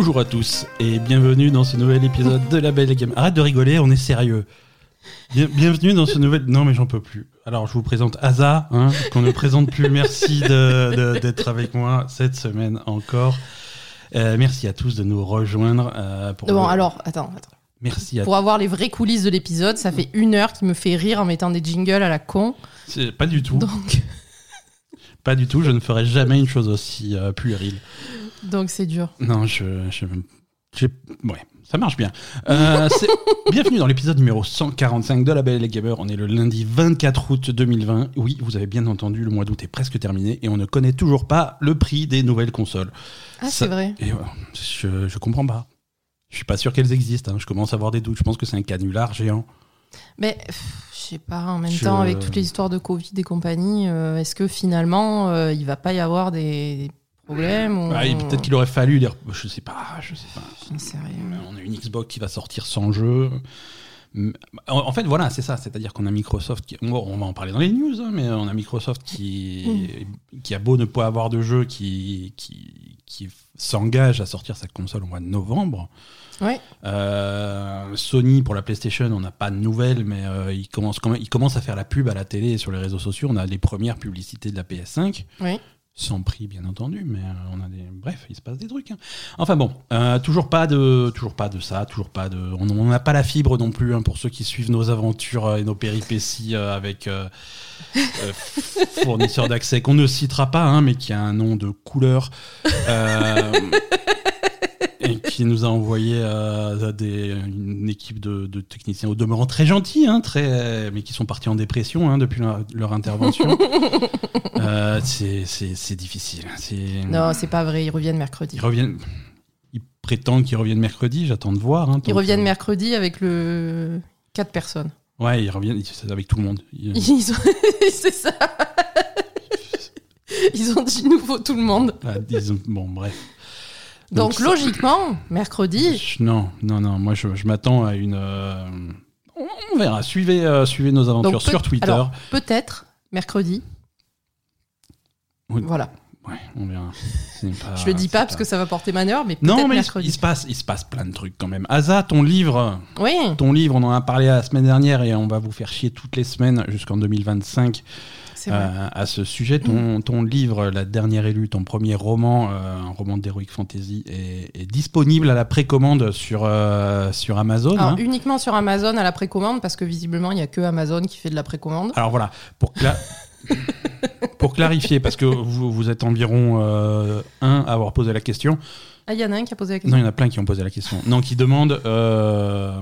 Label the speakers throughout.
Speaker 1: Bonjour à tous et bienvenue dans ce nouvel épisode de La Belle Game. Arrête de rigoler, on est sérieux. Bien- bienvenue dans ce nouvel. Non mais j'en peux plus. Alors je vous présente Asa, hein, qu'on ne présente plus. Merci d'être avec moi cette semaine encore. Euh, merci à tous de nous rejoindre. euh, pour
Speaker 2: Bon,
Speaker 1: le-
Speaker 2: alors, attends, attends.
Speaker 1: Merci à
Speaker 2: Pour avoir les vraies coulisses de l'épisode, ça fait une heure qu'il me fait rire en mettant des jingles à la con.
Speaker 1: Pas du tout.
Speaker 2: Donc,
Speaker 1: Pas du tout. Je ne ferai jamais une chose aussi euh, puérile.
Speaker 2: Donc c'est dur.
Speaker 1: Non, je. je ouais, ça marche bien. Euh, Bienvenue dans l'épisode numéro 145 de La Belle et les Gamers. On est le lundi 24 août 2020. Oui, vous avez bien entendu, le mois d'août est presque terminé et on ne connaît toujours pas le prix des nouvelles consoles.
Speaker 2: Ah,
Speaker 1: Ça-
Speaker 2: c'est vrai.
Speaker 1: Et je, je comprends pas. Je suis pas sûr qu'elles existent. hein. Je commence à avoir des doutes. Je pense que c'est un canular géant.
Speaker 2: Mais je sais pas, en même
Speaker 1: Je-
Speaker 2: temps, avec toutes les histoires de Covid et compagnie, euh, est-ce que finalement, euh, il va pas y avoir des, ou...
Speaker 1: Ah, Peut-être qu'il aurait fallu dire. Je sais pas. Je sais pas.
Speaker 2: J'en sais rien.
Speaker 1: On a une Xbox qui va sortir sans jeu. En fait, voilà, c'est ça. C'est-à-dire qu'on a Microsoft qui. on va en parler dans les news, hein, mais on a Microsoft qui, qui a beau ne pas avoir de jeu, qui, qui, qui s'engage à sortir sa console au mois de novembre.
Speaker 2: Ouais.
Speaker 1: Euh, Sony pour la PlayStation, on n'a pas de nouvelles, mais euh, ils commencent quand même, ils commencent à faire la pub à la télé et sur les réseaux sociaux. On a les premières publicités de la PS5
Speaker 2: Oui.
Speaker 1: Sans prix bien entendu, mais euh, on a des bref, il se passe des trucs. hein. Enfin bon, euh, toujours pas de toujours pas de ça, toujours pas de on n'a pas la fibre non plus hein, pour ceux qui suivent nos aventures euh, et nos péripéties euh, avec euh, fournisseurs d'accès qu'on ne citera pas hein, mais qui a un nom de couleur. Qui nous a envoyé euh, des, une équipe de, de techniciens au demeurant très gentils, hein, très, mais qui sont partis en dépression hein, depuis leur, leur intervention. Euh, c'est- difficile. c'est-
Speaker 2: Non, c'est pas vrai, ils reviennent mercredi.
Speaker 1: Ils reviennent. Ils prétendent qu'ils reviennent mercredi. J'attends de voir. hein,
Speaker 2: Ils reviennent
Speaker 1: que-
Speaker 2: mercredi avec le... quatre personnes.
Speaker 1: Ouais, ils reviennent avec tout le monde. Ils-
Speaker 2: c'est ça. Ils ont dit nous faut tout le monde.
Speaker 1: ah, bon, bref.
Speaker 2: Donc, logiquement, mercredi,
Speaker 1: Non, non, non. Moi, je, je m'attends à une. euh, On, verra. Suivez, euh, suivez nos aventures
Speaker 2: Donc, peut-
Speaker 1: sur Twitter.
Speaker 2: alors, peut-être mercredi.
Speaker 1: Oui.
Speaker 2: Voilà.
Speaker 1: Ouais, on verra. C'est pas-
Speaker 2: Je le dis
Speaker 1: c'est
Speaker 2: pas parce que ça va porter malheur, mais peut-être
Speaker 1: Non, mais il,
Speaker 2: mercredi.
Speaker 1: il se passe, il se passe plein de trucs quand même. Asa, ton livre,
Speaker 2: Oui.
Speaker 1: ton livre, on en a parlé la semaine dernière et on va vous faire chier toutes les semaines jusqu'en 2025
Speaker 2: C'est vrai.
Speaker 1: Euh, à ce sujet. Ton, ton livre, La dernière élue, ton premier roman, euh, un roman d'heroic fantasy, est, est disponible à la précommande sur, euh, sur Amazon.
Speaker 2: Alors,
Speaker 1: hein.
Speaker 2: uniquement sur Amazon à la précommande, parce que visiblement, il n'y a que Amazon qui fait de la précommande.
Speaker 1: Alors voilà, pour, pour clarifier, parce que vous, vous êtes environ euh, un à avoir posé la question.
Speaker 2: Ah, il y en a un qui a posé la
Speaker 1: Non,
Speaker 2: question.
Speaker 1: il y en a plein qui ont posé la question. Non, qui demandent. euh,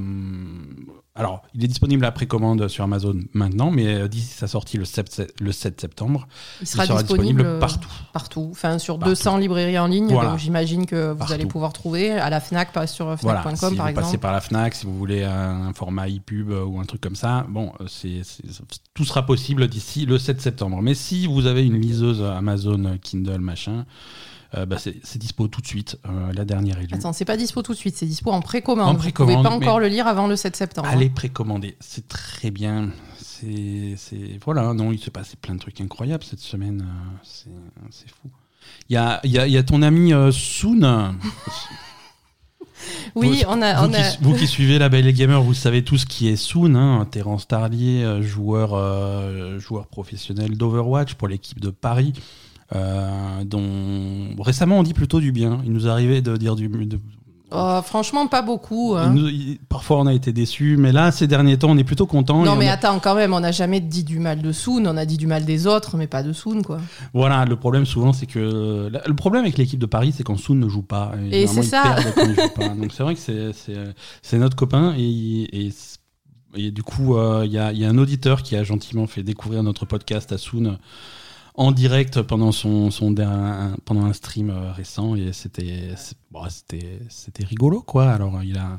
Speaker 1: alors, il est disponible à précommande sur Amazon maintenant, mais euh, d'ici sa sortie le 7, le 7 septembre,
Speaker 2: il sera,
Speaker 1: il sera
Speaker 2: disponible,
Speaker 1: disponible partout.
Speaker 2: Partout. Enfin, sur
Speaker 1: Partout.
Speaker 2: 200 librairies en ligne.
Speaker 1: Voilà.
Speaker 2: Donc, j'imagine que vous
Speaker 1: Partout.
Speaker 2: allez pouvoir trouver à la Fnac, pas sur
Speaker 1: Voilà,
Speaker 2: Fnac.com,
Speaker 1: si
Speaker 2: par
Speaker 1: vous passez
Speaker 2: exemple.
Speaker 1: par la Fnac, si vous voulez un, format e-pub euh, ou un truc comme ça, bon, euh, c'est, c'est- tout sera possible d'ici le 7 septembre. Mais si vous avez une liseuse Amazon Kindle machin, euh, bah, c'est, dispo tout de suite, euh, la dernière élue.
Speaker 2: Attends, c'est pas dispo tout de suite, c'est dispo en précommande.
Speaker 1: En
Speaker 2: Vous
Speaker 1: précommande,
Speaker 2: pouvez pas encore le lire avant le 7 septembre. hein.
Speaker 1: Allez précommander, c'est très bien. C'est, voilà, non, il s'est passé plein de trucs incroyables cette semaine. euh, C'est, fou. Il y a, il y, a, il y a ton ami euh, Soon.
Speaker 2: Oui,
Speaker 1: Vous-
Speaker 2: on a.
Speaker 1: Vous,
Speaker 2: on
Speaker 1: qui, vous suivez la Belle et Gamer, vous savez tous qui est Soon, hein, Terence Tarlier, joueur, euh, joueur professionnel d'Overwatch pour l'équipe de Paris, euh, dont récemment on dit plutôt du bien. Il nous arrivait de dire du. de-
Speaker 2: Oh, franchement, pas beaucoup.
Speaker 1: il
Speaker 2: hein.
Speaker 1: nous- il- parfois on a été déçus, mais là ces derniers temps on est plutôt content.
Speaker 2: Non, mais attends, quand même, on n'a jamais dit du mal de Soon, on a dit du mal des autres, mais pas de Soon, quoi.
Speaker 1: Voilà, le problème souvent c'est que le problème avec l'équipe de Paris c'est quand Soon ne joue pas.
Speaker 2: Et
Speaker 1: généralement,
Speaker 2: c'est ça.
Speaker 1: perdent quand il joue pas. Donc c'est vrai que c'est- c'est c'est notre copain et, et, et du coup euh, il y, a, il y a un auditeur qui a gentiment fait découvrir notre podcast à Soon en direct pendant son, son un- pendant un stream euh, récent et c'était bon, c'était c'était rigolo quoi. Alors il a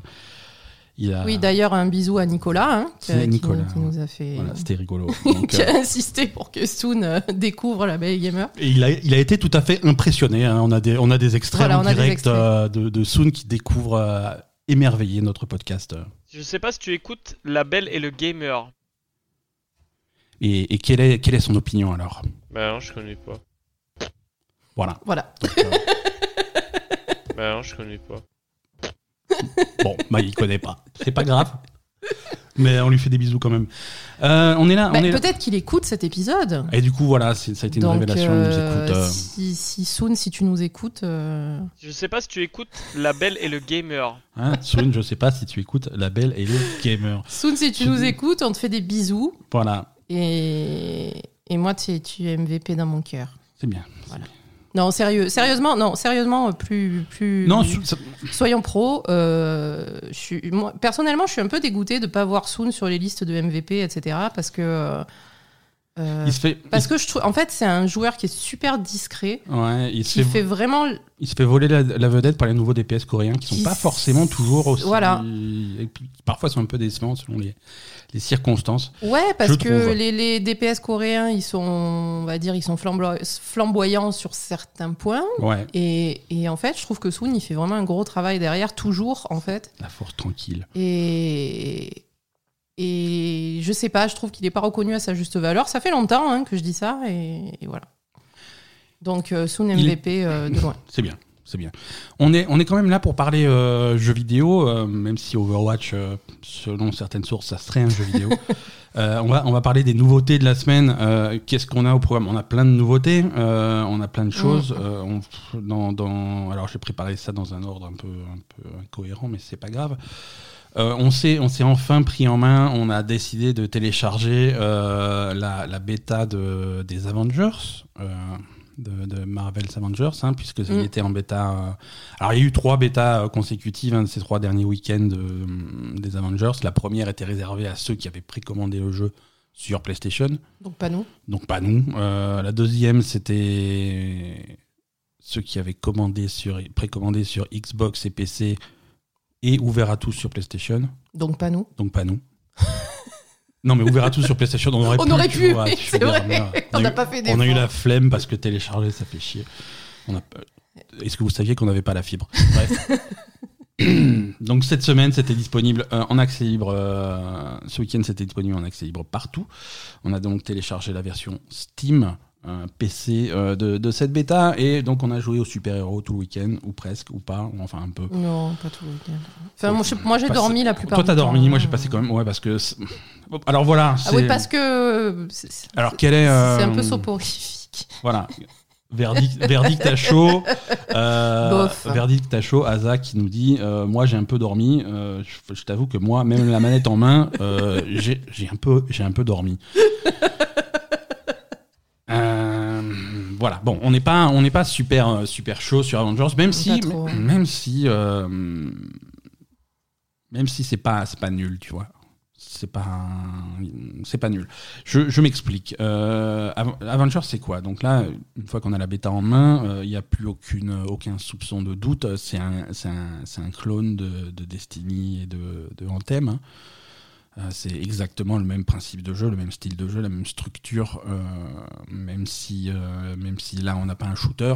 Speaker 1: il a
Speaker 2: Oui, d'ailleurs, un bisou à Nicolas, hein, qui,
Speaker 1: C'est
Speaker 2: qui-
Speaker 1: Nicolas,
Speaker 2: qui nous a fait.
Speaker 1: voilà, c'était rigolo. Donc,
Speaker 2: qui
Speaker 1: euh,
Speaker 2: a insisté pour que Soon euh, découvre la Belle Gamer.
Speaker 1: Et il a, il a été tout à fait impressionné. hein. On, a des, on a des extraits
Speaker 2: Voilà,
Speaker 1: en direct
Speaker 2: extraits.
Speaker 1: euh, de, de Soon qui découvre euh, émerveillé notre podcast.
Speaker 3: Je sais pas si tu écoutes La Belle et le Gamer.
Speaker 1: Et, et quelle, est, quelle est son opinion alors?
Speaker 3: Bah non, je connais pas.
Speaker 1: Voilà.
Speaker 2: Voilà.
Speaker 1: Donc, euh,
Speaker 3: Bah non, je connais pas.
Speaker 1: Bon, bah il connaît pas. C'est pas grave. Mais on lui fait des bisous quand même. Euh, on est là.
Speaker 2: Bah,
Speaker 1: on est là.
Speaker 2: Peut-être qu'il écoute cet épisode.
Speaker 1: Et du coup, voilà, c'est- ça a été une
Speaker 2: Donc,
Speaker 1: révélation. il nous
Speaker 2: euh,
Speaker 1: écoute, euh,
Speaker 2: si, si Soon, si tu nous écoutes, euh,
Speaker 3: Je sais pas si tu écoutes La Belle et le Gamer.
Speaker 1: hein, Soun, je sais pas si tu écoutes La Belle et le Gamer.
Speaker 2: Soon, si tu
Speaker 1: Je-
Speaker 2: nous écoutes, on te fait des bisous.
Speaker 1: Voilà,
Speaker 2: Et, et moi, tu es, tu es MVP dans mon cœur.
Speaker 1: c'est bien.
Speaker 2: Non, sérieux, sérieusement, non, sérieusement, plus, plus.
Speaker 1: Non, ça-
Speaker 2: soyons pro. euh, je suis, moi, personnellement, je suis un peu dégoûté de pas voir Soon sur les listes de MVP, etc. Parce que. euh, euh,
Speaker 1: il se fait.
Speaker 2: parce que je trouve, en fait, c'est un joueur qui est super discret,
Speaker 1: ouais, il se
Speaker 2: qui
Speaker 1: fait,
Speaker 2: fait vraiment
Speaker 1: il se fait voler la, la vedette par les nouveaux DPS coréens qui sont
Speaker 2: Qui
Speaker 1: pas
Speaker 2: s-
Speaker 1: forcément toujours aussi.
Speaker 2: Voilà.
Speaker 1: parfois, sont un peu décevants selon les, les circonstances.
Speaker 2: Ouais, parce que les, les DPS coréens, ils sont, on va dire, ils sont flambo- flamboyants sur certains points.
Speaker 1: Ouais,
Speaker 2: Et, et en fait, je trouve que Soon, il fait vraiment un gros travail derrière, toujours, en fait.
Speaker 1: la force tranquille.
Speaker 2: Et, et je sais pas, je trouve qu'il n'est pas reconnu à sa juste valeur. Ça fait longtemps hein, que je dis ça, et, et voilà. Donc, euh, Soon
Speaker 1: Il
Speaker 2: MVP euh, de loin.
Speaker 1: C'est bien, c'est bien. On est, on est quand même là pour parler euh, jeux vidéo, euh, même si Overwatch, euh, selon certaines sources, ça serait un jeu vidéo. Euh, on, va, on va parler des nouveautés de la semaine. Qu'est-ce qu'on a au programme? On a plein de nouveautés, on a plein de choses. On- dans, dans- alors, j'ai préparé ça dans un ordre un peu, un peu incohérent, mais c'est pas grave. Euh, on s'est on s'est enfin pris en main, on a décidé de télécharger euh, la, la bêta de, des Avengers, euh, de, de Marvel's Avengers, hein, puisque il
Speaker 2: Mm.
Speaker 1: était en bêta. euh, Alors il y a eu trois bêtas euh, consécutives hein, de ces trois derniers week-ends euh, des Avengers. La première était réservée à ceux qui avaient précommandé le jeu sur PlayStation,
Speaker 2: Donc, pas nous.
Speaker 1: donc pas nous. Euh, la deuxième c'était ceux qui avaient commandé sur précommandé sur Xbox et PC et ouvert à tous sur PlayStation
Speaker 2: Donc, pas nous.
Speaker 1: donc pas nous. Non, mais ouvert à tous sur PlayStation, on aurait
Speaker 2: On
Speaker 1: pu.
Speaker 2: aurait pu,
Speaker 1: vois,
Speaker 2: c'est vrai. On
Speaker 1: a
Speaker 2: n'a
Speaker 1: eu-
Speaker 2: pas fait
Speaker 1: On a eu la flemme parce que télécharger, ça fait chier. On a- Est-ce que vous saviez qu'on n'avait pas la fibre? Bref. Donc cette semaine, c'était disponible euh, en accès libre. euh, ce week-end, c'était disponible en accès libre partout. On a donc téléchargé la version Steam. Euh, PC euh, de, de cette bêta et donc on a joué aux super-héros tout le week-end ou presque ou pas ou enfin un peu
Speaker 2: Non, pas tout le week-end. Enfin, moi, j'ai dormi la plupart
Speaker 1: toi t'as
Speaker 2: temps.
Speaker 1: dormi moi j'ai passé quand même ouais parce que alors voilà
Speaker 2: Ah oui, parce que. c'est- c'est-
Speaker 1: alors quel est
Speaker 2: C'est un
Speaker 1: euh,
Speaker 2: peu soporifique.
Speaker 1: Voilà. Verdict, verdict à chaud. Euh, verdict à chaud. Asa qui nous dit euh, Moi, j'ai un peu dormi. Euh, je je t'avoue que moi, même la manette en main, euh, j'ai un, peu- un peu dormi. Euh, voilà. Bon, on n'est pas, on n'est pas super, euh, super chaud sur Avengers, même si,
Speaker 2: trop.
Speaker 1: même si, euh, même si c'est pas, c'est pas nul, tu vois. C'est pas, c'est pas nul. Je, je m'explique. Euh, Av- Avengers, c'est quoi? Donc là, une fois qu'on a la bêta en main, il n'y a plus aucune, aucun soupçon de doute. C'est un, c'est un, c'est un clone de, de Destiny et de, de Anthem. hein. Euh, c'est exactement le même principe de jeu, le même style de jeu, la même structure, euh, même, si, euh, même si là on n'a pas un shooter,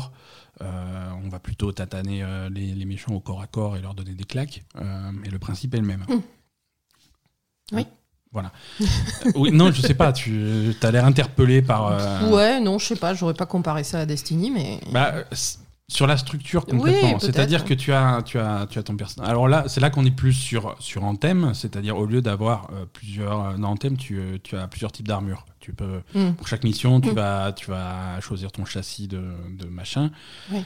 Speaker 1: euh, on va plutôt tataner euh, les, les méchants au corps à corps et leur donner des claques, euh, mais le principe est le même.
Speaker 2: Oui.
Speaker 1: Voilà. Oui, non, je sais pas, tu as l'air interpellé par.
Speaker 2: Ouais, non, je sais pas, j'aurais pas comparé ça à Destiny, mais.
Speaker 1: bah, sur la structure complètement. c'est-à-dire que tu as, tu as, tu as ton personnage. Alors là, c'est là qu'on est plus sur, sur Anthem, c'est-à-dire au lieu d'avoir euh, plusieurs. euh, Dans Anthem, tu, euh, tu as plusieurs types d'armures. Tu peux,
Speaker 2: Hmm.
Speaker 1: pour chaque mission, tu,
Speaker 2: Mm.
Speaker 1: vas, tu vas choisir ton châssis de, de machin.
Speaker 2: Oui.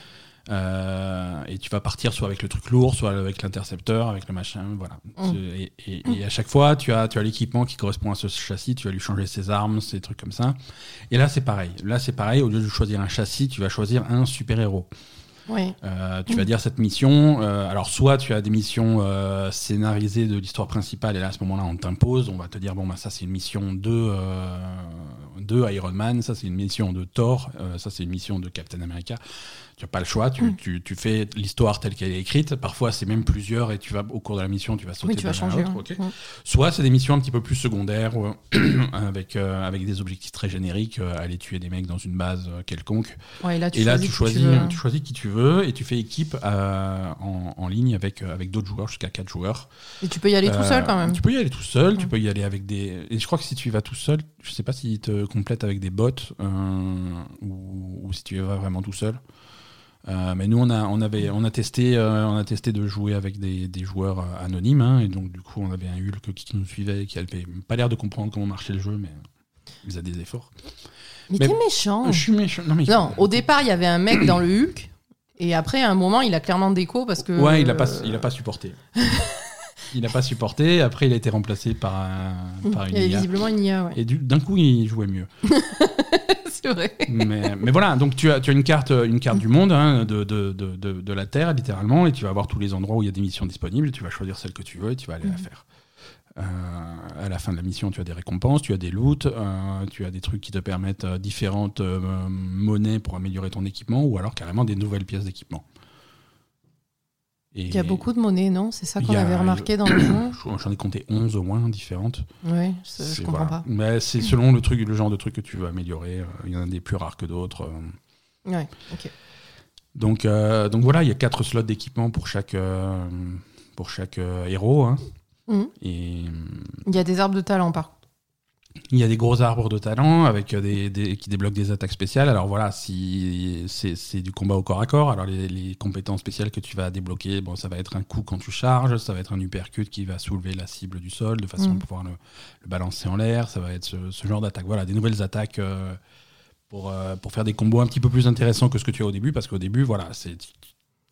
Speaker 1: Euh, et tu vas partir soit avec le truc lourd, soit avec l'intercepteur, avec le machin, voilà.
Speaker 2: Mm.
Speaker 1: Et, et- et à chaque fois, tu as, tu as l'équipement qui correspond à ce châssis, tu vas lui changer ses armes, ces trucs comme ça. Et là, c'est pareil. Là, c'est pareil. Au lieu de choisir un châssis, tu vas choisir un super-héros.
Speaker 2: Oui.
Speaker 1: Euh, tu vas dire cette mission. euh, alors, soit tu as des missions euh, scénarisées de l'histoire principale, et là, à ce moment-là, on t'impose. On va te dire bon, bah, ça, c'est une mission de, de Iron Man, ça, c'est une mission de Thor, ça, c'est une mission de Captain America. Tu n'as pas le choix, tu,
Speaker 2: Mm.
Speaker 1: tu, tu fais l'histoire telle qu'elle est écrite. Parfois, c'est même plusieurs, et tu vas, au cours de la mission, tu vas sauter
Speaker 2: Oui,
Speaker 1: d'un à l'autre. Soit c'est des missions un petit peu plus secondaires, euh, avec, euh, avec des objectifs très génériques, euh, aller tuer des mecs dans une base euh, quelconque.
Speaker 2: Ouais, là, tu
Speaker 1: Et là,
Speaker 2: choisis
Speaker 1: tu choisis,
Speaker 2: veux.
Speaker 1: tu choisis qui tu veux et tu fais équipe en, en ligne avec, avec d'autres joueurs, jusqu'à 4 joueurs.
Speaker 2: Et tu peux y aller tout seul quand même.
Speaker 1: Tu peux y aller tout seul, tu peux y aller avec des. Et je crois que si tu y vas tout seul, je sais pas s'ils te complètent avec des bots ou, ou si tu y vas vraiment tout seul. Euh, mais nous, on a, on avait, on a testé, euh, on a testé de jouer avec des, des joueurs euh, anonymes, hein, et donc du coup, on avait un Hulk qui nous suivait, qui avait pas l'air de comprendre comment marchait le jeu, mais il faisait des efforts.
Speaker 2: Mais,
Speaker 1: Mais-
Speaker 2: t'es méchant.
Speaker 1: Je suis méchant. Non, mais
Speaker 2: Non, au départ, il y avait un mec dans le Hulk. Et après, à un moment, il a clairement déco parce que.
Speaker 1: Ouais, il a pas, il a pas supporté. il a pas supporté. Après, il a été remplacé par, un, par
Speaker 2: il y avait
Speaker 1: IA.
Speaker 2: visiblement une IA, ouais.
Speaker 1: Et du- d'un coup, il jouait mieux. Mais, mais voilà, donc tu as, tu as une carte, une carte du monde, hein, de, de, de, de, de la Terre, littéralement, et tu vas voir tous les endroits où il y a des missions disponibles. Tu vas choisir celle que tu veux et tu vas aller la
Speaker 2: Mhm.
Speaker 1: faire. Euh, à la fin de la mission, tu as des récompenses, tu as des loots, euh, tu as des trucs qui te permettent euh, différentes euh, monnaies pour améliorer ton équipement, ou alors carrément des nouvelles pièces d'équipement.
Speaker 2: Il y a beaucoup de monnaie, non? C'est ça qu'on avait remarqué dans le jeu
Speaker 1: J'en ai compté 11 au moins différentes.
Speaker 2: Ouais, je, comprends
Speaker 1: voilà.
Speaker 2: pas.
Speaker 1: Mais c'est selon le truc, le genre de truc que tu veux améliorer. Il y en a des plus rares que d'autres. euh.
Speaker 2: Ouais, ok.
Speaker 1: Donc, euh, donc voilà, il y a quatre slots d'équipement pour chaque, euh, pour chaque euh, héros. hein.
Speaker 2: Mhm.
Speaker 1: Et
Speaker 2: Il y a des arbres de talent, par contre.
Speaker 1: Il y a des gros arbres de talent avec euh, des, des- qui débloquent des attaques spéciales. Alors voilà, si c'est du combat au corps à corps, alors les, les compétences spéciales que tu vas débloquer, bon, ça va être un coup quand tu charges, ça va être un uppercut qui va soulever la cible du sol de façon à pouvoir le, le balancer en l'air. Ça va être ce, ce genre d'attaque. Voilà, des nouvelles attaques euh, pour, euh, pour faire des combos un petit peu plus intéressants que ce que tu as au début, parce qu'au début, voilà, c'est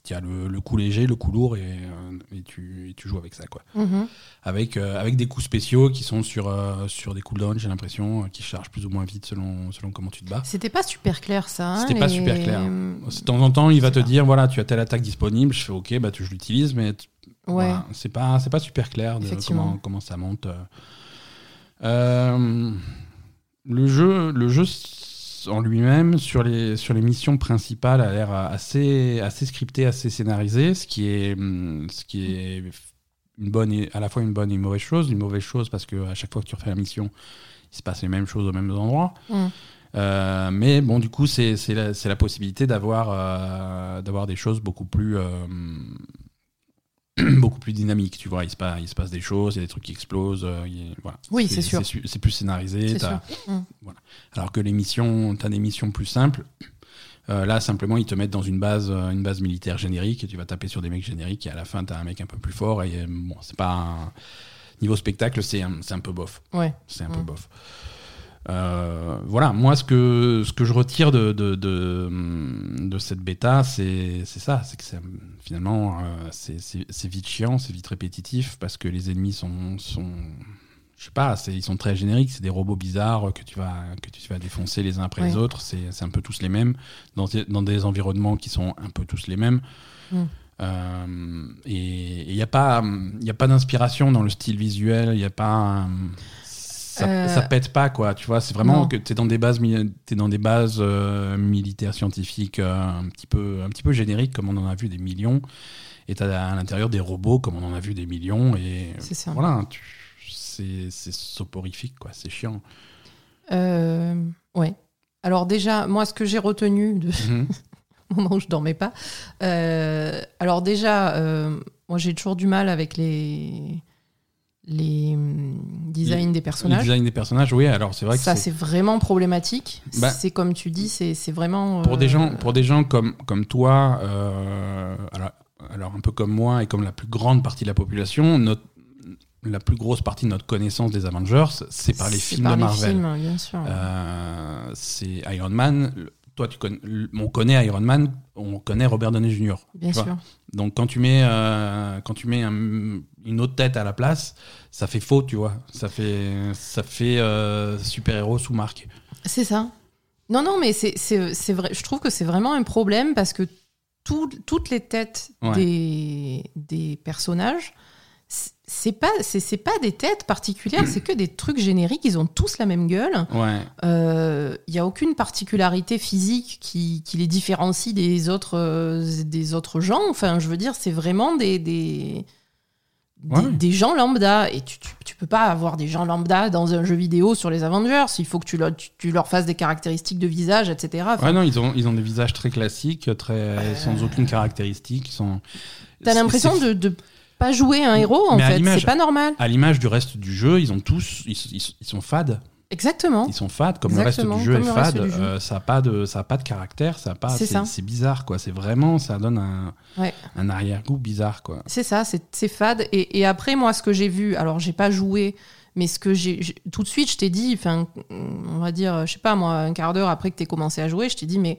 Speaker 1: tu as le, le coup léger, le coup lourd, et, euh, et tu, et tu joues avec ça, quoi
Speaker 2: Mhm.
Speaker 1: avec, euh, avec des coups spéciaux qui sont sur, euh, sur des cooldowns, j'ai l'impression, euh, qui chargent plus ou moins vite selon, selon comment tu te bats.
Speaker 2: C'était pas super clair, ça. hein,
Speaker 1: C'était pas super clair. De temps en temps, il va te
Speaker 2: pas-
Speaker 1: dire voilà, tu as telle attaque disponible. Je fais ok, bah, tu, je l'utilise, mais
Speaker 2: Ouais.
Speaker 1: voilà, c'est pas, pas super clair de comment, comment ça monte. euh. Le jeu, le jeu en lui-même, sur les, sur les missions principales, a l'air assez, assez scripté, assez scénarisé, ce qui est, hum, ce qui est une bonne et, à la fois une bonne et une mauvaise chose. Une mauvaise chose parce que à chaque fois que tu refais la mission, il se passe les mêmes choses aux mêmes endroits.
Speaker 2: Mm.
Speaker 1: Euh, mais bon, du coup, c'est la, la possibilité d'avoir euh, d'avoir des choses beaucoup plus euh, beaucoup plus dynamiques. Tu vois, il se passe il se passe des choses, il y a des trucs qui explosent. euh, il voilà.
Speaker 2: Oui, c'est sûr.
Speaker 1: C'est plus scénarisé.
Speaker 2: C'est
Speaker 1: t'as-
Speaker 2: sûr. Mm.
Speaker 1: voilà. Alors que les missions, tu as des missions plus simples. Euh, là, simplement, ils te mettent dans une base, euh, une base militaire générique et tu vas taper sur des mecs génériques et à la fin, tu as un mec un peu plus fort. Et bon, c'est pas. un- Niveau spectacle, c'est un, peu bof.
Speaker 2: Ouais.
Speaker 1: C'est un peu
Speaker 2: Mm.
Speaker 1: bof. Euh, voilà, moi, ce que, ce que je retire de, de, de, de cette bêta, c'est ça. C'est que finalement, euh, c'est vite chiant, c'est vite répétitif parce que les ennemis sont. sont je sais pas, ils sont très génériques, c'est des robots bizarres que tu vas, que tu vas défoncer les uns après les autres. C'est un peu tous les mêmes, dans, des- dans des environnements qui sont un peu tous les mêmes.
Speaker 2: Mm.
Speaker 1: Euh, et il n'y a pas, y a pas d'inspiration dans le style visuel, il n'y a pas. Ça,
Speaker 2: Euh,
Speaker 1: ça pète pas, quoi. Tu vois, c'est vraiment
Speaker 2: non.
Speaker 1: que tu es dans des bases, t'es dans des bases euh, militaires scientifiques euh, un, petit peu, un petit peu génériques, comme on en a vu des millions. Et tu as à l'intérieur des robots, comme on en a vu des millions. Et
Speaker 2: C'est ça.
Speaker 1: voilà, c'est soporifique, quoi. C'est chiant.
Speaker 2: Ouais. Alors déjà, moi, ce que j'ai retenu de
Speaker 1: Mhm.
Speaker 2: au moment où je dormais pas, alors déjà, moi, j'ai toujours du mal avec les les hum, designs des personnages.
Speaker 1: design des personnages, oui, alors c'est vrai que
Speaker 2: Ça,
Speaker 1: c'est-
Speaker 2: vraiment problématique.
Speaker 1: Bah,
Speaker 2: c'est comme tu dis, c'est vraiment.
Speaker 1: pour des
Speaker 2: euh,
Speaker 1: gens, pour des gens comme, comme toi, euh, alors, alors un peu comme moi et comme la plus grande partie de la population, notre, la plus grosse partie de notre connaissance des Avengers, c'est par les films
Speaker 2: par
Speaker 1: de
Speaker 2: les
Speaker 1: Marvel.
Speaker 2: films, bien sûr.
Speaker 1: Euh, c'est Iron Man. Toi, tu connais, on connaît Iron Man, on connaît Robert Downey Jr.
Speaker 2: bien sûr.
Speaker 1: Donc quand tu mets, euh, quand tu mets un- une autre tête à la place, ça fait faux, tu vois. Ça fait, ça fait euh, super-héros sous marque.
Speaker 2: C'est ça. Non, non, mais c'est c'est- c'est vrai. Je trouve que c'est vraiment un problème parce que tout- toutes les têtes
Speaker 1: Ouais.
Speaker 2: des, des personnages, c'est- pas, c'est c'est pas des têtes particulières, c'est que des trucs génériques. Ils ont tous la même gueule.
Speaker 1: Ouais.
Speaker 2: Il n'y a aucune particularité physique qui, qui les différencie des autres, euh, des autres gens. Enfin, je veux dire, c'est vraiment des, des, des,
Speaker 1: Ouais.
Speaker 2: des gens lambda. Et tu, tu, tu peux pas avoir des gens lambda dans un jeu vidéo sur les Avengers. Il faut que tu, leur- tu, tu leur fasses des caractéristiques de visage, etc. Enfin,
Speaker 1: Ouais, non, ils ont, ils ont des visages très classiques, très, sans aucune caractéristique. Sont...
Speaker 2: T'as l'impression de pas jouer un héros, en fait. C'est pas normal.
Speaker 1: À l'image du reste du jeu, ils ont tous, ils, ils- ils sont fades.
Speaker 2: Exactement.
Speaker 1: Ils sont fades, comme le reste du jeu est fade.
Speaker 2: jeu.
Speaker 1: euh, ça n'a pas de, ça a pas de caractère, ça a pas.
Speaker 2: C'est
Speaker 1: bizarre, quoi. C'est vraiment, ça donne un,
Speaker 2: Ouais.
Speaker 1: un arrière-goût bizarre, quoi.
Speaker 2: C'est ça, c'est fade. Et, et après, moi, ce que j'ai vu, alors j'ai pas joué, mais ce que j'ai tout de suite, je t'ai dit, enfin, on va dire, je sais pas, moi, un quart d'heure après que t'aies commencé à jouer, je t'ai dit, mais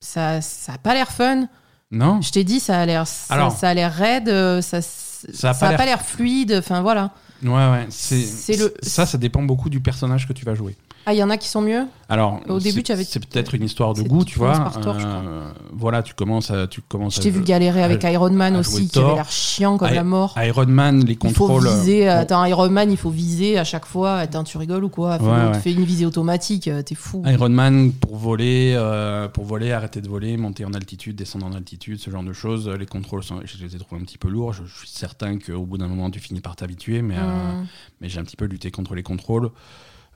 Speaker 2: ça, ça a pas l'air fun.
Speaker 1: Non.
Speaker 2: Je t'ai dit, ça a l'air, ça, ça a l'air raide, euh, ça, ça,
Speaker 1: a pas
Speaker 2: a
Speaker 1: l'air-
Speaker 2: pas l'air fluide. Enfin voilà.
Speaker 1: Ouais, ouais. C'est
Speaker 2: C'est le-
Speaker 1: ça, ça dépend beaucoup du personnage que tu vas jouer.
Speaker 2: Ah, il y en a qui sont mieux.
Speaker 1: Alors,
Speaker 2: Au début,
Speaker 1: c'est-
Speaker 2: tu avais-
Speaker 1: C'est peut-être une histoire de goût,
Speaker 2: tu
Speaker 1: tu vois. Euh, voilà, tu commences à, tu commences.
Speaker 2: Je t'ai vu galérer avec Iron Man aussi, qui avait l'air chiant comme
Speaker 1: I-
Speaker 2: la mort.
Speaker 1: Iron Man, les
Speaker 2: Il faut
Speaker 1: contrôles.
Speaker 2: viser.
Speaker 1: euh,
Speaker 2: Attends, Iron Man, il faut viser à chaque fois. Attends, tu rigoles ou quoi?
Speaker 1: Ouais, ouais.
Speaker 2: fais une visée automatique, euh, t'es fou.
Speaker 1: Iron Man pour voler, euh, pour voler, arrêter de voler, monter en altitude, descendre en altitude, ce genre de choses. Les contrôles, sont, je les ai trouvés un petit peu lourds. Je, je suis certain qu'au bout d'un moment, tu finis par t'habituer, mais, euh,
Speaker 2: Hum.
Speaker 1: mais j'ai un petit peu lutté contre les contrôles.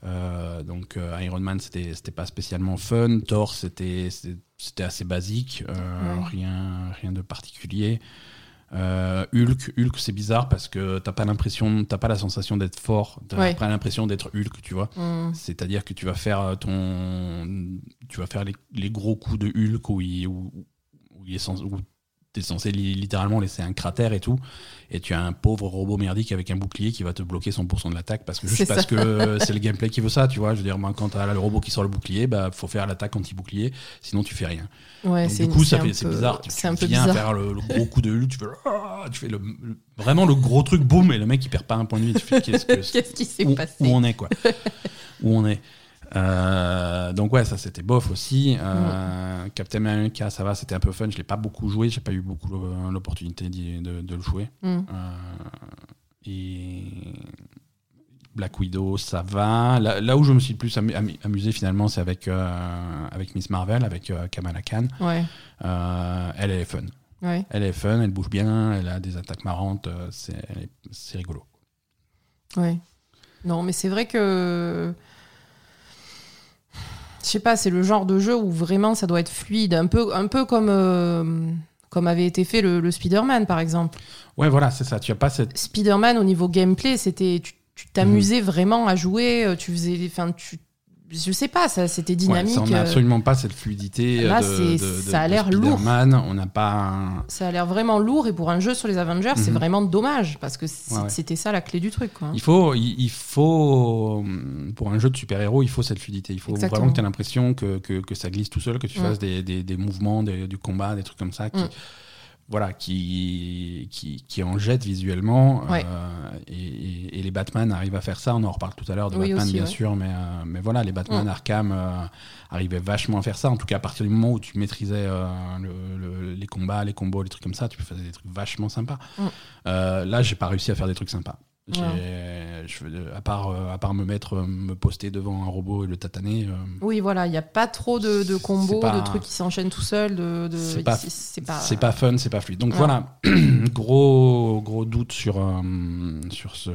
Speaker 1: Euh, donc euh, Iron Man, c'était pas spécialement fun. Thor, c'était assez basique, euh,
Speaker 2: Ouais.
Speaker 1: rien rien de particulier. Euh, Hulk, Hulk, c'est bizarre parce que t'as pas l'impression, t'as pas la sensation d'être fort, t'as
Speaker 2: Ouais.
Speaker 1: pas l'impression d'être Hulk, tu vois.
Speaker 2: Hum.
Speaker 1: C'est-à-dire que tu vas faire ton, tu vas faire les, les gros coups de Hulk où il, où, où il est où t'es censé li- littéralement laisser un cratère et tout, et tu as un pauvre robot merdique avec un bouclier qui va te bloquer 100% de l'attaque parce que juste parce
Speaker 2: ça.
Speaker 1: que c'est le gameplay qui veut ça, tu vois. Je veux dire, moi, quand t'as le robot qui sort le bouclier, bah faut faire l'attaque anti-bouclier, sinon tu fais rien.
Speaker 2: Ouais,
Speaker 1: Donc, du coup, ça fait, c'est bizarre. Tu,
Speaker 2: peu
Speaker 1: viens
Speaker 2: bizarre.
Speaker 1: faire le, le gros coup de Hulk, tu fais, ah, tu fais le, le- vraiment le gros truc, boum, et le mec il perd pas un point de vie. Tu fais, qu'est-ce que
Speaker 2: Qu'est-ce qui s'est passé?
Speaker 1: où on est quoi où on est Euh, donc ouais ça c'était bof aussi. Euh, Captain America ça va c'était un peu fun. Je l'ai pas beaucoup joué. J'ai pas eu beaucoup le- l'opportunité de, de le jouer. Euh, et Black Widow ça va. Là, là où je me suis le plus amu- amu- amusé finalement c'est avec euh, avec Miss Marvel avec euh, Kamala Khan.
Speaker 2: Ouais,
Speaker 1: Euh, elle elle est fun.
Speaker 2: Ouais.
Speaker 1: elle est fun elle bouge bien elle a des attaques marrantes euh, c'est rigolo.
Speaker 2: Ouais. Non, mais c'est vrai que. Je sais pas, c'est le genre de jeu où vraiment ça doit être fluide. Un peu, un peu comme, euh, comme avait été fait le, le Spider-Man, par exemple.
Speaker 1: ouais voilà c'est ça tu as pas cette
Speaker 2: Spider-Man, au niveau gameplay, c'était. Tu tu t'amusais vraiment à jouer. euh, Tu faisais. Enfin, tu. Je sais pas, ça, c'était
Speaker 1: Ouais,
Speaker 2: dynamique.
Speaker 1: ça, on n'a
Speaker 2: euh,
Speaker 1: absolument pas cette fluidité
Speaker 2: Là,
Speaker 1: de,
Speaker 2: ça a l'air lourd.
Speaker 1: On n'a pas. un-
Speaker 2: Ça a l'air vraiment lourd et pour un jeu sur les Avengers, c'est
Speaker 1: Mhm.
Speaker 2: vraiment dommage parce que
Speaker 1: Ouais, ouais.
Speaker 2: c'était ça la clé du truc. Quoi.
Speaker 1: Il faut, il, il faut, hum, pour un jeu de super-héros, il faut cette fluidité. Il faut
Speaker 2: Exactement.
Speaker 1: vraiment que tu aies l'impression que, que, que ça glisse tout seul, que tu
Speaker 2: Mm.
Speaker 1: fasses des, des, des mouvements, des- du combat, des trucs comme ça, qui,
Speaker 2: Mm.
Speaker 1: Voilà, qui, qui, qui en jettent visuellement.
Speaker 2: Ouais.
Speaker 1: euh, et, les Batman arrivent à faire ça. On en reparle tout à l'heure de
Speaker 2: Oui,
Speaker 1: Batman,
Speaker 2: aussi,
Speaker 1: bien
Speaker 2: ouais.
Speaker 1: sûr, mais, euh, mais voilà, les Batman
Speaker 2: Mm.
Speaker 1: Arkham euh, arrivaient vachement à faire ça. En tout cas, à partir du moment où tu maîtrisais le- le- les combats, les combos, les trucs comme ça, tu faisais des trucs vachement sympas.
Speaker 2: Mm.
Speaker 1: Là, j'ai pas réussi à faire des trucs sympas.
Speaker 2: Ouais.
Speaker 1: je- à, part, euh, à part me mettre, euh, me poster devant un robot et le tataner, euh,
Speaker 2: Oui, voilà, il n'y a pas trop de, de combos,
Speaker 1: pas-
Speaker 2: de trucs qui s'enchaînent tout seuls. De, de-
Speaker 1: C'est pas-
Speaker 2: c'est pas,
Speaker 1: pas fun, c'est pas fluide. Donc
Speaker 2: Ouais.
Speaker 1: voilà, gros, gros doute sur, euh, sur ce.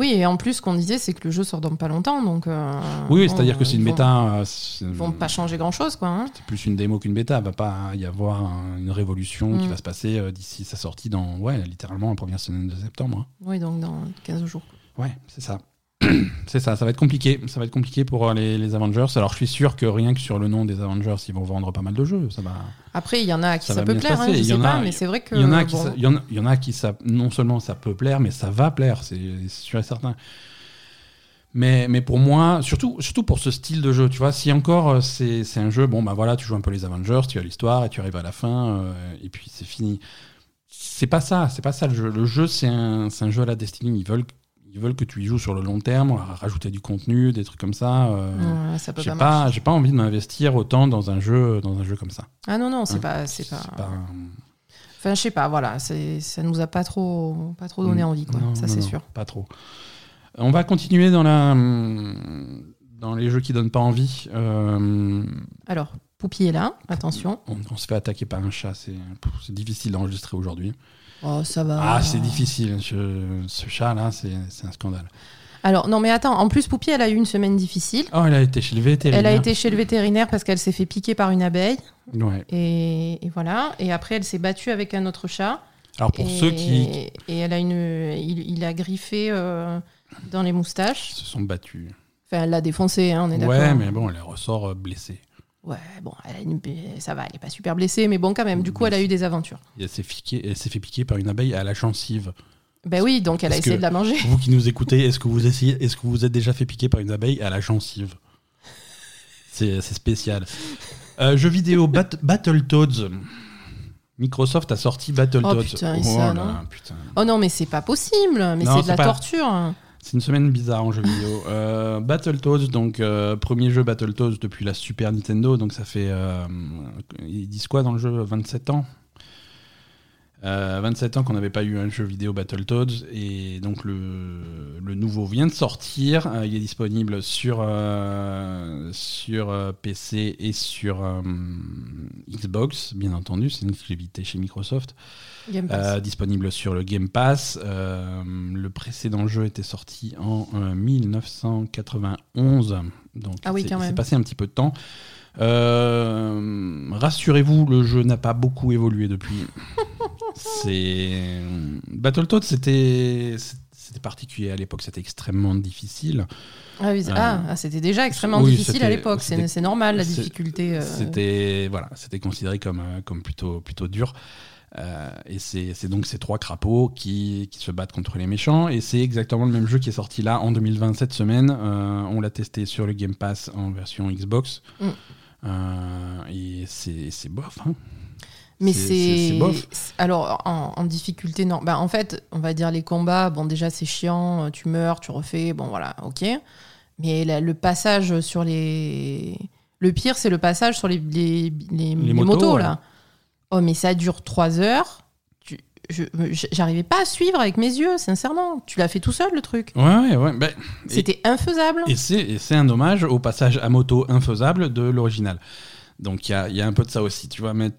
Speaker 2: Oui, et en plus, ce qu'on disait, c'est que le jeu sort dans pas longtemps. Donc, euh,
Speaker 1: Oui,
Speaker 2: bon,
Speaker 1: c'est-à-dire que c'est une
Speaker 2: ils vont-
Speaker 1: bêta. euh,
Speaker 2: Ils vont pas changer grand chose, quoi. hein.
Speaker 1: C'est plus une démo qu'une bêta. Il va pas y avoir un- une révolution qui
Speaker 2: Mm.
Speaker 1: va se passer euh, d'ici sa sortie dans, ouais, littéralement la première semaine de septembre. hein.
Speaker 2: Oui, donc dans 15 jours.
Speaker 1: Ouais, c'est ça. c'est ça, ça va être compliqué. Ça va être compliqué pour euh, les, les Avengers. Alors je suis sûr que rien que sur le nom des Avengers, ils vont vendre pas mal de jeux. Ça va.
Speaker 2: Après, il y en a à qui
Speaker 1: Ça
Speaker 2: peut plaire, hein, je sais
Speaker 1: a-
Speaker 2: pas, mais c'est vrai que.
Speaker 1: Il y en a qui,
Speaker 2: bon,
Speaker 1: il y en a, il y en a qui ça, non seulement ça peut plaire, mais ça va plaire, c'est sûr et certain. Mais, mais pour moi, surtout, surtout pour ce style de jeu, tu vois, si encore euh, c'est un jeu, bon bah voilà, tu joues un peu les Avengers, tu as l'histoire et tu arrives à la fin euh, et puis c'est fini. C'est pas ça, c'est pas ça le jeu. Le jeu c'est un, c'est un jeu à la Destiny. Ils veulent, ils veulent que tu y joues sur le long terme, rajouter du contenu, des trucs comme ça. euh,
Speaker 2: ouais, ça peut
Speaker 1: j'ai
Speaker 2: pas,
Speaker 1: j'ai pas envie de m'investir autant dans un jeu, dans un jeu comme ça.
Speaker 2: Ah non, non, c'est
Speaker 1: Hein,
Speaker 2: pas. C'est pas...
Speaker 1: un-
Speaker 2: Enfin, je sais pas, voilà, c'est- ça nous a pas trop, pas trop donné envie, quoi.
Speaker 1: Non,
Speaker 2: ça, c'est sûr.
Speaker 1: Pas trop. On va continuer dans, la, dans les jeux qui donnent pas envie. Euh,
Speaker 2: Alors, Poupie est là, attention.
Speaker 1: on, on se fait attaquer par un chat. C'est c'est difficile d'enregistrer aujourd'hui.
Speaker 2: Oh, ça va.
Speaker 1: Ah, c'est difficile. Je- ce chat-là, c'est c'est un scandale.
Speaker 2: Alors, non, mais attends, en plus, Poupie, elle a eu une semaine difficile.
Speaker 1: Oh, elle a été chez le vétérinaire.
Speaker 2: Elle a été chez le vétérinaire parce qu'elle s'est fait piquer par une abeille.
Speaker 1: Ouais.
Speaker 2: Et, et voilà. Et après, elle s'est battue avec un autre chat.
Speaker 1: Alors, pour
Speaker 2: et,
Speaker 1: ceux qui
Speaker 2: Et elle a une, il, il a griffé euh, dans les moustaches.
Speaker 1: se sont battus.
Speaker 2: Enfin, elle l'a défoncé, hein, on est d'accord.
Speaker 1: Ouais, mais bon, elle ressort euh, blessée.
Speaker 2: Ouais, bon, elle a une- ça va, elle est pas super blessée, mais bon, quand même. Du coup, elle a eu des aventures.
Speaker 1: Et Elle s'est piquée- elle s'est fait piquer par une abeille à la gencive.
Speaker 2: Ben oui, donc elle a essayé de la manger.
Speaker 1: Vous qui nous écoutez, est-ce que vous essayez, est-ce que vous êtes déjà fait piquer par une abeille à la gencive? C'est c'est spécial. Euh, jeu vidéo Bat- Battletoads. Microsoft a sorti Battletoads.
Speaker 2: Oh, putain, et
Speaker 1: Oh
Speaker 2: ça,
Speaker 1: là,
Speaker 2: non
Speaker 1: putain.
Speaker 2: Oh non, mais c'est pas possible. Mais
Speaker 1: Non,
Speaker 2: c'est de
Speaker 1: c'est
Speaker 2: la
Speaker 1: pas-
Speaker 2: torture.
Speaker 1: C'est une semaine bizarre en jeu vidéo. Euh, Battletoads, donc euh, premier jeu Battletoads depuis la Super Nintendo, donc ça fait. euh, ils disent quoi dans le jeu 27 ans? Euh, 27 ans qu'on n'avait pas eu un jeu vidéo Battletoads et donc le, le nouveau vient de sortir. Euh, il est disponible sur, euh, sur euh, PC et sur euh, Xbox, bien entendu. C'est une exclusivité chez Microsoft.
Speaker 2: Game Pass.
Speaker 1: Euh, disponible sur le Game Pass. Euh, le précédent jeu était sorti en euh, 1991. Donc
Speaker 2: Ah oui,
Speaker 1: il s'est passé un petit peu de temps. Euh, Rassurez-vous, le jeu n'a pas beaucoup évolué depuis. c'est Battletoads, c'était c'était particulier à l'époque, c'était extrêmement difficile.
Speaker 2: ah oui,
Speaker 1: euh,
Speaker 2: ah, ah, c'était déjà extrêmement
Speaker 1: oui,
Speaker 2: difficile à l'époque. C'est normal, la difficulté. euh,
Speaker 1: C'était voilà, c'était considéré comme comme plutôt plutôt dur. Euh, et c'est donc ces trois crapauds qui, qui se battent contre les méchants. Et c'est exactement le même jeu qui est sorti là en 2020 cette semaine. On l'a testé sur le Game Pass en version Xbox.
Speaker 2: Mm.
Speaker 1: Euh, et c'est bof. hein.
Speaker 2: Mais
Speaker 1: C'est-
Speaker 2: Alors, en, en difficulté, non. Bah, en fait, on va dire les combats, bon, déjà, c'est chiant, euh, tu meurs, tu refais, bon, voilà, ok. Mais la- le passage sur les. Le pire, c'est le passage sur les, les, les- les
Speaker 1: motos,
Speaker 2: motos,
Speaker 1: ouais.
Speaker 2: là. Oh, mais ça dure trois heures. Je- J'arrivais pas à suivre avec mes yeux, sincèrement. Tu l'as fait tout seul, le truc.
Speaker 1: Ouais, ouais, ouais. Ben,
Speaker 2: C'était infaisable.
Speaker 1: Et c'est un hommage au passage à moto infaisable de l'original. Donc il y a, y a un peu de ça aussi, tu vois. Mais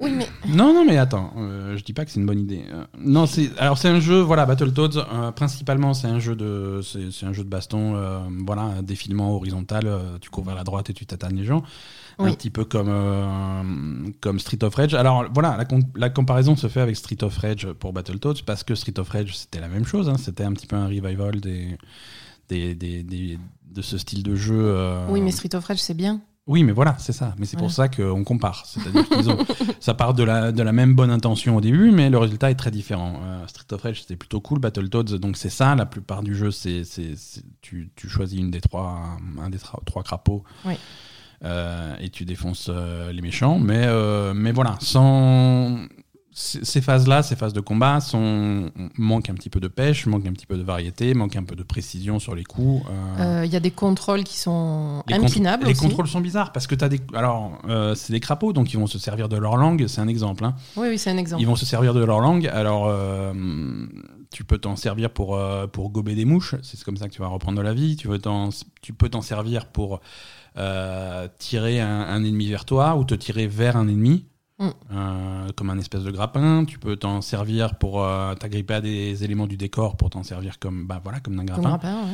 Speaker 2: Oui, mais.
Speaker 1: Non, non, mais attends, euh, je dis pas que c'est une bonne idée. Euh, non, c'est alors c'est un jeu, voilà, Battletoads. euh, principalement, c'est un jeu de, c'est un jeu de baston, euh, voilà, un défilement horizontal. euh, tu cours vers la droite et tu tatanes les gens, un petit peu comme euh, comme Street of Rage. Alors voilà, la, la comparaison se fait avec Street of Rage pour Battletoads parce que Street of Rage c'était la même chose. hein, c'était un petit peu un revival des des, des, des- de ce style de jeu. euh,
Speaker 2: Oui, mais Street of Rage, c'est bien.
Speaker 1: oui, mais voilà, c'est ça. Mais c'est pour ça qu'on compare. C'est-à-dire qu'ils ont, ça part de la, de la même bonne intention au début, mais le résultat est très différent. Euh, Street of Rage, c'était plutôt cool. Battletoads, donc c'est ça. La plupart du jeu, c'est, tu, tu choisis une des trois, un des trois crapauds.
Speaker 2: Oui.
Speaker 1: Euh, et tu défonces euh, les méchants. Mais, euh, mais voilà, sans. Ces phases-là, ces phases de combat, sont, manquent un petit peu de pêche, manquent un petit peu de variété, manquent un peu de précision sur les coups. euh,
Speaker 2: Euh, Il y a des contrôles qui sont
Speaker 1: les, contr-
Speaker 2: impinables.
Speaker 1: les contrôles sont bizarres parce que tu as des. Alors, euh, c'est des crapauds, donc ils vont se servir de leur langue. C'est un exemple. hein.
Speaker 2: Oui, oui, c'est un exemple.
Speaker 1: Ils vont se servir de leur langue. Alors, tu peux t'en servir pour, pour gober des mouches. C'est comme ça que tu vas reprendre de la vie. Tu, veux t'en- tu peux t'en servir pour euh, tirer un, un ennemi vers toi ou te tirer vers un ennemi.
Speaker 2: Mm.
Speaker 1: euh, comme un espèce de grappin, tu peux t'en servir pour euh, t'agripper à des éléments du décor pour t'en servir comme bah voilà comme
Speaker 2: Comme
Speaker 1: grappin.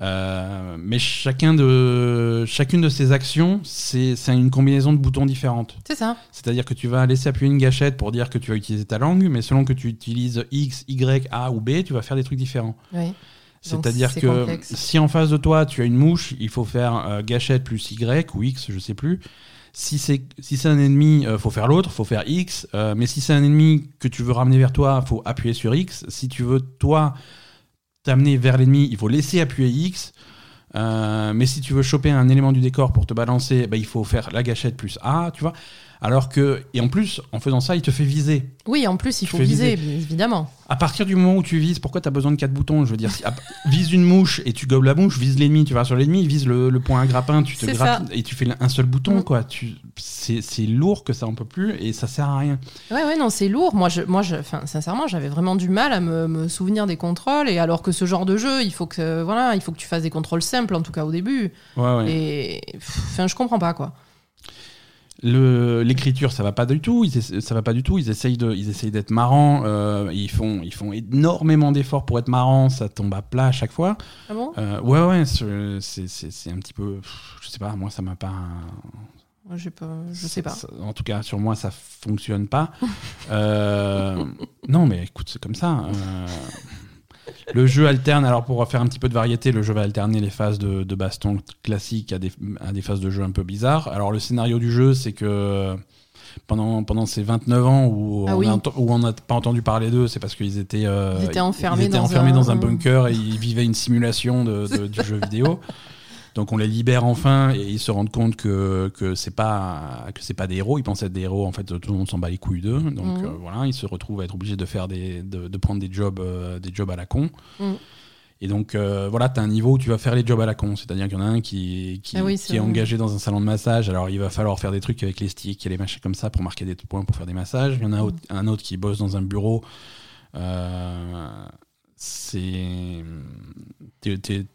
Speaker 2: ouais.
Speaker 1: Mais chacun de, chacune de ces actions, c'est c'est une combinaison de boutons différentes.
Speaker 2: C'est ça.
Speaker 1: C'est-à-dire que tu vas laisser appuyer une gâchette pour dire que tu vas utiliser ta langue, mais selon que tu utilises X, Y, A ou B, tu vas faire des trucs différents.
Speaker 2: Oui.
Speaker 1: C'est-à-dire
Speaker 2: c'est
Speaker 1: que
Speaker 2: complexe.
Speaker 1: si en face de toi tu as une mouche, il faut faire euh, gâchette plus Y ou X, je sais plus. Si c'est si c'est un ennemi, euh, faut faire l'autre, faut faire X. Euh, mais si c'est un ennemi que tu veux ramener vers toi, faut appuyer sur X. Si tu veux toi t'amener vers l'ennemi, il faut laisser appuyer X. Euh, mais si tu veux choper un élément du décor pour te balancer, bah, il faut faire la gâchette plus A, tu vois. Alors que, et en plus, en faisant ça, il te fait viser.
Speaker 2: Oui, en plus, il faut viser, évidemment.
Speaker 1: À partir du moment où tu vises, pourquoi tu as besoin de quatre boutons Je veux dire, si, à- vise une mouche et tu gobes la mouche, vise l'ennemi, tu vas sur l'ennemi, vise le, le point à grappin, tu te grappes et tu fais un seul bouton,
Speaker 2: Mm.
Speaker 1: quoi. Tu, c'est, c'est lourd que ça en peut plus et ça sert à rien.
Speaker 2: Ouais, ouais, non, c'est lourd. Moi, je, moi, je, sincèrement, j'avais vraiment du mal à me, me souvenir des contrôles. Et alors que ce genre de jeu, il faut que, voilà, il faut que tu fasses des contrôles simples, en tout cas au début.
Speaker 1: Ouais, ouais.
Speaker 2: Et, enfin, je comprends pas, quoi.
Speaker 1: L'écriture, ça va pas du tout. Ils, ça va pas du tout. Ils essayent de, ils essayent d'être marrants. euh, ils font, ils font énormément d'efforts pour être marrants. Ça tombe à plat à chaque fois.
Speaker 2: Ah bon?
Speaker 1: Euh, ouais, ouais. C'est, c'est, c'est- c'est un petit peu, pff, je sais pas. Moi, ça m'a pas.
Speaker 2: Je sais pas.
Speaker 1: En tout cas, sur moi, ça fonctionne pas. Euh, non, mais écoute, c'est comme ça. Le jeu alterne, alors pour faire un petit peu de variété, le jeu va alterner les phases de, de baston classiques à des, à des phases de jeu un peu bizarres. Alors le scénario du jeu, c'est que pendant, pendant ces 29 ans où
Speaker 2: Ah
Speaker 1: on
Speaker 2: oui.
Speaker 1: où on n'a pas entendu parler d'eux, c'est parce qu'ils étaient, euh,
Speaker 2: Ils étaient enfermés
Speaker 1: ils étaient
Speaker 2: dans
Speaker 1: enfermés
Speaker 2: un-
Speaker 1: dans un bunker et ils vivaient une simulation de, de- du jeu vidéo. Donc on les libère enfin et ils se rendent compte que que c'est pas que c'est pas des héros. Ils pensaient être des héros. En fait, tout le monde s'en bat les couilles d'eux. Donc
Speaker 2: Mhm.
Speaker 1: euh, voilà, ils se retrouvent à être obligés de faire des de, de prendre des jobs euh, des jobs à la con.
Speaker 2: Mhm.
Speaker 1: Et donc euh, voilà, tu as un niveau où tu vas faire les jobs à la con. C'est-à-dire qu'il y en a un qui qui,
Speaker 2: Ah oui,
Speaker 1: qui
Speaker 2: c'est
Speaker 1: est engagé dans un salon de massage. Alors il va falloir faire des trucs avec les sticks et les machins comme ça pour marquer des points pour faire des massages. Il y en a un autre, un autre qui bosse dans un bureau. Euh, c'est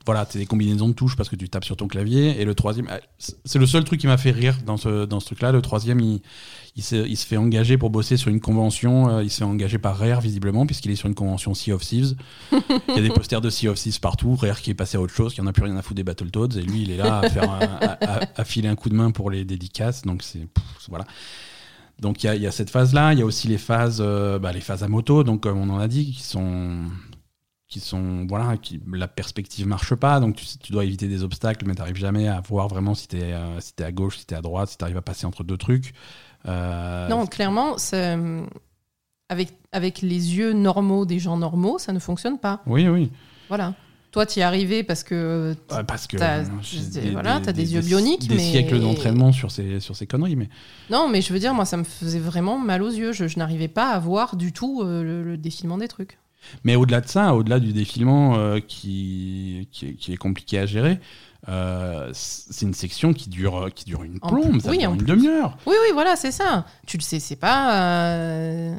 Speaker 1: voilà t'es des combinaisons de touches parce que tu tapes sur ton clavier. Et le troisième ah, c'est le seul truc qui m'a fait rire dans ce dans ce truc là le troisième il il se, il se fait engager pour bosser sur une convention euh, il se fait engager par Rare visiblement puisqu'il est sur une convention Sea of Thieves. Il y a des posters de Sea of Thieves partout. Rare qui est passé à autre chose qui en a plus rien à foutre des Battletoads. Et lui il est là à faire un- à, à- à filer un coup de main pour les dédicaces. Donc c'est voilà. Donc il y y a cette phase là il y a aussi les phases euh, bah, les phases à moto. Donc comme on en a dit qui sont qui sont voilà qui la perspective marche pas donc tu, tu dois éviter des obstacles mais t'arrives jamais à voir vraiment si t'es euh, si t'es à gauche si t'es à droite si t'arrives à passer entre deux trucs Euh,
Speaker 2: Non, clairement, c'est- avec, avec les yeux normaux des gens normaux, ça ne fonctionne pas.
Speaker 1: oui oui
Speaker 2: Voilà. Toi, tu y es arrivé parce que.
Speaker 1: Euh, j'ai
Speaker 2: des- voilà, t'as des yeux bioniques,
Speaker 1: des
Speaker 2: mais-
Speaker 1: siècles d'entraînement sur ces sur ces conneries mais
Speaker 2: Non, mais je veux dire, moi, ça me faisait vraiment mal aux yeux. Je, je n'arrivais pas à voir du tout euh, le, le défilement des trucs.
Speaker 1: Mais au-delà de ça, au-delà du défilement euh, qui, qui, est, qui est compliqué à gérer, euh, c'est une section qui dure, qui dure une plombe, ça
Speaker 2: oui,
Speaker 1: dure une demi-heure.
Speaker 2: Oui, oui, voilà, c'est ça. Tu le sais, c'est pas. euh,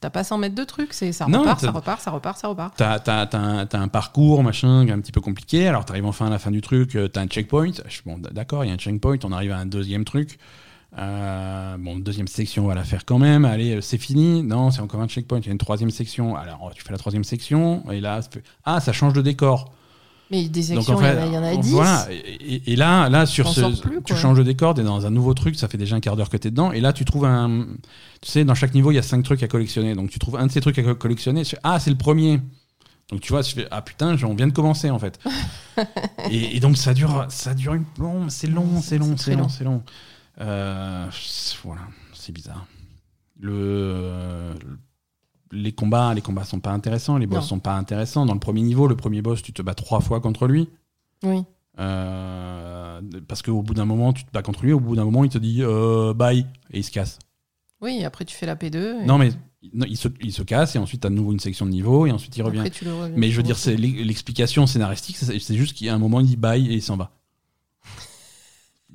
Speaker 2: T'as pas 100 mètres de trucs. C'est ça repart, ça repart, ça repart, ça repart.
Speaker 1: T'as t'as- t'as un, t'as un parcours, machin, qui est un petit peu compliqué. Alors t'arrives enfin à la fin du truc, euh, t'as un checkpoint. Bon, d'accord, il y a un checkpoint, on arrive à un deuxième truc. Euh, bon, deuxième section, on va la faire quand même. Allez, euh, c'est fini. Non, c'est encore un checkpoint. Il y a une troisième section. Alors, tu fais la troisième section. Et là, ah, ça change de décor.
Speaker 2: Mais des
Speaker 1: Donc,
Speaker 2: sections,
Speaker 1: en fait,
Speaker 2: il y en a, 10.
Speaker 1: Voilà. Et, là, là sur ce,
Speaker 2: plus,
Speaker 1: tu changes de décor, t'es dans un nouveau truc, ça fait déjà un quart d'heure que t'es dedans. Et là, tu trouves un. Tu sais, dans chaque niveau, il y a cinq trucs à collectionner. Donc, tu trouves un de ces trucs à co- collectionner. tu ah, c'est le premier. Donc, tu vois, je fais, ah putain, on vient de commencer, en fait. et, et donc, ça dure, ça dure une. C'est long, c'est long,
Speaker 2: C'est
Speaker 1: long. c'est long. Euh, voilà, c'est bizarre. Le. Les combats, les combats sont pas intéressants, les boss
Speaker 2: Non.
Speaker 1: sont pas intéressants. Dans le premier niveau, le premier boss, tu te bats trois fois contre lui.
Speaker 2: Oui.
Speaker 1: Euh, parce qu'au bout d'un moment, tu te bats contre lui, au bout d'un moment, il te dit euh, bye et il se casse.
Speaker 2: Oui, après tu fais la P2. et
Speaker 1: Non, mais non, il, se, il se casse et ensuite, tu as de nouveau une section de niveau et ensuite il revient.
Speaker 2: après, tu le re-
Speaker 1: mais je veux dire, c'est l'e- l'explication scénaristique, c'est juste qu'à un moment, il dit bye et il s'en va.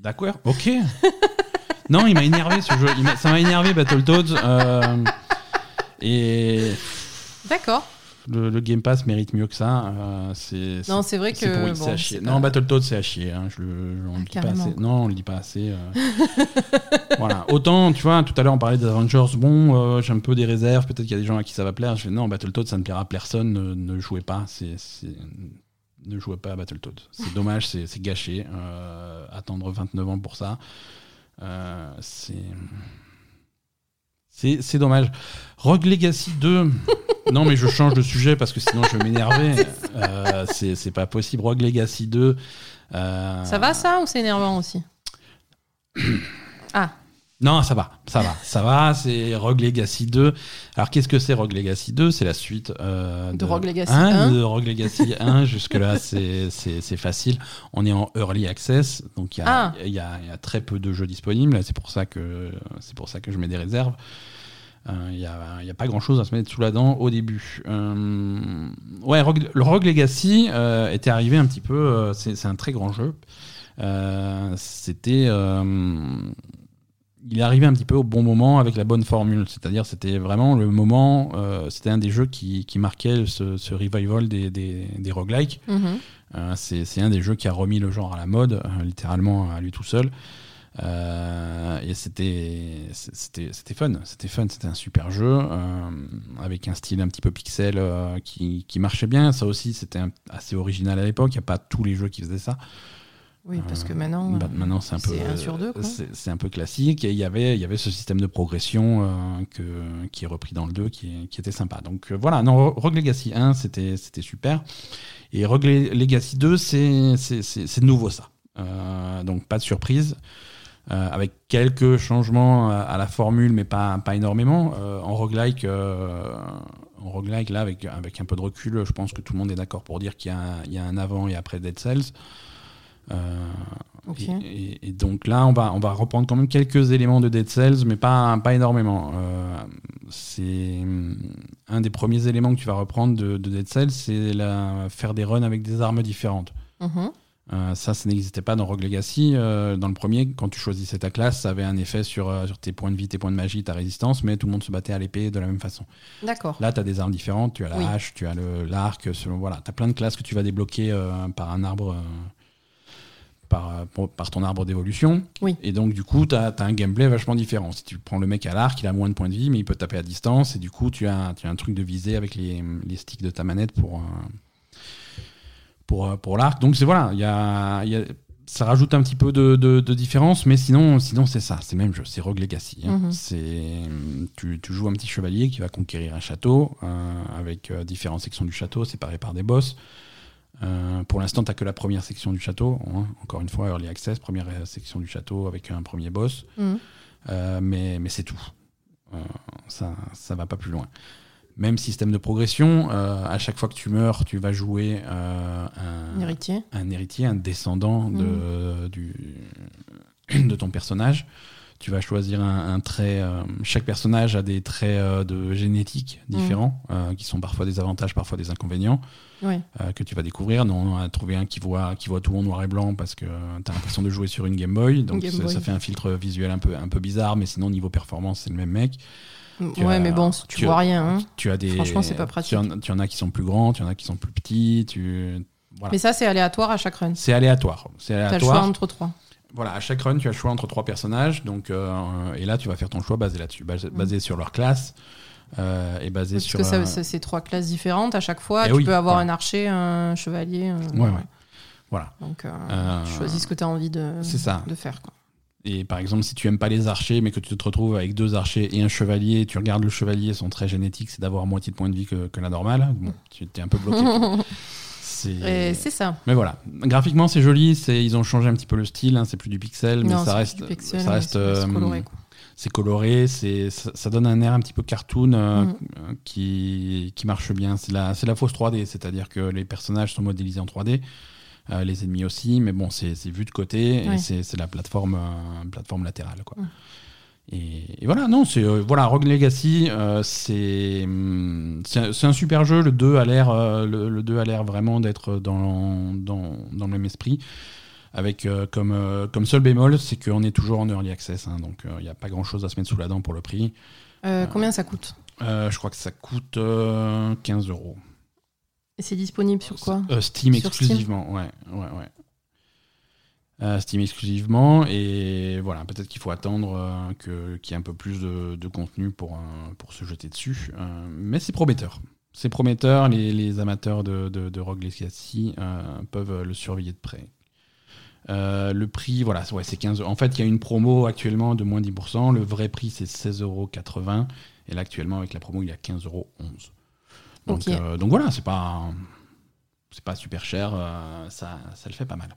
Speaker 1: D'accord, ok. non, il m'a énervé ce jeu. Il ça m'a énervé Battletoads. euh, et
Speaker 2: D'accord.
Speaker 1: le, le Game Pass mérite mieux que ça. euh, c'est
Speaker 2: Non, c'est vrai que.
Speaker 1: pourri,
Speaker 2: bon,
Speaker 1: à chier. Non, Battletoads, c'est à chier. hein, je, on le dit pas assez. Non, on le dit pas assez. euh. voilà. Autant, tu vois, tout à l'heure, on parlait des Avengers. Bon, euh, j'ai un peu des réserves. Peut-être qu'il y a des gens à qui ça va plaire. Je fais non, Battletoads, ça ne plaira à personne. Ne, ne jouez pas. C'est- Ne jouez pas à Battletoads. C'est dommage, c'est, gâché. Euh, attendre 29 ans pour ça. Euh, c'est. C'est, dommage. Rogue Legacy 2. non, mais je change de sujet parce que sinon je vais m'énerver. Euh, c'est, c'est pas possible. Rogue Legacy 2. euh,
Speaker 2: Ça va ça ou c'est énervant aussi? Ah,
Speaker 1: Non, ça va, ça va, ça va. C'est Rogue Legacy 2. Alors, qu'est-ce que c'est Rogue Legacy 2 C'est la suite euh,
Speaker 2: De Rogue Legacy
Speaker 1: un,
Speaker 2: 1.
Speaker 1: De Rogue Legacy 1. Jusque-là, c'est facile. On est en early access, donc il y, a-
Speaker 2: Ah.
Speaker 1: il y a- il y a très peu de jeux disponibles. C'est pour ça que c'est pour ça que je mets des réserves. Euh, Il n'y a, a pas grand chose à se mettre sous la dent au début. Euh, ouais, Rogue- le Rogue Legacy euh, était arrivé un petit peu. euh, c'est c'est un très grand jeu. Euh, C'était. euh, il est arrivé un petit peu au bon moment avec la bonne formule. C'est-à-dire, c'était vraiment le moment. euh, c'était un des jeux qui, qui marquait ce, ce revival des, des, des roguelikes.
Speaker 2: mhm.
Speaker 1: Euh, c'est un des jeux qui a remis le genre à la mode, euh, littéralement à lui tout seul. Et c'était fun, c'était fun, c'était un super jeu avec un style un petit peu pixel qui, qui marchait bien. Ça aussi, c'était assez original à l'époque. Il n'y a pas tous les jeux qui faisaient ça.
Speaker 2: Oui, parce que maintenant,
Speaker 1: Bah, maintenant, c'est un peu,
Speaker 2: un sur deux, quoi.
Speaker 1: c'est un peu classique. Et il y avait, il y avait ce système de progression euh, que, qui est repris dans le 2, qui, était sympa. Donc euh, voilà, non, Rogue Legacy 1, c'était, c'était super. Et Rogue Le- Legacy 2, c'est, c'est, nouveau ça. Euh, donc pas de surprise. Avec quelques changements à, la formule, mais pas, pas énormément. En roguelike, en roguelike, là, avec, avec un peu de recul, je pense que tout le monde est d'accord pour dire qu'il y y a un avant et après Dead Cells. Euh, et, donc là, on va, on va reprendre quand même quelques éléments de Dead Cells, mais pas, pas énormément. Euh, c'est hum, un des premiers éléments que tu vas reprendre de, de Dead Cells, c'est la- faire des runs avec des armes différentes.
Speaker 2: Mhm.
Speaker 1: Euh, ça, ça n'existait pas dans Rogue Legacy. Euh, dans le premier, quand tu choisissais ta classe, ça avait un effet sur, sur tes points de vie, tes points de magie, ta résistance, mais tout le monde se battait à l'épée de la même façon.
Speaker 2: D'accord.
Speaker 1: Là, tu as des armes différentes. Tu as la
Speaker 2: Oui.
Speaker 1: hache, tu as le- l'arc. selon- Voilà, tu as plein de classes que tu vas débloquer par un arbre. Euh, par, ton arbre d'évolution.
Speaker 2: Oui.
Speaker 1: Et donc, du coup, tu as, un gameplay vachement différent. Si tu prends le mec à l'arc, il a moins de points de vie, mais il peut taper à distance. Et du coup, tu as, tu as un truc de visée avec les, les sticks de ta manette pour, euh, pour, euh, pour l'arc. Donc, c'est voilà, il y a, il y a- ça rajoute un petit peu de, de- de différence, mais sinon, sinon c'est ça, c'est même jeu, c'est Rogue Legacy. hein.
Speaker 2: Mhm.
Speaker 1: C'est, tu, tu joues un petit chevalier qui va conquérir un château euh, avec euh, différentes sections du château séparées par des boss. Euh, pour l'instant, tu que la première section du château. hein. Encore une fois, Early Access, première euh, section du château avec un premier boss.
Speaker 2: Mhm.
Speaker 1: Euh, mais mais c'est tout. Euh, ça ça va pas plus loin. Même système de progression. à chaque fois que tu meurs, tu vas jouer un,
Speaker 2: Un héritier.
Speaker 1: un héritier, un descendant de, du, de ton personnage. Tu vas choisir un, un trait. euh, chaque personnage a des traits euh, de génétique différents, euh, qui sont parfois des avantages, parfois des inconvénients, que tu vas découvrir. Nous, on a trouvé un qui voit, qui voit tout en noir et blanc parce que tu as l'impression de jouer sur une Game Boy. Donc
Speaker 2: Game
Speaker 1: ça,
Speaker 2: Boy.
Speaker 1: ça fait un filtre visuel un peu, un peu bizarre, mais sinon, niveau performance, c'est le même mec. Tu
Speaker 2: ouais,
Speaker 1: as-
Speaker 2: mais bon, tu,
Speaker 1: tu-
Speaker 2: vois rien. hein.
Speaker 1: Tu as des,
Speaker 2: Franchement, c'est pas pratique.
Speaker 1: Tu en, tu en as qui sont plus grands, tu en as qui sont plus petits. Tu, voilà.
Speaker 2: Mais ça, c'est aléatoire à chaque run.
Speaker 1: C'est aléatoire. C'est
Speaker 2: T'as le
Speaker 1: aléatoire.
Speaker 2: choix entre trois.
Speaker 1: Voilà, à chaque run, tu as le choix entre trois personnages. Donc, euh, et là, tu vas faire ton choix basé là-dessus, basé, basé sur leur classe euh, et basé
Speaker 2: Parce
Speaker 1: sur.
Speaker 2: que ça,
Speaker 1: euh,
Speaker 2: c'est trois classes différentes à chaque fois.
Speaker 1: Eh
Speaker 2: tu
Speaker 1: oui,
Speaker 2: peux avoir
Speaker 1: voilà.
Speaker 2: un archer, un chevalier. un-
Speaker 1: Ouais, ouais. Voilà.
Speaker 2: Donc, tu choisis ce que tu as envie de,
Speaker 1: C'est ça.
Speaker 2: de faire. Quoi.
Speaker 1: Et par exemple, si tu aimes pas les archers, mais que tu te retrouves avec deux archers et un chevalier, tu regardes le chevalier, son trait génétique, c'est d'avoir moitié de points de vie que, que la normale. Bon, tu es un peu bloqué.
Speaker 2: C'est ça.
Speaker 1: Mais voilà, graphiquement c'est joli, c'est ils ont changé un petit peu le style, hein, c'est plus du pixel, mais ça reste,
Speaker 2: pixel,
Speaker 1: ça reste,
Speaker 2: c'est-
Speaker 1: euh,
Speaker 2: coloré.
Speaker 1: C'est coloré, ça, ça donne un air un petit peu cartoon euh,
Speaker 2: Mhm.
Speaker 1: euh, qui, qui marche bien. C'est la, fausse 3D, c'est-à-dire que les personnages sont modélisés en 3D, euh, les ennemis aussi, mais bon, c'est vu de côté et
Speaker 2: Ouais.
Speaker 1: c'est c'est la plateforme, euh, plateforme latérale. Quoi.
Speaker 2: Mhm.
Speaker 1: Et, et voilà, non, c'est euh, voilà, Rogue Legacy, euh, c'est hum, c'est un, super jeu. Le 2 a l'air, euh, le, le 2 a l'air vraiment d'être dans, dans, dans le même esprit. Avec comme, comme seul bémol, c'est qu'on est toujours en early access, hein, donc il n'y a pas grand chose à se mettre sous la dent pour le prix.
Speaker 2: Combien ça coûte?
Speaker 1: je crois que ça coûte euh, 15 euros.
Speaker 2: Et c'est disponible sur quoi?
Speaker 1: Steam
Speaker 2: Sur Steam?
Speaker 1: exclusivement, ouais, ouais, ouais. Steam exclusivement, et voilà, peut-être qu'il faut attendre euh, qu'il y ait un peu plus de, de contenu pour, pour se jeter dessus. Euh, mais c'est prometteur. C'est prometteur, les, les amateurs de, de, de Rogue Legacy euh, peuvent le surveiller de près. Euh, le prix, voilà, ouais, c'est 15 euros. En fait, il y a une promo actuellement de moins 10%. Le vrai prix, c'est 16,80 euros. Et là, actuellement, avec la promo, il y a 15,11 euros. Donc,
Speaker 2: Ok.
Speaker 1: euh, donc voilà, c'est pas, c'est pas super cher. euh, ça, ça le fait pas mal.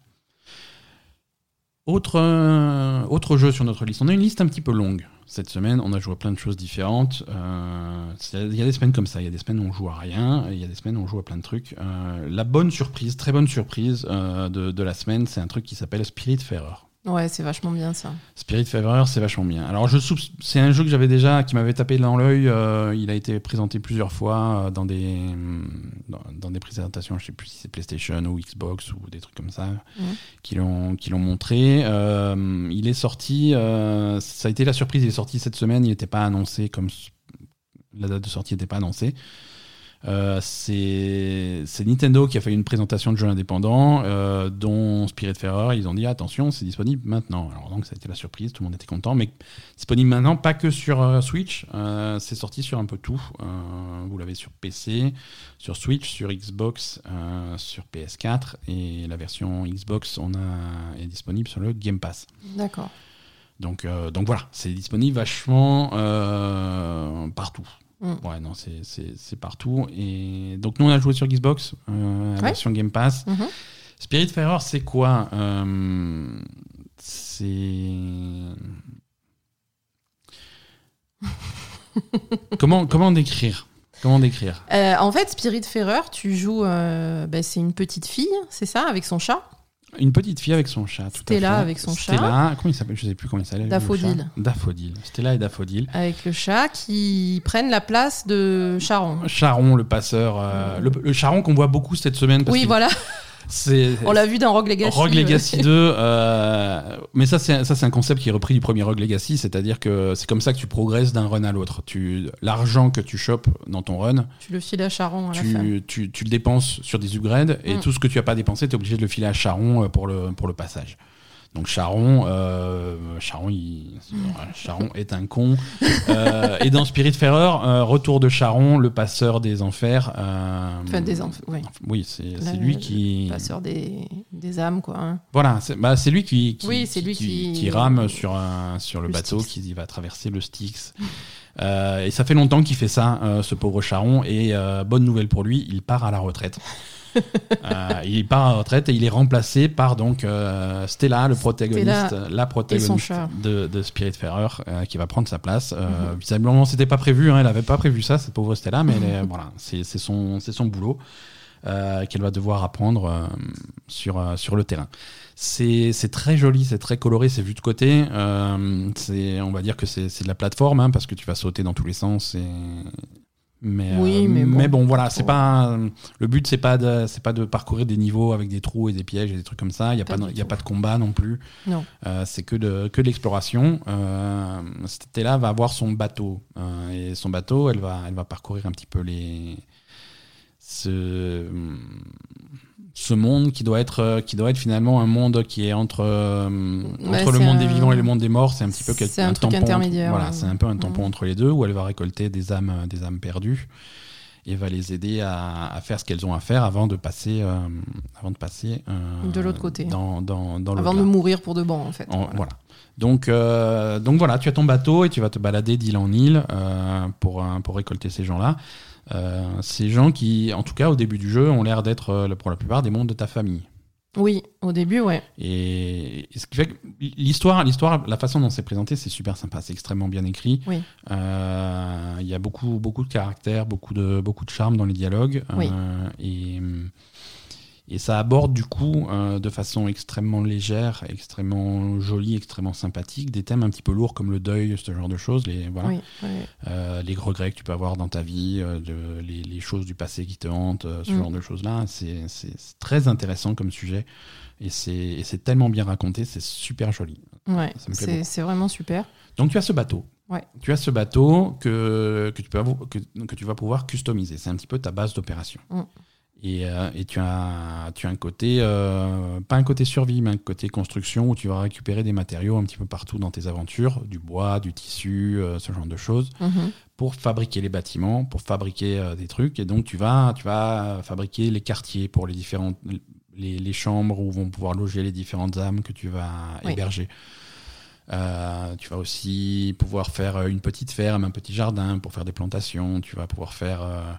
Speaker 1: Autre, euh, autre jeu sur notre liste. On a une liste un petit peu longue cette semaine. On a joué à plein de choses différentes. Euh, Il y a des semaines comme ça. Il y a des semaines où on joue à rien. Il y a des semaines où on joue à plein de trucs. Euh, la bonne surprise, très bonne surprise de, de la semaine, c'est un truc qui s'appelle Spiritfarer.
Speaker 2: Ouais, c'est vachement bien ça.
Speaker 1: Spiritfarer, c'est vachement bien. Alors, je c'est un jeu que j'avais déjà, qui m'avait tapé dans l'œil. euh, il a été présenté plusieurs fois euh, dans des, dans, dans des présentations, je sais plus si c'est PlayStation ou Xbox ou des trucs comme ça, qui l'ont qui l'ont montré. Euh, il est sorti, ça a été la surprise, il est sorti cette semaine, il n'était pas annoncé comme la date de sortie n'était pas annoncée. Euh, c'est Nintendo qui a fait une présentation de jeux indépendants, euh, dont Spiritfarer. Ils ont dit attention, c'est disponible maintenant. Alors donc ça a été la surprise, tout le monde était content, mais disponible maintenant, pas que sur euh, Switch. C'est sorti sur un peu tout. Vous l'avez sur PC, sur Switch, sur Xbox, sur PS4 et la version Xbox on a est disponible sur le Game Pass.
Speaker 2: D'accord.
Speaker 1: Donc, donc voilà, c'est disponible vachement partout.
Speaker 2: Mm.
Speaker 1: Ouais, non, c'est- partout. Et donc, nous, on a joué sur Xbox, euh,
Speaker 2: Ouais.
Speaker 1: version Game Pass.
Speaker 2: Mhm.
Speaker 1: Spiritfarer, c'est quoi Euh, C'est. comment, comment décrire? Comment décrire?
Speaker 2: Euh, en fait, Spiritfarer, tu joues. euh, ben, c'est une petite fille, c'est ça, avec son chat
Speaker 1: Une petite fille avec son chat.
Speaker 2: Stella avec son chat.
Speaker 1: Stella, comment il s'appelle Je sais plus comment il s'appelle. le
Speaker 2: Daffodil.
Speaker 1: Daffodil. Stella et Daffodil.
Speaker 2: avec le chat qui prennent la place de Charon.
Speaker 1: Charon, le passeur, euh, le, le Charon qu'on voit beaucoup cette semaine. Parce
Speaker 2: Oui, voilà, on l'a vu dans Rogue Legacy.
Speaker 1: Rogue
Speaker 2: ouais.
Speaker 1: Legacy 2, euh, mais ça c'est ça c'est un concept qui est repris du premier Rogue Legacy, c'est-à-dire que c'est comme ça que tu progresses d'un run à l'autre. Tu l'argent que tu chopes dans ton run,
Speaker 2: Tu le files à Charon à la fin.
Speaker 1: tu, le dépenses sur des upgrades et
Speaker 2: Mm.
Speaker 1: tout ce que tu as pas dépensé, tu es obligé de le filer à Charon euh, pour le pour le passage. Donc Charon, euh, Charon, il- Charon est un con. Euh, et dans Spiritfarer, euh, retour de Charon, le passeur des enfers.
Speaker 2: Enfin, des enfants, oui.
Speaker 1: Oui, c'est lui qui.
Speaker 2: Passeur des, des âmes, quoi. hein.
Speaker 1: Voilà, c'est bah, c'est lui qui, qui,
Speaker 2: Oui, c'est lui qui-
Speaker 1: qui rame sur, un, sur le,
Speaker 2: Le
Speaker 1: bateau,
Speaker 2: Styx.
Speaker 1: qui va traverser le Styx. Et ça fait longtemps qu'il fait ça, ce pauvre Charon. Et bonne nouvelle pour lui, il part à la retraite. Euh, il part à la retraite et il est remplacé par donc euh, Stella, le protagoniste,
Speaker 2: Stella
Speaker 1: la protagoniste de, de Spiritfarer, euh, qui va prendre sa place. Euh,
Speaker 2: Mhm.
Speaker 1: Visiblement, c'était pas prévu. hein, elle avait pas prévu ça, cette pauvre Stella, mais elle est- voilà, c'est son, son boulot euh, qu'elle va devoir apprendre euh, sur, euh, sur le terrain. C'est très joli, c'est très coloré, c'est vu de côté. Euh, on va dire que c'est c'est de la plateforme, hein, parce que tu vas sauter dans tous les sens. Et... Mais,
Speaker 2: Oui,
Speaker 1: euh,
Speaker 2: mais bon,
Speaker 1: voilà, c'est pas le but, c'est pas de c'est pas de parcourir des niveaux avec des trous et des pièges et des trucs comme ça. Il y a
Speaker 2: Pas
Speaker 1: il y a pas de combat non plus.
Speaker 2: Non.
Speaker 1: Euh, c'est que de que de l'exploration. Euh, Stella va avoir son bateau euh, et son bateau, elle va elle va parcourir un petit peu les ce ce monde qui doit être euh, qui doit être finalement un monde qui est entre euh,
Speaker 2: Ouais,
Speaker 1: entre le monde des
Speaker 2: un-
Speaker 1: vivants et le monde des morts c'est un petit peu quel-
Speaker 2: c'est un truc
Speaker 1: tampon entre-
Speaker 2: intermédiaire,
Speaker 1: voilà
Speaker 2: ouais.
Speaker 1: c'est un peu un tampon entre les deux où elle va récolter des âmes des âmes perdues et va les aider à, à faire ce qu'elles ont à faire avant de passer euh, avant de passer euh,
Speaker 2: De l'autre côté.
Speaker 1: dans dans dans
Speaker 2: Avant de mourir pour de bon, en fait.
Speaker 1: En-
Speaker 2: Voilà.
Speaker 1: voilà. Donc, euh, donc voilà, tu as ton bateau et tu vas te balader d'île en île euh, pour, euh, pour récolter ces gens-là. Euh, ces gens qui, en tout cas au début du jeu, ont l'air d'être euh, pour la plupart des membres de ta famille.
Speaker 2: Oui, au début, ouais.
Speaker 1: Et ce qui fait que l'histoire, l'histoire, la façon dont c'est présenté, c'est super sympa, c'est extrêmement bien écrit.
Speaker 2: Oui.
Speaker 1: Euh, Il y a beaucoup, beaucoup de caractère, beaucoup de, beaucoup de charme dans les dialogues.
Speaker 2: Oui.
Speaker 1: Euh, et, et ça aborde du coup euh, de façon extrêmement légère, extrêmement jolie, extrêmement sympathique, des thèmes un petit peu lourds comme le deuil, ce genre de choses. Les, voilà.
Speaker 2: Oui, oui.
Speaker 1: Euh, les regrets que tu peux avoir dans ta vie, euh, de- les, les choses du passé qui te hantent, ce
Speaker 2: Mm.
Speaker 1: genre de choses-là. C'est très intéressant comme sujet et c'est tellement bien raconté, c'est super joli.
Speaker 2: Ouais, c'est vraiment super.
Speaker 1: Donc tu as ce bateau.
Speaker 2: Ouais.
Speaker 1: Tu as ce bateau que, que, tu peux avou- que, que tu vas pouvoir customiser. C'est un petit peu ta base d'opération.
Speaker 2: Mm.
Speaker 1: Et, euh, et tu, as, tu as un côté, euh, pas un côté survie, mais un côté construction où tu vas récupérer des matériaux un petit peu partout dans tes aventures, du bois, du tissu, euh, ce genre de choses
Speaker 2: Mhm.
Speaker 1: pour fabriquer les bâtiments, pour fabriquer des trucs. Et donc, tu vas, tu vas fabriquer les quartiers pour les différentes, les, les chambres où vont pouvoir loger les différentes âmes que tu vas
Speaker 2: Oui.
Speaker 1: héberger. Euh, tu vas aussi pouvoir faire une petite ferme, un petit jardin pour faire des plantations. Tu vas pouvoir faire euh,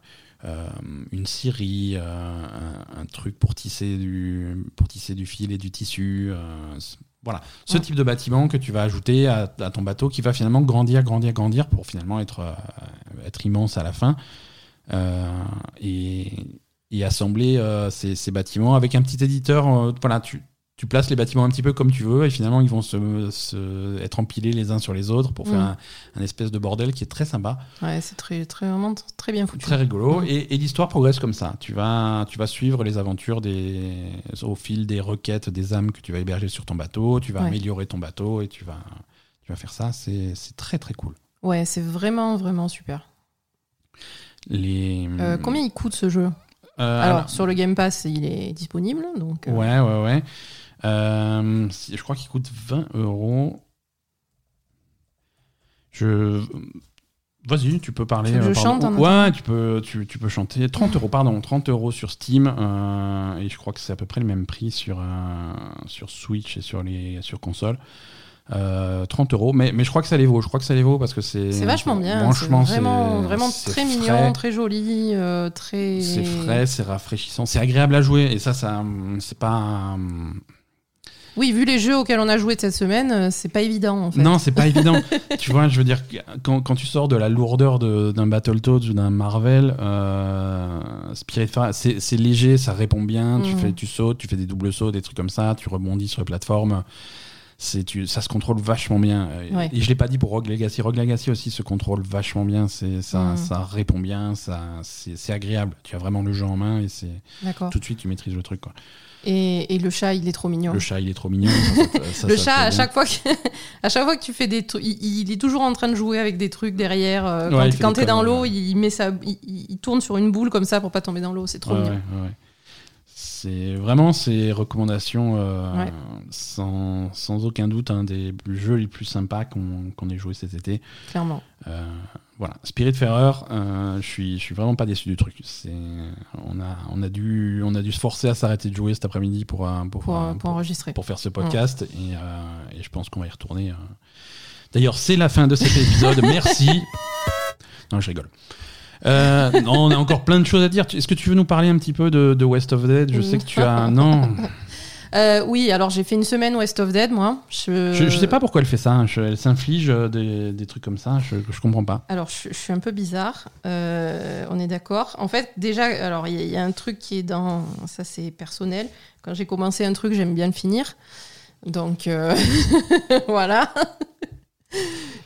Speaker 1: une scierie, euh, un, un truc pour tisser du, pour tisser du fil et du tissu. euh, voilà, ce
Speaker 2: Ouais.
Speaker 1: type de bâtiment que tu vas ajouter à, à ton bateau qui va finalement grandir, grandir, grandir pour finalement être, euh, être immense à la fin. Euh, et, et assembler euh, ces, ces bâtiments avec un petit éditeur. euh, voilà, tu, tu places les bâtiments un petit peu comme tu veux et finalement ils vont se, se- être empilés les uns sur les autres pour faire
Speaker 2: Mm.
Speaker 1: un, un espèce de bordel qui est très sympa.
Speaker 2: Ouais, c'est très, très, vraiment très bien foutu.
Speaker 1: Très rigolo.
Speaker 2: Mm.
Speaker 1: Et, et l'histoire progresse comme ça. Tu vas, tu vas suivre les aventures des, au fil des requêtes des âmes que tu vas héberger sur ton bateau. Tu vas
Speaker 2: Ouais.
Speaker 1: améliorer ton bateau et tu vas, tu vas faire ça. C'est c'est très très cool.
Speaker 2: Ouais, c'est vraiment, vraiment super.
Speaker 1: Les,
Speaker 2: Euh, combien il coûte ce jeu?
Speaker 1: Euh,
Speaker 2: Alors, sur le Game Pass, il est disponible. Donc, euh,
Speaker 1: Ouais, ouais, ouais. Euh, je crois qu'il coûte 20 euros. Je. Vas-y, tu peux parler. Euh,
Speaker 2: je
Speaker 1: pardon.
Speaker 2: chante en
Speaker 1: Ouais, tu peux, tu, tu peux chanter. 30 euros, pardon, 30 euros sur Steam. euh, et je crois que c'est à peu près le même prix sur, euh, sur Switch et sur, les, sur console. Euh, 30 euros, mais, mais je crois que ça les vaut. Je crois que ça les vaut parce que c'est.
Speaker 2: c'est vachement bien.
Speaker 1: Franchement, c'est
Speaker 2: vraiment, très
Speaker 1: frais.
Speaker 2: mignon, très joli, euh, très.
Speaker 1: C'est frais, c'est rafraîchissant, c'est agréable à jouer. Et ça, ça c'est pas.
Speaker 2: Oui, vu les jeux auxquels on a joué cette semaine, euh, c'est pas évident en fait.
Speaker 1: Non, c'est pas évident. tu vois, je veux dire, quand, quand tu sors de la lourdeur de- d'un Battletoads ou d'un Marvel, euh, c'est léger, ça répond bien. Tu,
Speaker 2: Mhm.
Speaker 1: fais, tu sautes, tu fais des doubles sauts, des trucs comme ça, tu rebondis sur les plateformes. Tu, ça se contrôle vachement bien.
Speaker 2: Ouais.
Speaker 1: Et je l'ai pas dit pour Rogue Legacy. Rogue Legacy aussi se contrôle vachement bien. C'est, ça,
Speaker 2: Mhm.
Speaker 1: ça répond bien, ça, c'est, agréable. Tu as vraiment le jeu en main et c'est tout de suite tu maîtrises le truc. Quoi.
Speaker 2: Et, et le chat, il est trop mignon.
Speaker 1: Le chat, il est trop mignon. ça, ça- ça-
Speaker 2: le
Speaker 1: ça
Speaker 2: chat, à chaque, fois que, à chaque fois que tu fais des trucs, il, il est toujours en train de jouer avec des trucs derrière. euh,
Speaker 1: Ouais,
Speaker 2: quand quand t'es dans l'eau,
Speaker 1: ouais.
Speaker 2: il, met sa, il, il tourne sur une boule comme ça pour pas tomber dans l'eau. C'est trop
Speaker 1: Ouais,
Speaker 2: mignon.
Speaker 1: C'est vraiment ces recommandations euh,
Speaker 2: Ouais.
Speaker 1: sans, sans aucun doute un des jeux les plus sympas qu'on ait joué cet été.
Speaker 2: Clairement.
Speaker 1: Euh, voilà, Spiritfarer, euh, je suis, je suis vraiment pas déçu du truc. On a, on a dû, on a dû se forcer à s'arrêter de jouer cet après-midi pour, pour,
Speaker 2: Pour, pour enregistrer.
Speaker 1: pour faire ce podcast et, et je pense qu'on va y retourner. D'ailleurs, c'est la fin de cet épisode. Merci. Non, je rigole. Euh, non, on a encore plein de choses à dire. Est-ce que tu veux nous parler un petit peu de, de West of Dead? Je sais que tu as. Non,
Speaker 2: Euh, oui, alors j'ai fait une semaine West of Dead, moi. Je,
Speaker 1: je, je sais pas pourquoi elle fait ça. hein. Je- elle s'inflige euh, des, des trucs comme ça. Je, je comprends pas.
Speaker 2: Alors, je, suis un peu bizarre. Euh, on est d'accord. En fait, déjà, alors il y, a- il y a un truc qui est dans. Ça, c'est personnel. Quand j'ai commencé un truc, j'aime bien le finir. Donc, euh, voilà.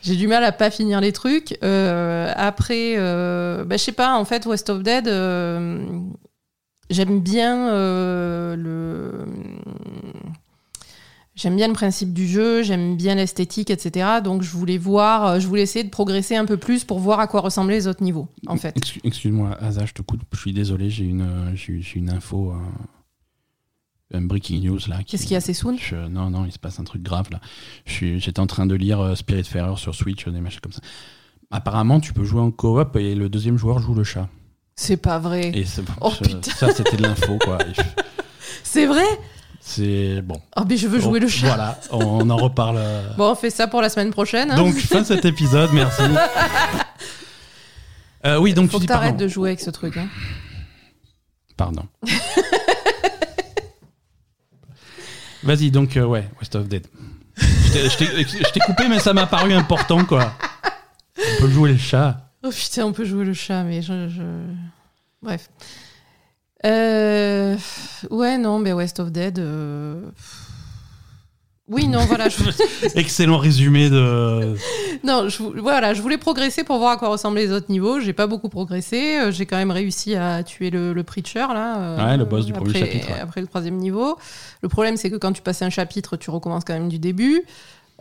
Speaker 2: J'ai du mal à pas finir les trucs. Euh, après, euh, bah, je sais pas, en fait, West of Dead. euh, J'aime bien euh, le. J'aime bien le principe du jeu, j'aime bien l'esthétique, etc. Donc je voulais voir, je voulais essayer de progresser un peu plus pour voir à quoi ressemblaient les autres niveaux, en fait.
Speaker 1: Excu- Excuse-moi, Asa, je te coupe. Je suis désolé. J'ai une, j'ai une info, euh, breaking news là.
Speaker 2: Qu'est-ce qu'il y a, c'est Soon
Speaker 1: Je- non, non, il se passe un truc grave là. Je suis- J'étais en train de lire euh, Spiritfarer sur Switch, des machins comme ça. Apparemment, tu peux jouer en coop et le deuxième joueur joue le chat.
Speaker 2: C'est pas vrai.
Speaker 1: Et c'est-
Speaker 2: Oh,
Speaker 1: je-
Speaker 2: putain.
Speaker 1: ça, c'était de l'info quoi. Je-
Speaker 2: C'est vrai
Speaker 1: C'est bon.
Speaker 2: Oh, mais je veux jouer
Speaker 1: On-
Speaker 2: le chat.
Speaker 1: Voilà, on en reparle. euh.
Speaker 2: Bon, on fait ça pour la semaine prochaine. hein.
Speaker 1: Donc, fin de cet épisode, merci. Euh, oui, donc
Speaker 2: Faut
Speaker 1: tu
Speaker 2: que
Speaker 1: dis
Speaker 2: t'arrêtes
Speaker 1: pardon.
Speaker 2: de jouer avec ce truc. hein.
Speaker 1: Pardon. Vas-y, donc, euh, ouais, West of Dead. Je t'ai- coupé, mais ça m'a paru important, quoi. On peut jouer les chats.
Speaker 2: Oh putain, on peut jouer le chat, mais je. je- Bref. Euh, Ouais, non, mais West of Dead. euh, Oui, non, voilà. Je...
Speaker 1: Excellent résumé de.
Speaker 2: Non, je, voilà, je voulais progresser pour voir à quoi ressemblaient les autres niveaux. J'ai pas beaucoup progressé. Euh, J'ai quand même réussi à tuer le, le preacher là. euh,
Speaker 1: Ouais, le boss du premier
Speaker 2: après,
Speaker 1: chapitre, ouais.
Speaker 2: Après le troisième niveau. Le problème, c'est que quand tu passes un chapitre, tu recommences quand même du début.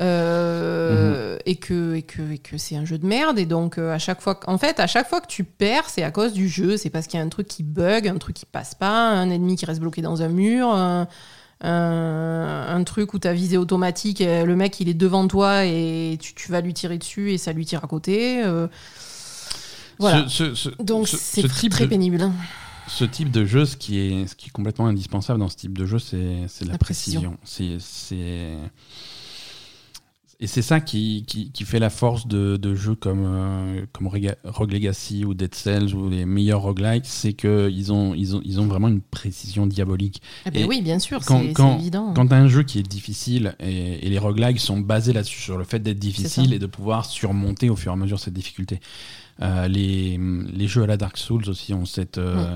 Speaker 2: Euh, et que et que et que c'est un jeu de merde et donc euh, à chaque fois que- en fait à chaque fois que tu perds c'est à cause du jeu c'est parce qu'il y a un truc qui bug un truc qui passe pas un ennemi qui reste bloqué dans un mur un, un- un truc où ta visée automatique euh, le mec il est devant toi et tu, tu vas lui tirer dessus et ça lui tire à côté euh, voilà
Speaker 1: Ce, ce- ce-
Speaker 2: donc
Speaker 1: ce-
Speaker 2: c'est très
Speaker 1: de-
Speaker 2: pénible
Speaker 1: Ce type de jeu, ce qui est, ce qui est complètement indispensable dans ce type de jeu, c'est c'est la,
Speaker 2: La précision.
Speaker 1: précision. C'est et c'est ça qui, qui, qui fait la force de, de jeux comme, euh, comme Rogue Legacy ou Dead Cells ou les meilleurs roguelikes, c'est qu'ils ont, ils ont, ils ont vraiment une précision diabolique.
Speaker 2: Eh ben
Speaker 1: Et
Speaker 2: oui bien sûr
Speaker 1: quand-
Speaker 2: évident
Speaker 1: Quand as un jeu qui est difficile, et, et les roguelikes sont basés là-dessus, sur le fait d'être difficile et de pouvoir surmonter au fur et à mesure cette difficulté. Euh, les, les jeux à la Dark Souls aussi ont cette. Euh,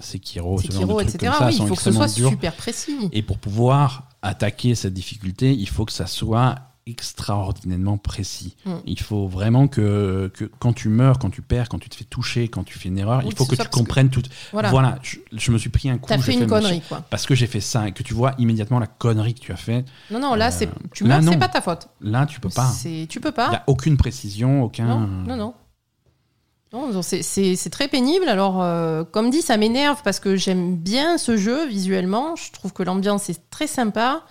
Speaker 1: Sekiro, ce genre
Speaker 2: Sekiro
Speaker 1: de trucs
Speaker 2: etc
Speaker 1: ça
Speaker 2: oui il faut que ce soit
Speaker 1: durs.
Speaker 2: super précis
Speaker 1: Et pour pouvoir attaquer cette difficulté, il faut que ça soit extraordinairement précis.
Speaker 2: Mm.
Speaker 1: Il faut vraiment que, que quand tu meurs, quand tu perds, quand tu te fais toucher, quand tu fais une erreur,
Speaker 2: Oui,
Speaker 1: il faut que tu
Speaker 2: que-
Speaker 1: comprennes tout.
Speaker 2: voilà,
Speaker 1: Voilà, je, je me suis pris un coup.
Speaker 2: t'as fait une connerie quoi
Speaker 1: Parce que j'ai fait ça et que tu vois immédiatement la connerie que tu as fait.
Speaker 2: non non là
Speaker 1: Euh,
Speaker 2: c'est tu
Speaker 1: là,
Speaker 2: meurs c'est pas ta faute
Speaker 1: Là, tu peux pas.
Speaker 2: tu peux
Speaker 1: Il
Speaker 2: pas
Speaker 1: n'y a aucune précision, aucun.
Speaker 2: non non non c'est très pénible. Alors, euh, comme dit, ça m'énerve parce que j'aime bien ce jeu visuellement. Je trouve que l'ambiance est très sympa.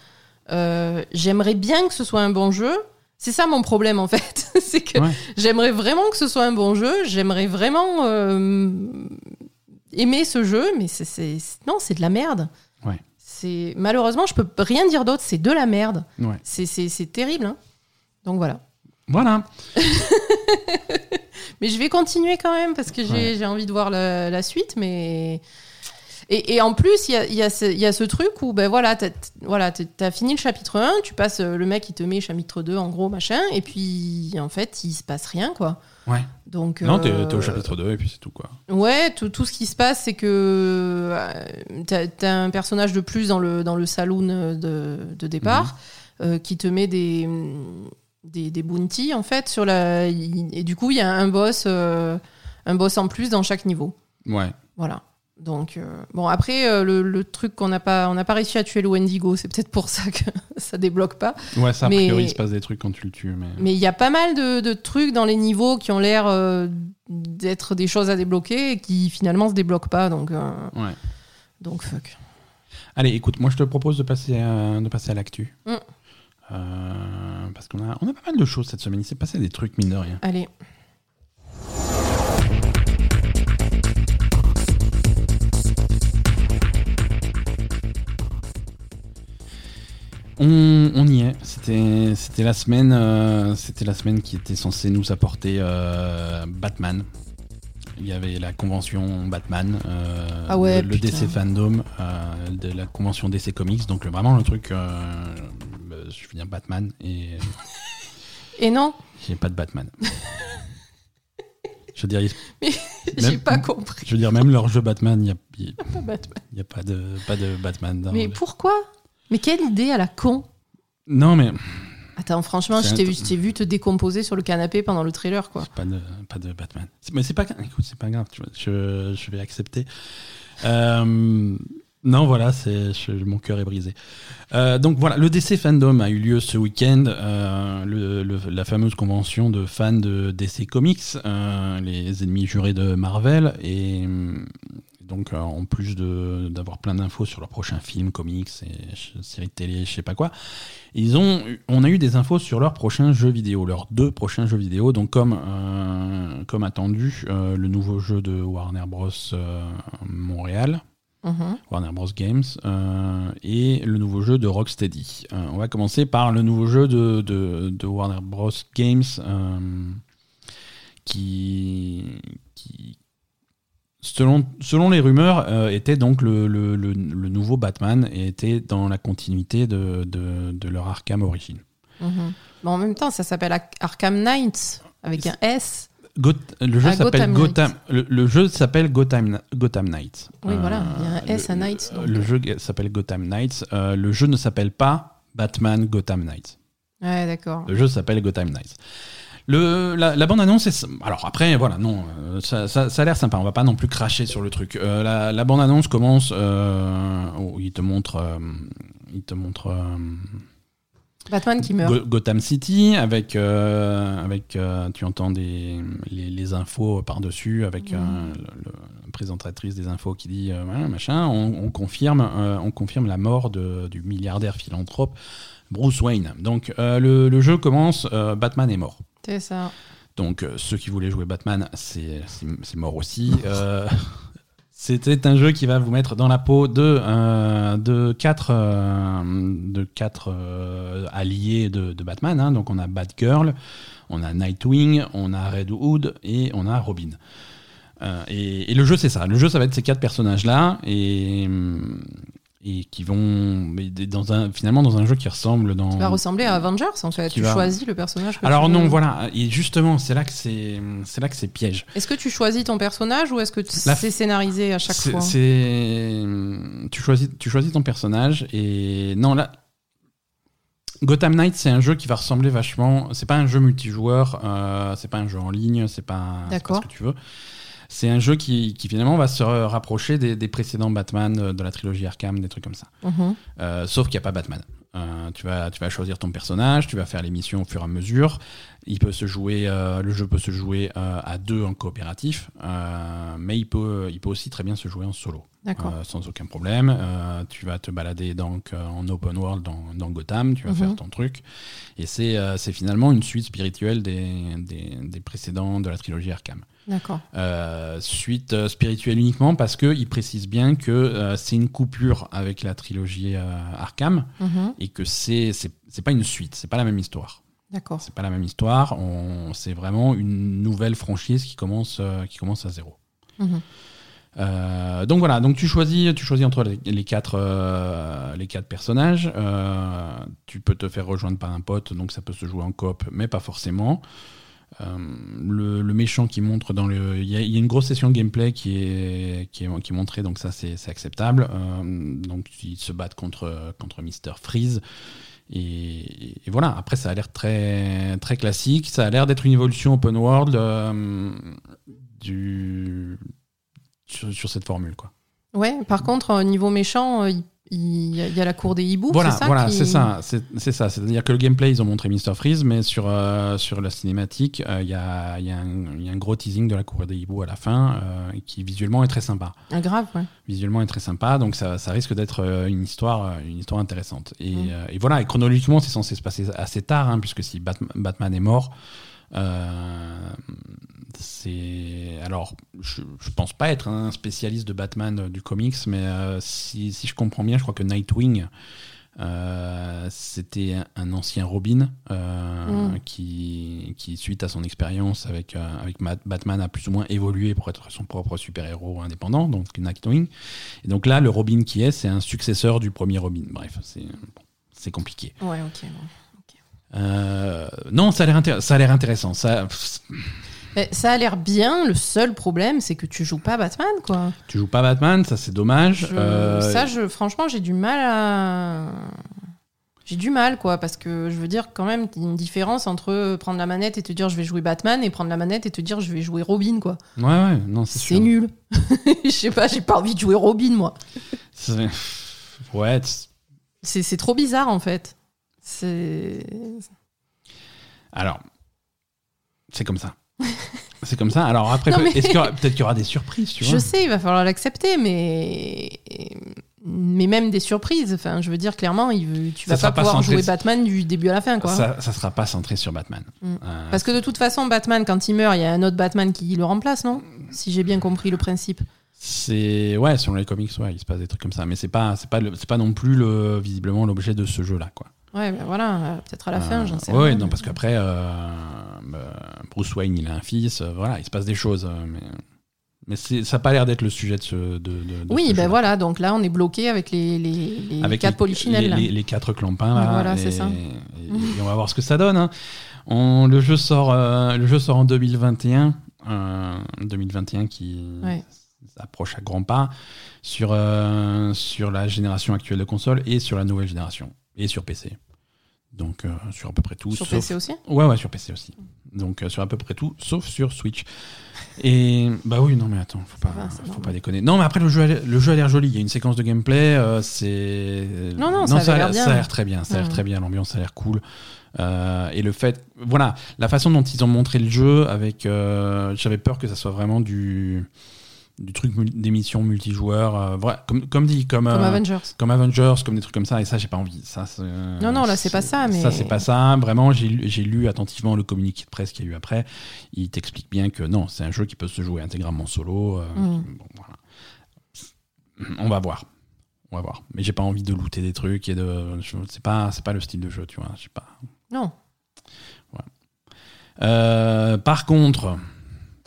Speaker 2: Euh, J'aimerais bien que ce soit un bon jeu. C'est ça mon problème en fait. c'est que
Speaker 1: Ouais.
Speaker 2: j'aimerais vraiment que ce soit un bon jeu. J'aimerais vraiment euh, aimer ce jeu, mais c'est non, c'est de la merde.
Speaker 1: Ouais.
Speaker 2: C'est malheureusement, je peux rien dire d'autre. C'est de la merde.
Speaker 1: Ouais.
Speaker 2: C'est- terrible. hein. Donc voilà.
Speaker 1: Voilà.
Speaker 2: Mais je vais continuer quand même parce que j'ai envie de voir la, la suite. Mais et, et en plus, il y a, il y, a ce- il y a ce truc où ben voilà, t'as voilà, fini le chapitre 1, tu passes euh, le mec il te met chapitre 2 en gros machin, et puis en fait il se passe rien quoi.
Speaker 1: Ouais.
Speaker 2: Donc
Speaker 1: Non, t'es
Speaker 2: euh,
Speaker 1: au chapitre 2 et puis c'est tout quoi.
Speaker 2: Ouais, tout, tout ce qui se passe, c'est que euh, t'as as un personnage de plus dans le, dans le saloon de, de départ euh, qui te met des, des, des bounties, en fait, sur la. Et du coup, il y a un boss, euh, un boss en plus dans chaque niveau.
Speaker 1: Ouais.
Speaker 2: Voilà. Donc, euh, bon, après, euh, le, le truc qu'on n'a pas, on n'a pas réussi à tuer le Wendigo, c'est peut-être pour ça que ça débloque pas.
Speaker 1: Ouais, ça, a
Speaker 2: Mais-
Speaker 1: priori, il se passe des trucs quand tu le tues. Mais...
Speaker 2: Mais il y a pas mal de, de trucs dans les niveaux qui ont l'air euh, d'être des choses à débloquer et qui finalement se débloquent pas. Donc,
Speaker 1: Ouais.
Speaker 2: donc fuck.
Speaker 1: Allez, écoute, moi je te propose de passer à, de passer à l'actu.
Speaker 2: Mm.
Speaker 1: Parce qu'on a, on a pas mal de choses cette semaine. Il s'est passé des trucs, mine de rien.
Speaker 2: Allez.
Speaker 1: On, on y est. C'était, c'était la semaine, euh, c'était la semaine qui était censée nous apporter euh, Batman. Il y avait la convention Batman, euh,
Speaker 2: Ah ouais,
Speaker 1: le. DC Fandom, de la convention DC Comics. Donc vraiment le truc, euh, je veux dire Batman et
Speaker 2: Et non,
Speaker 1: j'ai pas de Batman. je veux dire,
Speaker 2: j'ai
Speaker 1: Même-
Speaker 2: pas compris.
Speaker 1: je veux dire même leur jeu Batman, il y a, y a-
Speaker 2: Pas Batman.
Speaker 1: il y a pas de, pas de Batman. Dans
Speaker 2: Mais
Speaker 1: le-
Speaker 2: pourquoi? Mais quelle idée à la con
Speaker 1: Non mais
Speaker 2: Attends, franchement, je t'ai vu, je t'ai vu te décomposer sur le canapé pendant le trailer, quoi.
Speaker 1: Pas de, pas de Batman. C'est- Mais c'est pas, écoute, c'est pas grave, tu vois, je, je vais accepter. Euh, non, voilà, c'est, je- mon cœur est brisé. Euh, donc voilà, le DC Fandom a eu lieu ce week-end, euh, le- le- la fameuse convention de fans de DC Comics, les ennemis jurés de Marvel, et donc euh, en plus de, d'avoir plein d'infos sur leurs prochains films, comics et séries de télé, je sais pas quoi, ils ont, on a eu des infos sur leurs prochains jeux vidéo, leurs deux prochains jeux vidéo. Donc comme, euh, comme attendu, euh, le nouveau jeu de Warner Bros euh, Montréal,
Speaker 2: Mhm.
Speaker 1: Warner Bros Games, euh, et le nouveau jeu de Rocksteady. Euh, on va commencer par le nouveau jeu de, de, de Warner Bros Games euh, qui, qui selon, selon les rumeurs, euh, était donc le, le, le- le nouveau Batman et était dans la continuité de, de, de leur Arkham Origin.
Speaker 2: Mais en même temps, ça s'appelle Ar- Arkham Knight avec un S.
Speaker 1: Goth- le jeu
Speaker 2: Ah,
Speaker 1: s'appelle
Speaker 2: Gotham.
Speaker 1: Le, le jeu s'appelle Gotham, Gotham Knights.
Speaker 2: Oui, voilà, il y a un
Speaker 1: le-
Speaker 2: S à Knights, donc.
Speaker 1: Le jeu s'appelle Gotham Knights. Euh, le jeu ne s'appelle pas Batman Gotham Knights.
Speaker 2: Ouais, d'accord.
Speaker 1: Le jeu s'appelle Gotham Knights. Le, la, la bande annonce est. Alors après, voilà, non, euh, ça, ça- ça a l'air sympa. On va pas non plus cracher sur le truc. Euh, la, la bande annonce commence. Euh, où il te montre. euh, il te montre. euh,
Speaker 2: Batman qui meurt.
Speaker 1: Go- Gotham City avec euh, avec euh, tu entends des les, les infos par dessus avec euh, le- le- la présentatrice des infos qui dit euh, voilà, machin on, on confirme euh, on confirme la mort de, du milliardaire philanthrope Bruce Wayne donc euh, le, le jeu commence euh, Batman est mort
Speaker 2: C'est ça.
Speaker 1: donc euh, ceux qui voulaient jouer Batman c'est mort aussi Euh, C'était un jeu qui va vous mettre dans la peau de, euh, de quatre, euh, de quatre euh, alliés de, de Batman. hein. Donc on a Batgirl, on a Nightwing, on a Red Hood et on a Robin. Euh, et, et le jeu c'est ça. Le jeu ça va être ces quatre personnages là et, hum, et qui vont mais dans un finalement dans un jeu qui ressemble dans
Speaker 2: Tu vas ressembler à Avengers, en fait.
Speaker 1: Qui
Speaker 2: Tu
Speaker 1: va-
Speaker 2: choisis le personnage. que
Speaker 1: alors
Speaker 2: tu
Speaker 1: non voilà et justement c'est là que c'est c'est là que c'est piège
Speaker 2: Est-ce que tu choisis ton personnage ou est-ce que
Speaker 1: La-
Speaker 2: c'est scénarisé à chaque fois
Speaker 1: C'est tu choisis tu choisis ton personnage et non là Gotham Knight c'est un jeu qui va ressembler vachement c'est pas un jeu multijoueur euh, c'est pas un jeu en ligne c'est pas, pas
Speaker 2: D'accord.
Speaker 1: ce que tu veux c'est un jeu qui, qui finalement va se rapprocher des, des précédents Batman euh, de la trilogie Arkham des trucs comme ça
Speaker 2: Mhm.
Speaker 1: Euh, sauf qu'il n'y a pas Batman Euh, tu, vas, tu vas choisir ton personnage, tu vas faire les missions au fur et à mesure. Il peut se jouer, euh, le jeu peut se jouer euh, à deux en coopératif, mais il peut, il peut aussi très bien se jouer en solo. Sans aucun problème. Tu vas te balader donc en open world dans, dans Gotham, tu vas
Speaker 2: Mhm.
Speaker 1: faire ton truc. Et c'est c'est finalement une suite spirituelle des, des, des précédents de la trilogie Arkham.
Speaker 2: D'accord.
Speaker 1: Euh, suite euh, spirituelle uniquement parce qu'il précise bien que euh, c'est une coupure avec la trilogie Arkham
Speaker 2: Mhm.
Speaker 1: et que c'est pas une suite, c'est pas la même histoire.
Speaker 2: D'accord.
Speaker 1: C'est pas la même histoire. On- C'est vraiment une nouvelle franchise qui commence, qui commence à zéro.
Speaker 2: Mhm.
Speaker 1: Donc voilà, donc tu choisis, tu choisis entre les, les quatre, les quatre personnages. Tu peux te faire rejoindre par un pote, donc ça peut se jouer en coop, mais pas forcément. Euh, le, méchant qui montre dans le, il y, a- une grosse session de gameplay qui est qui est, qui est montrée, donc ça c'est acceptable. Euh, donc ils se battent contre contre Mister Freeze. Et, voilà, après ça a l'air très, très classique, ça a l'air d'être une évolution open world euh, du, sur, cette formule. Quoi.
Speaker 2: Ouais, par contre, au niveau méchant, il y, a- il y a la cour des hiboux,
Speaker 1: Voilà,
Speaker 2: c'est ça
Speaker 1: voilà,
Speaker 2: qui-
Speaker 1: c'est ça, c'est ça. C'est-à-dire que le gameplay, ils ont montré Mr. Freeze, mais sur, euh, sur la cinématique, euh, il y, a, y a un- il y a un gros teasing de la cour des hiboux à la fin, euh, qui visuellement est très sympa.
Speaker 2: Ah, grave, ouais.
Speaker 1: Visuellement est très sympa, donc ça, ça risque d'être une histoire, une histoire intéressante. Et,
Speaker 2: Mm.
Speaker 1: et voilà, et chronologiquement, c'est censé se passer assez tard, hein, puisque si Batman, Batman est mort, c'est alors je, je pense pas être un spécialiste de Batman euh, du comics, mais euh, si, si je comprends bien, je crois que Nightwing euh, c'était un- ancien Robin euh,
Speaker 2: Mm.
Speaker 1: qui, qui, suite à son expérience avec, euh, avec Matt- Batman, a plus ou moins évolué pour être son propre super-héros indépendant, donc Nightwing. Et donc là, le Robin qui est, c'est un successeur du premier Robin. Bref, c'est bon, compliqué.
Speaker 2: Ouais, ok. bon.
Speaker 1: Euh, non, ça a l'air ça a l'air intéressant. Ça,
Speaker 2: ça a l'air bien. Le seul problème, c'est que tu joues pas Batman, quoi.
Speaker 1: tu joues pas Batman, ça c'est dommage.
Speaker 2: Je-
Speaker 1: Euh,
Speaker 2: Ça, je, franchement, j'ai du mal à. J'ai du mal, quoi, parce que je veux dire, quand même, il y a une différence entre prendre la manette et te dire je vais jouer Batman et prendre la manette et te dire je vais jouer Robin, quoi.
Speaker 1: ouais, ouais, non, c'est
Speaker 2: C'est nul. Je sais pas, j'ai pas envie de jouer Robin, moi.
Speaker 1: Ouais, c'est
Speaker 2: trop bizarre, en fait. C'est.
Speaker 1: alors, c'est comme ça. c'est comme ça. Alors après,
Speaker 2: mais-
Speaker 1: peut-être qu'il y aura des surprises, tu vois
Speaker 2: Je sais, il va falloir l'accepter, mais. Mais même des surprises. Enfin, je veux dire, clairement, il veut- tu
Speaker 1: Ça
Speaker 2: vas pas
Speaker 1: pas
Speaker 2: pouvoir jouer Batman du début à la fin, quoi.
Speaker 1: Ça, ça sera pas centré sur Batman.
Speaker 2: Mm.
Speaker 1: Euh,
Speaker 2: Parce que de toute façon, Batman, quand il meurt, il y a un autre Batman qui le remplace, non? Si j'ai bien compris le principe.
Speaker 1: C'est ouais, selon les comics, ouais, il se passe des trucs comme ça, mais c'est pas, c'est pas, c'est pas non plus le, visiblement l'objet de ce jeu-là, quoi.
Speaker 2: Ouais, ben voilà, euh, peut-être à la fin,
Speaker 1: Euh,
Speaker 2: j'en sais
Speaker 1: ouais,
Speaker 2: rien.
Speaker 1: non, parce qu'après, euh, euh, Bruce Wayne, il a un fils, euh, voilà, il se passe des choses, euh, mais, mais ça n'a pas l'air d'être le sujet de ce. De,
Speaker 2: Oui,
Speaker 1: ce
Speaker 2: ben
Speaker 1: jeu.
Speaker 2: voilà, donc là, on est bloqué avec les, les, les
Speaker 1: Avec
Speaker 2: quatre
Speaker 1: les,
Speaker 2: polichinelles.
Speaker 1: les,
Speaker 2: là.
Speaker 1: quatre clampins, là,
Speaker 2: Voilà,
Speaker 1: et,
Speaker 2: c'est ça.
Speaker 1: et- et on va voir ce que ça donne. hein. On- le, jeu sort, euh, le jeu sort en 2021, euh, 2021 qui
Speaker 2: Ouais.
Speaker 1: Approche à grands pas sur, euh, sur la génération actuelle de consoles et sur la nouvelle génération, et sur PC. Donc euh, sur à peu près tout.
Speaker 2: Sur
Speaker 1: sauf-
Speaker 2: PC aussi
Speaker 1: Ouais, ouais, sur PC aussi. Donc euh, sur à peu près tout, sauf sur Switch. Et bah oui, non mais attends, faut pas,
Speaker 2: va, c'est
Speaker 1: faut pas déconner. Non mais après le jeu, a l'air- le jeu a l'air joli. Il y a une séquence de gameplay, euh, c'est.
Speaker 2: Non, non, ça
Speaker 1: a
Speaker 2: l'air bien.
Speaker 1: Ça a l'air très bien. Ça a l'air
Speaker 2: Mhm.
Speaker 1: très bien. L'ambiance a l'air cool. Et le fait, voilà, la façon dont ils ont montré le jeu, avec, j'avais peur que ça soit vraiment du du truc mul- d'émission multijoueur, euh, voilà, comme comme dit, comme
Speaker 2: Comme
Speaker 1: euh,
Speaker 2: Avengers.
Speaker 1: comme Avengers, comme des trucs comme ça, et ça, j'ai pas envie. Ça,
Speaker 2: Non, non, là, c'est pas ça, mais-
Speaker 1: Ça, c'est pas ça. Vraiment, j'ai lu, attentivement le communiqué de presse qu'il y a eu après. Il t'explique bien que non, c'est un jeu qui peut se jouer intégralement solo. euh, bon, voilà. On va voir. On va voir. Mais j'ai pas envie de looter des trucs et de. C'est pas, c'est pas le style de jeu, tu vois. Pas.
Speaker 2: Non.
Speaker 1: Euh, par contre,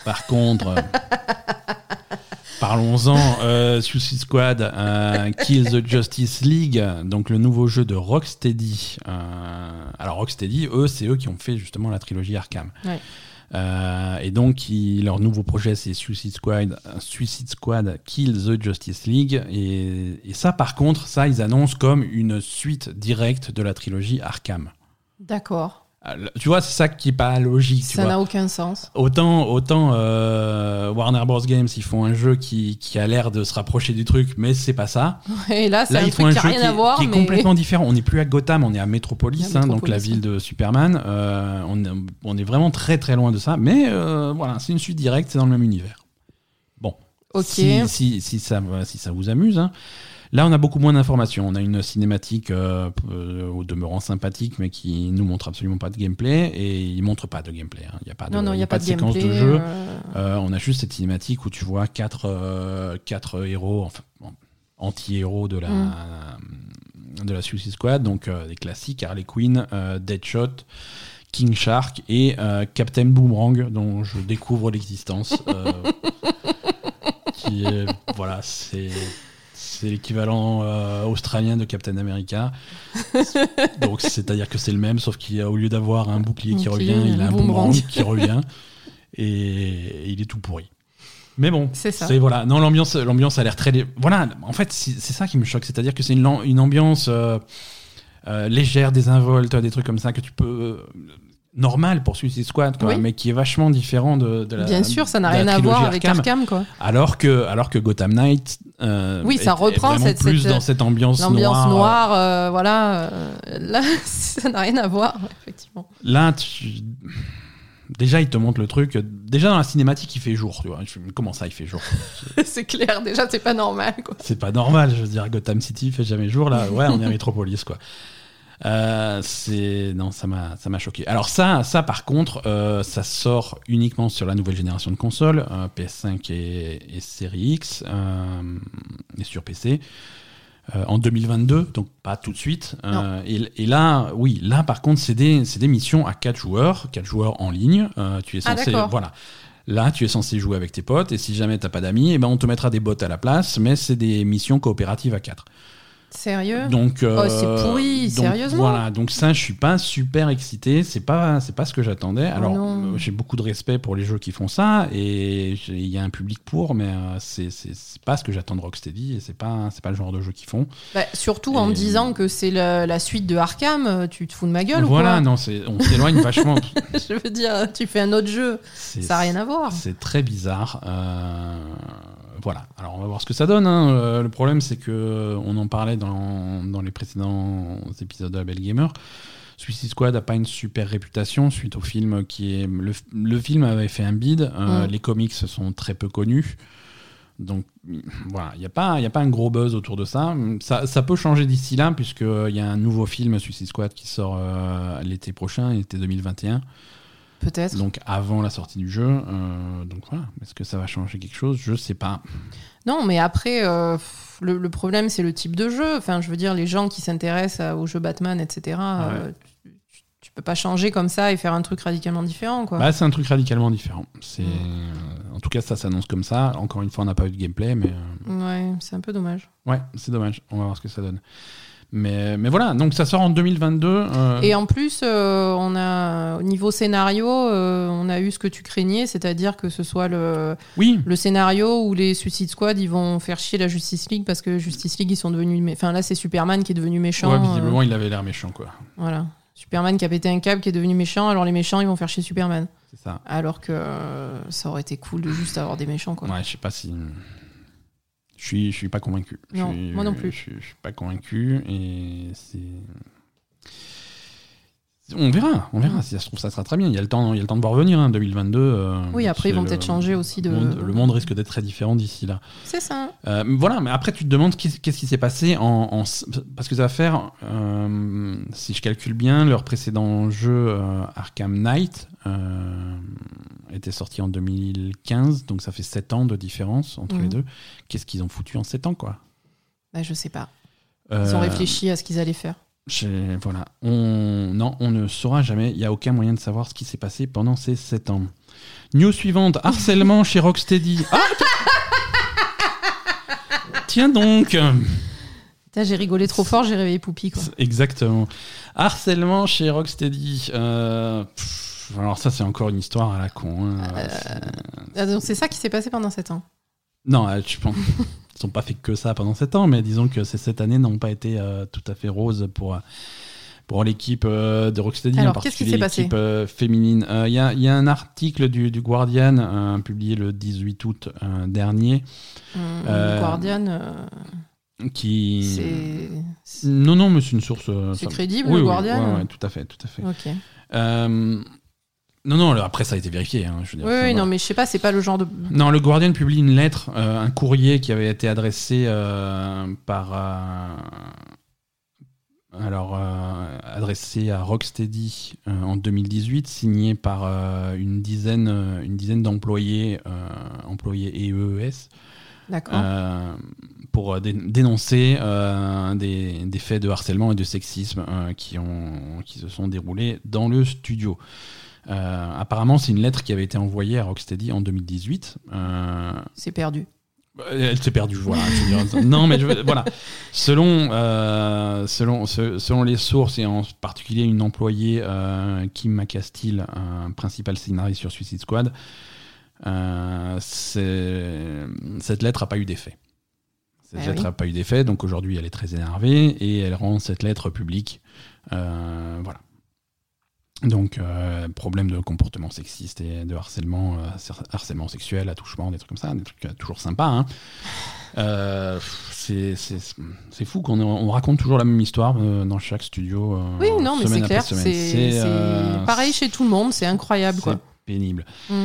Speaker 1: par contre, parlons-en. Euh, Suicide Squad, euh, Kill the Justice League, donc le nouveau jeu de Rocksteady. Euh, alors Rocksteady, eux, c'est eux qui ont fait justement la trilogie Arkham.
Speaker 2: Ouais.
Speaker 1: Euh, et donc, leur nouveau projet, c'est Suicide Squad, Suicide Squad Kill the Justice League. Et, et ça, par contre, ça, ils annoncent comme une suite directe de la trilogie Arkham.
Speaker 2: D'accord.
Speaker 1: Euh, Tu vois, c'est ça qui est pas logique.
Speaker 2: Ça n'a aucun sens.
Speaker 1: Autant, autant euh, Warner Bros. Games, ils font un jeu qui, qui a l'air de se rapprocher du truc, mais c'est pas ça.
Speaker 2: Et là, c'est un
Speaker 1: ils font un
Speaker 2: qui
Speaker 1: jeu
Speaker 2: n'a
Speaker 1: qui,
Speaker 2: rien à voir.
Speaker 1: qui est complètement différent. On n'est plus à Gotham, on est à Metropolis, hein, donc la ville de Superman. Euh, on, est- on est vraiment très très loin de ça, mais euh, voilà, c'est une suite directe, c'est dans le même univers. Bon,
Speaker 2: Ok.
Speaker 1: si, si, si ça, si ça vous amuse. hein. Là, on a beaucoup moins d'informations. On a une cinématique euh, euh, au demeurant sympathique, mais qui nous montre absolument pas de gameplay et il montre pas de gameplay. hein. Il n'y a pas de,
Speaker 2: non, non, il n'y a pas de,
Speaker 1: séquence
Speaker 2: gameplay.
Speaker 1: de jeu.
Speaker 2: euh,
Speaker 1: on a juste cette cinématique où tu vois quatre, quatre héros, enfin bon, anti-héros de la
Speaker 2: Mm.
Speaker 1: de la Suicide Squad, donc des classiques Harley Quinn, Deadshot, King Shark et euh, Captain Boomerang, dont je découvre l'existence. euh, qui est voilà, c'est c'est l'équivalent euh, australien de Captain America. Donc c'est-à-dire que c'est le même, sauf qu'au lieu d'avoir un bouclier qui
Speaker 2: Bouclier,
Speaker 1: revient, il a
Speaker 2: un
Speaker 1: boomerang qui revient et il est tout pourri. Mais bon,
Speaker 2: C'est ça.
Speaker 1: Voilà. Non, l'ambiance, l'ambiance a l'air très. Voilà. En fait, c'est ça qui me choque, c'est-à-dire que c'est une, ambiance euh, euh, légère, désinvolte, des trucs comme ça que tu peux normal pour Suicide Squad, quoi,
Speaker 2: Oui.
Speaker 1: mais qui est vachement différent de, de la.
Speaker 2: Bien sûr, ça n'a rien à voir avec Arkham, quoi.
Speaker 1: Alors que, alors que Gotham Knight. euh,
Speaker 2: Oui, ça
Speaker 1: est-
Speaker 2: reprend cette-
Speaker 1: plus
Speaker 2: cette-
Speaker 1: dans cette ambiance
Speaker 2: L'ambiance
Speaker 1: noire.
Speaker 2: noire, euh, voilà. euh, là, ça n'a rien à voir, effectivement.
Speaker 1: Là, tu- déjà, il te montre le truc. Déjà dans la cinématique, il fait jour. Tu vois. Comment ça, il fait jour?
Speaker 2: C'est clair, déjà, c'est pas normal, quoi.
Speaker 1: C'est pas normal, je veux dire, Gotham City fait jamais jour, là, ouais, on est à Metropolis, quoi. Euh, c'est non ça m'a ça m'a choqué. Alors ça ça par contre euh, ça sort uniquement sur la nouvelle génération de consoles euh, PS5 et, et série X euh, et sur PC euh, en 2022 donc pas tout de suite. Euh, et, et là oui là par contre c'est des c'est des missions à 4 joueurs 4 joueurs en ligne. Euh, tu es
Speaker 2: Ah,
Speaker 1: censé voilà. Là, tu es censé jouer avec tes potes, et si jamais t'as pas d'amis, eh ben on te mettra des bots à la place, mais c'est des missions coopératives à 4.
Speaker 2: Sérieux
Speaker 1: Donc, euh,
Speaker 2: Oh, c'est pourri,
Speaker 1: donc,
Speaker 2: sérieusement
Speaker 1: Voilà, donc ça, je suis pas super excité. C'est pas, c'est pas ce que j'attendais. Alors,
Speaker 2: non.
Speaker 1: euh, j'ai beaucoup de respect pour les jeux qui font ça, et il y a un public pour, mais euh, c'est, pas ce que j'attends de Rocksteady, et c'est pas, c'est pas le genre de jeu qu'ils font.
Speaker 2: Bah, Surtout en me disant que c'est la, la suite de Arkham, euh, tu te fous de ma gueule
Speaker 1: voilà,
Speaker 2: ou
Speaker 1: non, c'est, on s'éloigne vachement.
Speaker 2: quoi Je veux dire, tu fais un autre jeu, ça n'a rien à voir.
Speaker 1: C'est très bizarre. Euh, voilà. Alors on va voir ce que ça donne. hein. Euh, le problème, c'est que euh, on en parlait dans, dans les précédents épisodes de la Belle Gamer. Suicide Squad n'a pas une super réputation suite au film qui est le, le film avait fait un bid. Euh,
Speaker 2: Mm.
Speaker 1: Les comics sont très peu connus. Donc voilà, il n'y a, pas- y a pas un gros buzz autour de ça. Ça, ça peut changer d'ici là, puisqu'il y a un nouveau film Suicide Squad qui sort euh, l'été prochain, l'été 2021
Speaker 2: Peut-être.
Speaker 1: donc avant la sortie du jeu. euh, donc voilà, est-ce que ça va changer quelque chose? Je sais pas.
Speaker 2: Non, mais après, euh, le, le problème, c'est le type de jeu. Enfin, je veux dire, les gens qui s'intéressent à- au jeu Batman, etc., euh, tu, tu- peux pas changer comme ça et faire un truc radicalement différent, quoi.
Speaker 1: Bah, c'est un truc radicalement différent. C'est
Speaker 2: Mm.
Speaker 1: en tout cas ça s'annonce comme ça. Encore une fois, on n'a pas eu de gameplay, mais
Speaker 2: Ouais, c'est un peu dommage.
Speaker 1: ouais, c'est dommage. On va voir ce que ça donne. Mais, mais voilà, donc ça sort en 2022. euh,
Speaker 2: Et en plus, euh, on a, au niveau scénario, euh, on a eu ce que tu craignais, c'est-à-dire que ce soit le,
Speaker 1: Oui,
Speaker 2: le scénario où les Suicide Squad, ils vont faire chier la Justice League parce que Justice League, ils sont devenus. Enfin, là, c'est Superman qui est devenu méchant.
Speaker 1: ouais, visiblement il avait l'air méchant quoi.
Speaker 2: voilà. Superman qui a pété un câble, qui est devenu méchant, alors les méchants, ils vont faire chier Superman.
Speaker 1: C'est ça.
Speaker 2: Alors que ça aurait été cool de juste avoir des méchants, quoi.
Speaker 1: Ouais, je sais pas si. Je suis, je suis pas convaincu. Je
Speaker 2: Non,
Speaker 1: suis-
Speaker 2: moi non plus.
Speaker 1: Je, je suis pas convaincu et c'est. On verra, on verra. Si ça se trouve, ça sera très bien. Il y a le temps, il y a le temps de voir venir, hein, 2022. euh,
Speaker 2: Oui, après, ils vont peut-être changer aussi de.
Speaker 1: Le monde, le monde risque d'être très différent d'ici là.
Speaker 2: C'est ça.
Speaker 1: Euh, voilà, mais après tu te demandes qu'est- qu'est-ce qui s'est passé en, en- parce que ça va faire, euh, si je calcule bien, leur précédent jeu Arkham Knight était sorti en 2015, donc ça fait 7 ans de différence entre les
Speaker 2: Mhm.
Speaker 1: deux. Qu'est-ce qu'ils ont foutu en 7 ans quoi?
Speaker 2: Bah, je sais pas. Ils ont réfléchi à ce qu'ils allaient faire.
Speaker 1: Voilà, on non, on ne saura jamais. Il y a aucun moyen de savoir ce qui s'est passé pendant ces 7 ans. News suivante harcèlement chez Rocksteady. Ah Tiens donc.
Speaker 2: J'ai rigolé trop fort, j'ai réveillé Poupie, quoi.
Speaker 1: Exactement. Harcèlement chez Rocksteady. Euh, pff, alors ça, c'est encore une histoire à la con. hein.
Speaker 2: Euh,
Speaker 1: C'est-
Speaker 2: Ah, donc c'est ça qui s'est passé pendant 7 ans.
Speaker 1: Non, euh, je pense. Ils n'ont pas fait que ça pendant sept ans, mais disons que ces sept années n'ont pas été euh, tout à fait roses pour, euh, pour l'équipe euh, de Rocksteady,
Speaker 2: Alors,
Speaker 1: en
Speaker 2: qu'est-ce qui
Speaker 1: particulier
Speaker 2: s'est passé
Speaker 1: l'équipe euh, féminine. Euh, Il y, a, y a un article du, du Guardian euh, publié le 18 août euh, dernier
Speaker 2: Hum,
Speaker 1: Euh,
Speaker 2: Guardian, euh,
Speaker 1: qui. Non, non, mais c'est une source. euh,
Speaker 2: C'est crédible,
Speaker 1: Oui,
Speaker 2: le
Speaker 1: oui,
Speaker 2: Guardian
Speaker 1: ouais, tout à fait, tout à fait. Non, non, après ça a été vérifié. hein, je veux dire,
Speaker 2: Oui,
Speaker 1: ça,
Speaker 2: oui,
Speaker 1: voilà.
Speaker 2: non, mais je sais pas, c'est pas le genre de.
Speaker 1: Non, le Guardian publie une lettre, euh, un courrier qui avait été adressé euh, par. euh, alors, adressé à Rocksteady en 2018, signé par une dizaine, une dizaine d'employés, employés EES,
Speaker 2: D'accord.
Speaker 1: pour dé- dénoncer des, des faits de harcèlement et de sexisme qui, ont, qui se sont déroulés dans le studio. Euh, apparemment, c'est une lettre qui avait été envoyée à Rocksteady en 2018. Euh,
Speaker 2: C'est perdu.
Speaker 1: elle s'est perdue, voilà. non, mais je veux- voilà. Selon, euh, selon, se- selon les sources, et en particulier une employée, euh, Kim McCastill, un principal scénariste sur Suicide Squad, euh, cette lettre n'a pas eu d'effet. Cette
Speaker 2: Eh
Speaker 1: lettre
Speaker 2: oui.
Speaker 1: n'a pas eu d'effet, donc aujourd'hui elle est très énervée et elle rend cette lettre publique. Euh, voilà. Donc, euh, problème de comportement sexiste et de harcèlement, euh, harcèlement sexuel, attouchement, des trucs comme ça, des trucs euh, toujours sympas. Hein. Euh, c'est- fou qu'on on raconte toujours la même histoire dans chaque studio.
Speaker 2: Oui, non, mais c'est clair. C'est pareil chez tout le monde, c'est incroyable,
Speaker 1: c'est pénible.
Speaker 2: Mm.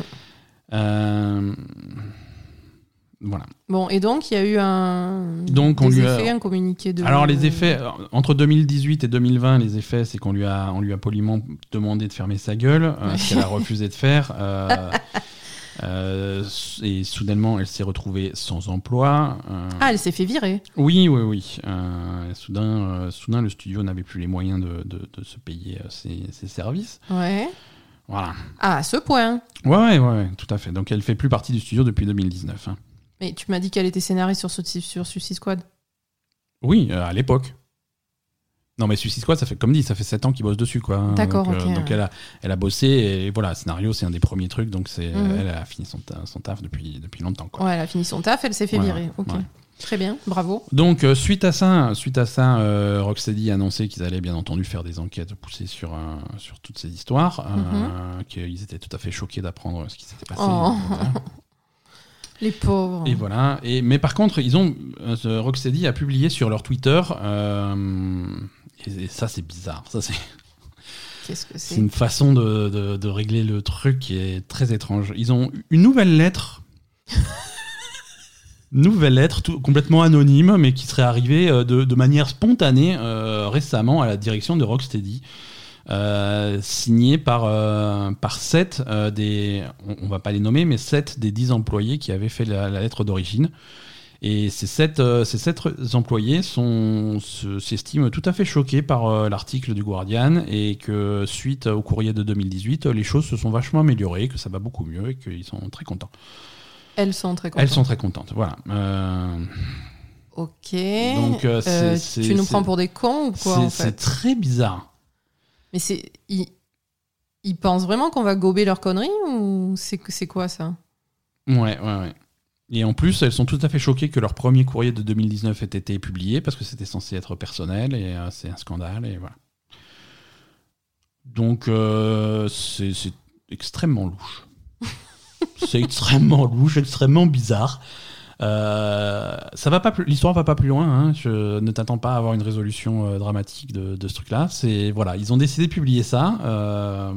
Speaker 1: Voilà.
Speaker 2: Bon, et donc, il y a eu un.
Speaker 1: Donc, on
Speaker 2: des
Speaker 1: lui a-
Speaker 2: effets, un communiqué de.
Speaker 1: Alors les effets entre 2018 et 2020, les effets, c'est qu'on lui a, on lui a poliment demandé de fermer sa gueule, euh, ce qu'elle a refusé de faire. euh, euh, et soudainement, elle s'est retrouvée sans emploi. euh,
Speaker 2: Ah, elle s'est fait virer.
Speaker 1: oui, oui, oui. soudain, soudain, le studio n'avait plus les moyens de, de- de se payer ses, ses services.
Speaker 2: Ouais.
Speaker 1: Voilà.
Speaker 2: Ah, à ce point.
Speaker 1: Ouais, ouais, ouais, ouais, tout à fait. Donc elle fait plus partie du studio depuis 2019. hein.
Speaker 2: Mais tu m'as dit qu'elle était scénariste sur, sur Suicide Squad.
Speaker 1: Oui, euh, à l'époque. Non, mais Suicide Squad, ça fait, comme dit, ça fait 7 ans qu'il bosse dessus, quoi. hein.
Speaker 2: D'accord,
Speaker 1: donc, euh, donc elle, a, elle a bossé, et voilà, scénario, c'est un des premiers trucs, donc c'est,
Speaker 2: Mhm.
Speaker 1: elle a fini son, son taf depuis, depuis longtemps, quoi.
Speaker 2: Ouais, elle a fini son taf, elle s'est fait virer. Ok.
Speaker 1: ouais.
Speaker 2: Très bien, bravo.
Speaker 1: Donc, euh, suite à ça, suite à ça euh, Rocksteady a annoncé qu'ils allaient bien entendu faire des enquêtes poussées sur, euh, sur toutes ces histoires, euh, qu'ils étaient tout à fait choqués d'apprendre ce qui s'était passé.
Speaker 2: Mhm. Oh.
Speaker 1: Voilà.
Speaker 2: Les pauvres.
Speaker 1: Et voilà. Et, mais par contre, ils ont euh, Rocksteady a publié sur leur Twitter. euh, et, et ça, c'est bizarre. Ça, c'est
Speaker 2: Qu'est-ce que
Speaker 1: c'est
Speaker 2: c'est
Speaker 1: une façon de, de- de régler le truc qui est très étrange. Ils ont une nouvelle lettre. nouvelle lettre tout, complètement anonyme, mais qui serait arrivée euh, de, de manière spontanée euh, récemment à la direction de Rocksteady. Euh, signée par, euh, par 7 des, on, on va pas les nommer, mais 7 des 10 employés qui avaient fait la, la lettre d'origine. Et ces 7, ces sept employés sont- se- s'estiment tout à fait choqués par euh, l'article du Guardian et que suite au courrier de 2018, les choses se sont vachement améliorées, que ça va beaucoup mieux et qu'ils sont très contents.
Speaker 2: Elles sont très contentes.
Speaker 1: Elles sont très contentes, voilà. Euh,
Speaker 2: Ok.
Speaker 1: Donc, euh,
Speaker 2: Euh, tu nous prends pour des cons ou quoi
Speaker 1: c'est
Speaker 2: en
Speaker 1: c'est
Speaker 2: fait?
Speaker 1: très bizarre.
Speaker 2: Mais c'est. Ils... ils pensent vraiment qu'on va gober leurs conneries ou c'est c'est quoi ça?
Speaker 1: Ouais, ouais, ouais. Et en plus, elles sont tout à fait choquées que leur premier courrier de 2019 ait été publié parce que c'était censé être personnel et euh, c'est un scandale et voilà. Donc, euh, c'est c'est extrêmement louche. c'est extrêmement louche, extrêmement bizarre. Euh, ça va pas plus, l'histoire va pas plus loin. hein. Je ne t'attends pas à avoir une résolution euh, dramatique de, de ce truc-là. C'est voilà, ils ont décidé de publier ça. Euh,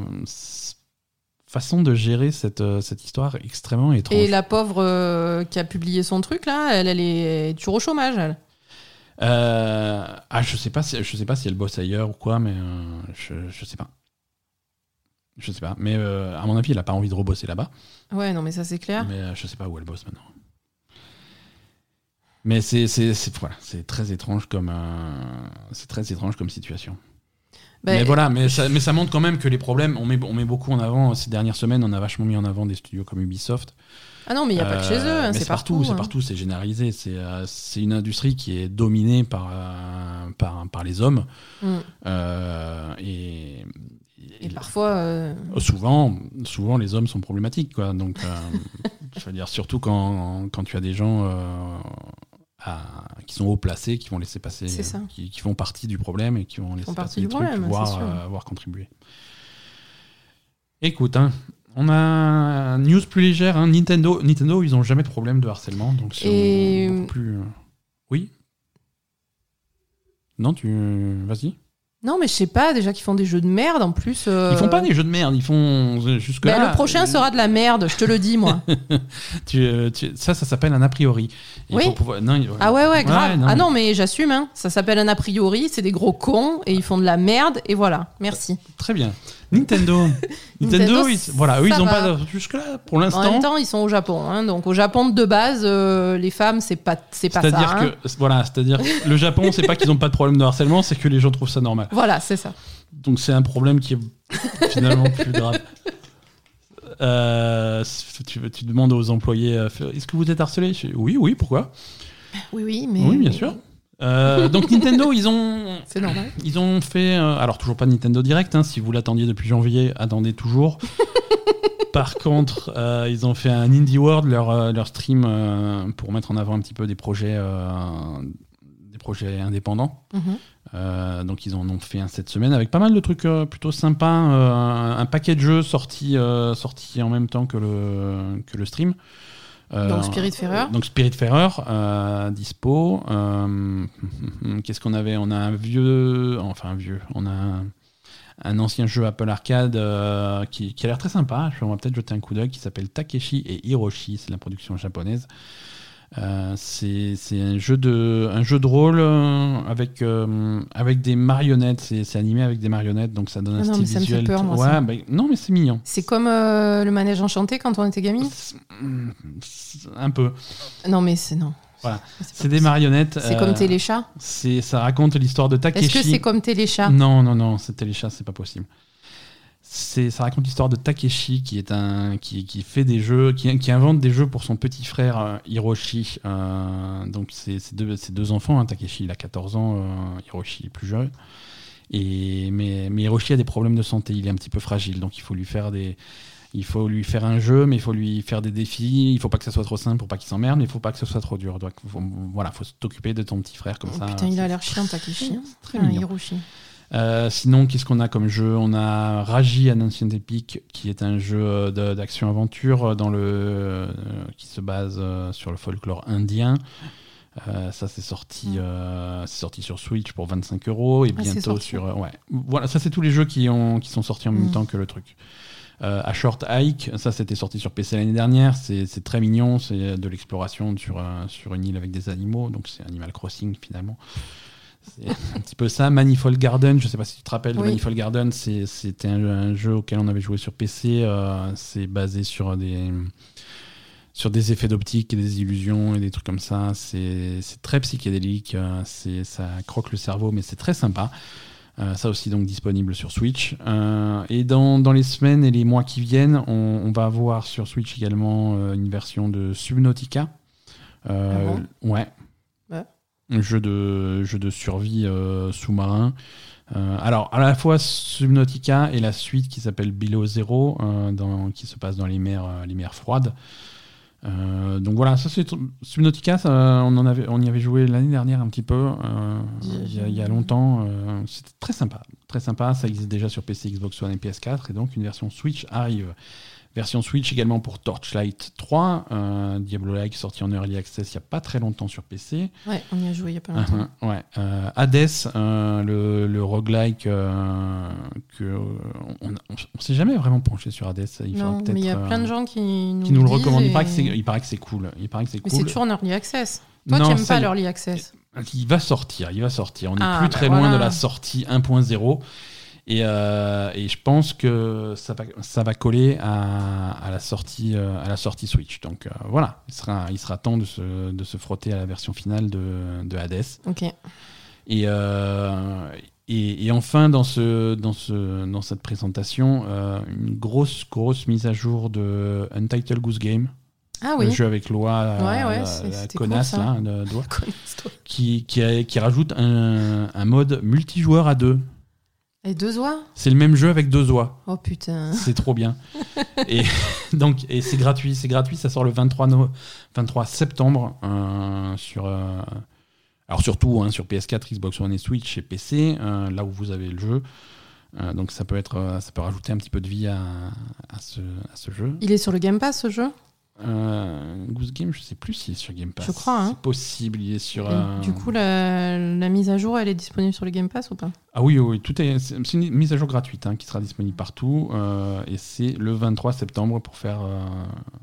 Speaker 1: façon de gérer cette, euh, cette histoire extrêmement étrange.
Speaker 2: Et la pauvre euh, qui a publié son truc là, elle, elle est toujours au chômage. Elle.
Speaker 1: Euh, ah, je sais pas si je sais pas si elle bosse ailleurs ou quoi, mais euh, je, je sais pas. Je sais pas, mais à mon avis, elle a pas envie de rebosser là-bas.
Speaker 2: Ouais, non mais ça c'est clair.
Speaker 1: Mais je sais pas où elle bosse maintenant. Mais c'est voilà, c'est très étrange comme euh, c'est très étrange comme situation.
Speaker 2: Bah,
Speaker 1: mais voilà, mais ça, mais ça montre quand même que les problèmes, on met, on met beaucoup en avant ces dernières semaines, on a vachement mis en avant des studios comme Ubisoft.
Speaker 2: Ah non, mais il n'y a pas que chez eux,
Speaker 1: Euh,
Speaker 2: hein,
Speaker 1: mais
Speaker 2: c'est partout.
Speaker 1: partout, c'est
Speaker 2: hein.
Speaker 1: partout, c'est généralisé. C'est euh, une industrie qui est dominée par, euh, par, par les hommes.
Speaker 2: Mm.
Speaker 1: Euh, et,
Speaker 2: Et parfois, euh,
Speaker 1: souvent, souvent, les hommes sont problématiques. Quoi. Donc, euh, je veux dire, surtout quand, quand tu as des gens euh, à- qui sont haut placés, qui vont laisser passer, qui, qui font partie du problème et qui vont laisser passer
Speaker 2: du
Speaker 1: trucs, voire, euh, voire contribuer. Écoute, hein, on a une news plus légère. hein. Nintendo, Nintendo, ils ont jamais de problème de harcèlement, donc
Speaker 2: Et-
Speaker 1: beaucoup plus. euh, Oui. Non, tu vas-y.
Speaker 2: Non, mais je sais pas, déjà qu'ils font des jeux de merde en plus. euh,
Speaker 1: Ils font pas des jeux de merde, ils font jusque
Speaker 2: ben,
Speaker 1: là.
Speaker 2: le prochain sera de la merde, je te le dis, moi.
Speaker 1: Tu, euh, tu- ça, ça s'appelle un a priori.
Speaker 2: Oui.
Speaker 1: faut pouvoir- non, il-
Speaker 2: Ah ouais, ouais, grave.
Speaker 1: non,
Speaker 2: ah non, mais j'assume, hein. ça s'appelle un a priori, c'est des gros cons et ils font de la merde et voilà, merci.
Speaker 1: Très bien. Nintendo. Nintendo,
Speaker 2: Nintendo,
Speaker 1: ils, voilà, eux, ils ont
Speaker 2: va.
Speaker 1: pas de- jusque là pour
Speaker 2: En
Speaker 1: l'instant.
Speaker 2: même temps, ils sont au Japon, hein. donc au Japon de base, euh, les femmes, c'est pas, c'est pas ça.
Speaker 1: C'est-à-dire
Speaker 2: hein.
Speaker 1: que voilà, c'est-à-dire que le Japon, c'est pas qu'ils ont pas de problème de harcèlement, c'est que les gens trouvent ça normal.
Speaker 2: Voilà, c'est ça.
Speaker 1: Donc c'est un problème qui est finalement plus grave. Euh, tu, tu demandes aux employés, euh, est-ce que vous êtes harcelé Oui, oui, pourquoi?
Speaker 2: Oui, oui, mais.
Speaker 1: Oui, bien sûr. Euh, donc Nintendo, ils ont,
Speaker 2: C'est normal.
Speaker 1: ils ont fait, euh, alors toujours pas de Nintendo Direct, hein, si vous l'attendiez depuis janvier, attendez toujours. Par contre, euh, ils ont fait un Indie World, leur, leur stream, pour mettre en avant un petit peu des projets, des projets indépendants.
Speaker 2: Mhm.
Speaker 1: Donc ils en ont fait un cette semaine avec pas mal de trucs plutôt sympas, un, un paquet de jeux sortis sortis en même temps que le que le stream. Euh,
Speaker 2: Donc Spiritfarer.
Speaker 1: Donc Spiritfarer, euh, dispo. Euh, Qu'est-ce qu'on avait? On a un vieux, enfin un vieux, on a un, un ancien jeu Apple Arcade qui, qui a l'air très sympa. Je vais peut-être jeter un coup d'œil qui s'appelle Takeshi et Hiroshi. C'est la production japonaise. Euh, c'est un jeu de un jeu de rôle euh, avec euh, avec des marionnettes. C'est animé avec des marionnettes donc ça donne un
Speaker 2: Ah non,
Speaker 1: style
Speaker 2: mais ça me fait peur, moi,
Speaker 1: ouais
Speaker 2: ça.
Speaker 1: bah, non mais c'est mignon.
Speaker 2: C'est comme euh, le manège enchanté quand on était
Speaker 1: c'est un peu.
Speaker 2: Non, mais c'est non.
Speaker 1: Voilà. c'est des marionnettes
Speaker 2: C'est comme Téléchat?
Speaker 1: c'est ça raconte l'histoire de Takeshi
Speaker 2: Est-ce que c'est comme Téléchat?
Speaker 1: Non non non c'est Téléchat c'est pas possible c'est ça raconte l'histoire de Takeshi qui est un qui, qui fait des jeux qui, qui invente des jeux pour son petit frère euh, Hiroshi Euh, donc c'est deux, deux enfants hein. Takeshi il a 14 ans euh, Hiroshi est plus jeune et mais, mais Hiroshi a des problèmes de santé il est un petit peu fragile donc il faut lui faire des il faut lui faire un jeu mais il faut lui faire des défis il faut pas que ça soit trop simple pour pas qu'il s'emmerde mais il faut pas que ce soit trop dur donc faut, voilà faut s'occuper de ton petit frère comme
Speaker 2: Oh,
Speaker 1: ça
Speaker 2: Putain, il a l'air chiant, Takeshi.
Speaker 1: très
Speaker 2: Ah,
Speaker 1: mignon
Speaker 2: Hiroshi.
Speaker 1: Euh, sinon, qu'est-ce qu'on a comme jeu? On a Raji an Ancient Epic, qui est un jeu euh, d'action-aventure euh, dans le euh, qui se base sur le folklore indien. Euh, ça, c'est sorti,
Speaker 2: Mm.
Speaker 1: euh, sorti sur Switch pour 25 euros et
Speaker 2: Ah,
Speaker 1: bientôt sur. euh, ouais, voilà, ça c'est tous les jeux qui ont qui sont sortis en même
Speaker 2: Mm.
Speaker 1: temps que le truc. A Short Hike, ça c'était sorti sur PC l'année dernière. C'est très mignon, c'est de l'exploration sur sur une île avec des animaux, donc c'est Animal Crossing finalement. C'est un petit peu ça. Manifold Garden, je sais pas si tu te rappelles de
Speaker 2: Oui.
Speaker 1: Manifold Garden, c'était un, un jeu auquel on avait joué sur PC. euh, c'est basé sur des, sur des effets d'optique et des illusions et des trucs comme ça. C'est c'est très psychédélique, euh, c'est- ça croque le cerveau, mais c'est très sympa. Euh, ça aussi donc disponible sur Switch. Euh, et dans, dans les semaines et les mois qui viennent, on, on va avoir sur Switch également une version de Subnautica. Euh, ouais.
Speaker 2: Ouais.
Speaker 1: Jeu de, jeu de survie euh, sous-marin. Euh, alors, à la fois Subnautica et la suite qui s'appelle Below Zero, euh, dans- qui se passe dans les mers, les mers froides. Donc voilà, ça Subnautica, on, en avait, on y avait joué l'année dernière un petit peu, il y, a- longtemps. C'était très sympa, très sympa. Ça existe déjà sur PC, Xbox One et PS4, et donc une version Switch arrive. Version Switch également pour Torchlight 3, euh, Diablo Like sorti en early access il n'y a pas très longtemps sur PC.
Speaker 2: Ouais, on y a joué il y a pas longtemps.
Speaker 1: Uh-huh, ouais. Euh, Hades, euh, le, le roguelike euh, que on, on, on s'est jamais vraiment penché sur Hades. Il
Speaker 2: non, mais il y a
Speaker 1: euh,
Speaker 2: plein de gens qui nous,
Speaker 1: qui nous le recommandent. Il
Speaker 2: et-
Speaker 1: paraît que c'est, il paraît que c'est cool. Il paraît que c'est
Speaker 2: Mais
Speaker 1: cool.
Speaker 2: c'est toujours en early access. Toi, tu n'aimes pas l'early access.
Speaker 1: Il va sortir, il va sortir. On n'est
Speaker 2: Ah,
Speaker 1: plus
Speaker 2: bah
Speaker 1: très loin de la sortie 1.0. Et, euh, et je pense que ça va, ça va coller à, à la sortie, euh, à la sortie Switch. Donc euh, voilà, il sera, il sera temps de se, de se frotter à la version finale de, de Hades.
Speaker 2: Ok.
Speaker 1: Et, euh, et, et enfin, dans, ce, dans, ce, dans cette présentation, une grosse, grosse mise à jour de Untitled Goose Game,
Speaker 2: Ah
Speaker 1: le jeu avec Loa,
Speaker 2: Ouais, ouais,
Speaker 1: la, connasse,
Speaker 2: cool,
Speaker 1: là, de- qui, qui, a- qui rajoute un, un mode multijoueur à deux.
Speaker 2: Et deux oies
Speaker 1: C'est le même jeu avec deux oies.
Speaker 2: Oh putain.
Speaker 1: C'est trop bien. et donc, et c'est gratuit. C'est gratuit. Ça sort le 23, no- 23 septembre euh, sur. euh, alors surtout hein, sur PS4, Xbox One et Switch et PC, euh, là où vous avez le jeu. Donc ça peut être, ça peut rajouter un petit peu de vie à, à ce, à ce jeu.
Speaker 2: Il est sur le Game Pass ce jeu?
Speaker 1: Euh, Goose Game, je sais plus s'il est sur Game Pass.
Speaker 2: Je crois, hein.
Speaker 1: C'est possible, il est sur. Euh,
Speaker 2: Du coup, la, la mise à jour, elle est disponible sur le Game Pass ou pas?
Speaker 1: Ah oui, oui, tout est. C'est une mise à jour gratuite hein, qui sera disponible partout. euh, et c'est le 23 septembre pour faire, euh,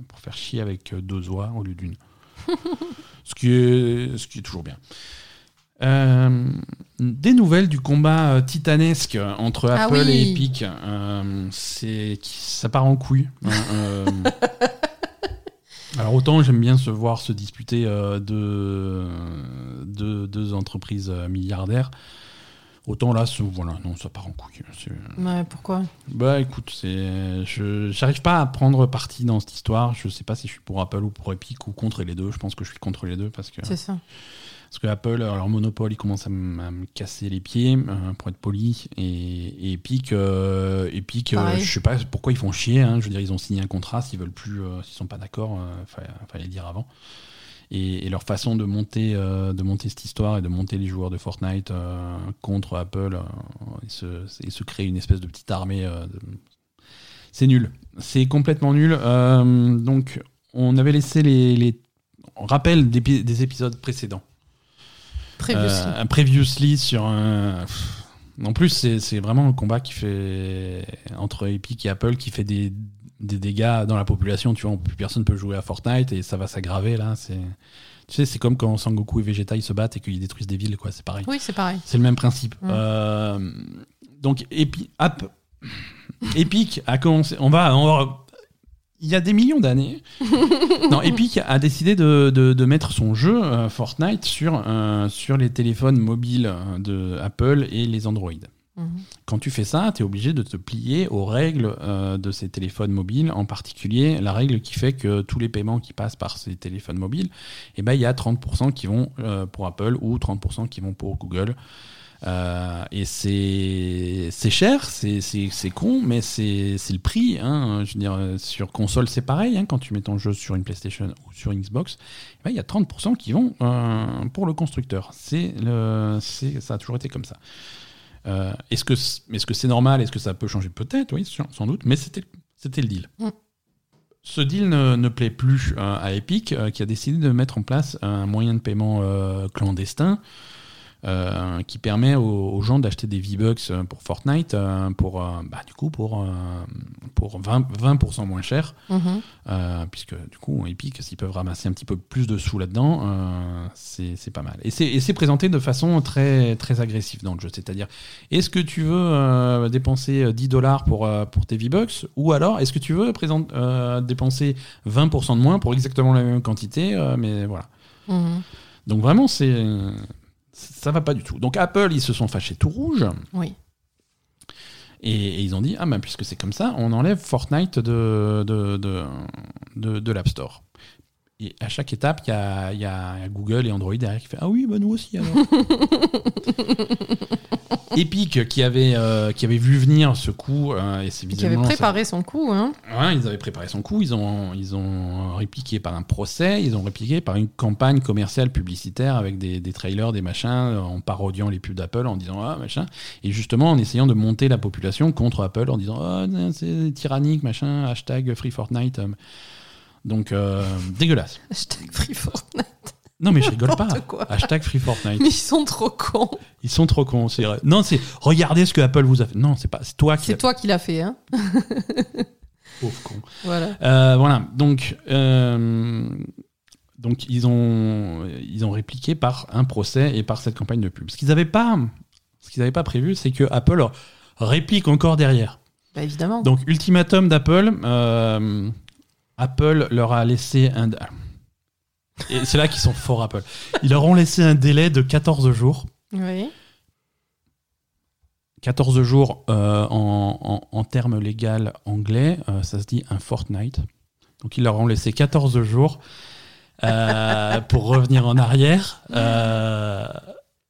Speaker 1: pour faire chier avec euh, deux oies au lieu d'une. ce, qui est, ce qui est toujours bien. Euh, des nouvelles du combat euh, titanesque entre
Speaker 2: Ah
Speaker 1: Apple
Speaker 2: oui.
Speaker 1: et Epic. euh, c'est ça part en couille. alors autant j'aime bien se voir se disputer euh, deux, deux, deux entreprises euh, milliardaires. Autant là, ce- voilà, non, ça part en couille.
Speaker 2: Ouais, pourquoi?
Speaker 1: Bah écoute, c'est, je j'arrive pas à prendre parti dans cette histoire. Je sais pas si je suis pour Apple ou pour Epic ou contre les deux. Je pense que je suis contre les deux parce que
Speaker 2: C'est ça.
Speaker 1: Parce que Apple, leur monopole, il commence à, me casser les pieds, euh, pour être poli. Et, et Epic, euh, Epic euh, je sais pas pourquoi ils font chier. hein. Je veux dire, ils ont signé un contrat. S'ils veulent plus, euh, s'ils sont pas d'accord, fallait, fallait dire avant. Et, et leur façon de monter, euh, de monter cette histoire et de monter les joueurs de Fortnite euh, contre Apple, euh, et, se, et se créer une espèce de petite armée. de- C'est nul. C'est complètement nul. Donc, on avait laissé les, les rappels des épisodes précédents.
Speaker 2: Previously.
Speaker 1: Euh, un previously sur un. En plus, c'est vraiment un combat qui fait entre Epic et Apple qui fait des, des dégâts dans la population. Tu vois, plus personne peut jouer à Fortnite et ça va s'aggraver là. C'est tu sais, c'est comme quand Sangoku et Vegeta ils se battent et qu'ils détruisent des villes, quoi. C'est pareil.
Speaker 2: Oui, c'est pareil.
Speaker 1: C'est le même principe.
Speaker 2: Mm.
Speaker 1: Euh, donc, Epi- App- Epic a commencé. On va, on va- Il y a des millions d'années. non, Epic a décidé de, de- de mettre son jeu euh, Fortnite sur, euh, sur les téléphones mobiles euh, de Apple et les Android.
Speaker 2: Mhm.
Speaker 1: Quand tu fais ça, tu es obligé de te plier aux règles euh, de ces téléphones mobiles, en particulier la règle qui fait que tous les paiements qui passent par ces téléphones mobiles, eh ben, il y a 30% qui vont pour Apple ou 30% qui vont pour Google. Euh, et c'est c'est cher, c'est c'est- c'est con, mais c'est c'est le prix. Hein. Je veux dire, sur console, c'est pareil. Hein. Quand tu mets ton jeu sur une PlayStation ou sur une Xbox, eh ben, il y a 30% qui vont euh, pour le constructeur. C'est le, c'est- ça a toujours été comme ça. Euh, est-ce que c- est-ce que c'est normal? Est-ce que ça peut changer? Peut-être, oui, sans doute. Mais c'était le deal.
Speaker 2: Mm.
Speaker 1: Ce deal ne, ne plaît plus euh, à Epic, euh, qui a décidé de mettre en place un moyen de paiement clandestin euh, qui permet aux, aux gens d'acheter des V-Bucks euh, pour Fortnite euh, pour, euh, bah, du coup, pour, pour 20%, 20% moins cher.
Speaker 2: Mhm.
Speaker 1: Puisque du coup, Epic, s'ils peuvent ramasser un petit peu plus de sous là-dedans, c'est pas mal. Et c'est présenté de façon très, très agressive dans le jeu. C'est-à-dire, est-ce que tu veux dépenser 10 dollars pour, pour tes V-Bucks Ou alors, est-ce que tu veux présent- euh, dépenser 20% de moins pour exactement la même quantité Mais voilà.
Speaker 2: Mhm.
Speaker 1: Donc vraiment, c'est ça va pas du tout. Donc Apple, ils se sont fâchés tout rouge.
Speaker 2: Oui.
Speaker 1: Et, et ils ont dit, ah ben puisque c'est comme ça, on enlève Fortnite de, de, de, de, de l'App Store. Et à chaque étape, il y a, il y a Google et Android derrière qui fait, ah oui, bah nous aussi alors. Epic qui avait, euh, qui avait vu venir ce coup, euh, et c'est
Speaker 2: Qui avait
Speaker 1: ça-
Speaker 2: préparé son coup, hein.
Speaker 1: Ouais, ils avaient préparé son coup, ils ont, ils ont répliqué par un procès, ils ont répliqué par une campagne commerciale publicitaire avec des, des trailers, des machins, euh, en parodiant les pubs d'Apple, en disant ah machin, et justement en essayant de monter la population contre Apple, en disant ah c'est tyrannique, machin, hashtag Free Fortnite. Donc euh, dégueulasse.
Speaker 2: Hashtag Free Fortnite.
Speaker 1: Non mais je rigole pas.
Speaker 2: Quoi.
Speaker 1: Hashtag Free Fortnite.
Speaker 2: Mais ils sont trop cons.
Speaker 1: Ils sont trop cons. c'est vrai. Non c'est regardez ce que Apple vous a fait. Non c'est pas, c'est toi qui.
Speaker 2: C'est toi qui l'as fait, hein.
Speaker 1: Pauvre con.
Speaker 2: Voilà.
Speaker 1: Euh, voilà, donc, euh, donc ils, ont, ils ont répliqué par un procès et par cette campagne de pub. Ce qu'ils n'avaient pas, ce qu'ils avaient pas prévu, c'est que Apple réplique encore derrière.
Speaker 2: Bah évidemment.
Speaker 1: Donc, ultimatum d'Apple, euh, Apple leur a laissé un. Et c'est là qu'ils sont forts, Apple. Ils leur ont laissé un délai de 14 jours.
Speaker 2: Oui.
Speaker 1: 14 jours euh, en, en, en termes légal anglais, euh, ça se dit un fortnight. Donc ils leur ont laissé 14 jours euh, pour revenir en arrière.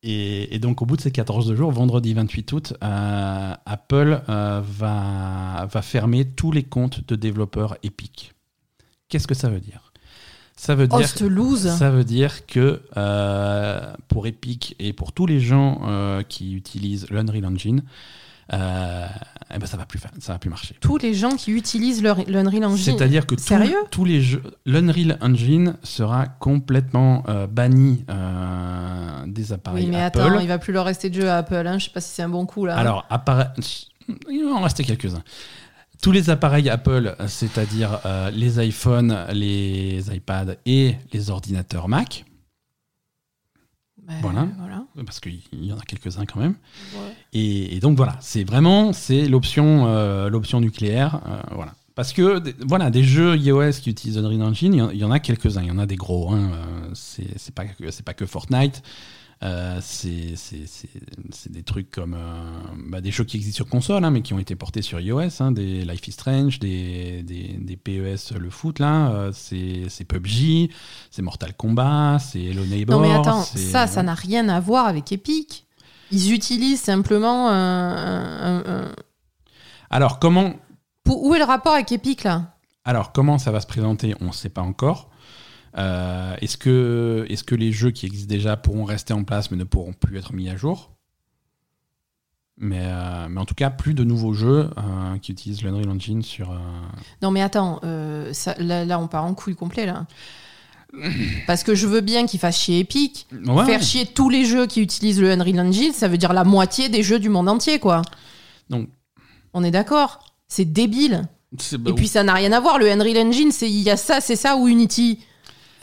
Speaker 1: Et, et donc, au bout de ces 14 jours, vendredi 28 août, Apple va, va fermer tous les comptes de développeurs Epic. Qu'est-ce que ça veut dire? Ça veut dire. Ça veut dire que euh, pour Epic et pour tous les gens euh, qui utilisent l'Unreal Engine, euh, eh ben ça va plus ça va plus marcher.
Speaker 2: Tous les gens qui utilisent l'Unreal Engine.
Speaker 1: C'est-à-dire que tout-
Speaker 2: Sérieux?
Speaker 1: tous les jeux, l'Unreal Engine sera complètement euh, banni euh, des appareils
Speaker 2: Oui, mais
Speaker 1: Apple.
Speaker 2: attends, il va plus leur rester de jeu à Apple. Hein. Je sais pas si c'est un bon coup là.
Speaker 1: Alors, appara- il va en rester quelques-uns. Tous les appareils Apple, c'est-à-dire euh, les iPhones, les iPads et les ordinateurs Mac,
Speaker 2: Ben,
Speaker 1: voilà.
Speaker 2: voilà.
Speaker 1: parce qu'il y en a quelques-uns quand même.
Speaker 2: Ouais.
Speaker 1: Et, et donc voilà, c'est vraiment c'est l'option euh, l'option nucléaire, euh, voilà. Parce que des- voilà, des jeux iOS qui utilisent Unreal Engine, il y en- a quelques-uns, il y en a des gros. Hein, c'est c'est pas que c'est pas que Fortnite. Euh, c'est des trucs comme euh, bah, des jeux qui existent sur console, hein, mais qui ont été portés sur iOS, hein, des Life is Strange, des, des, des PES le foot là, euh, c'est PUBG, c'est Mortal Kombat, c'est Hello Neighbor.
Speaker 2: Non mais attends, ça, ça n'a rien à voir avec Epic. Ils utilisent simplement un, un- un- un-
Speaker 1: Alors comment
Speaker 2: Pour- Où est le rapport avec Epic là?
Speaker 1: Alors, comment ça va se présenter On ne sait pas encore. Euh, est-ce, que, est-ce que les jeux qui existent déjà pourront rester en place mais ne pourront plus être mis à jour? Mais, euh, mais en tout cas, plus de nouveaux jeux euh, qui utilisent l'Unreal Engine sur.
Speaker 2: Non mais attends, ça- là, là, on part en couille complet là. Parce que je veux bien qu'ils fassent chier Epic.
Speaker 1: ouais,
Speaker 2: Faire chier tous les jeux qui utilisent le Unreal Engine, ça veut dire la moitié des jeux du monde entier quoi.
Speaker 1: Donc-
Speaker 2: On est d'accord C'est débile.
Speaker 1: Bah,
Speaker 2: Et puis ça n'a rien à voir. Le Unreal Engine, c'est il y a ça, c'est ça ou Unity.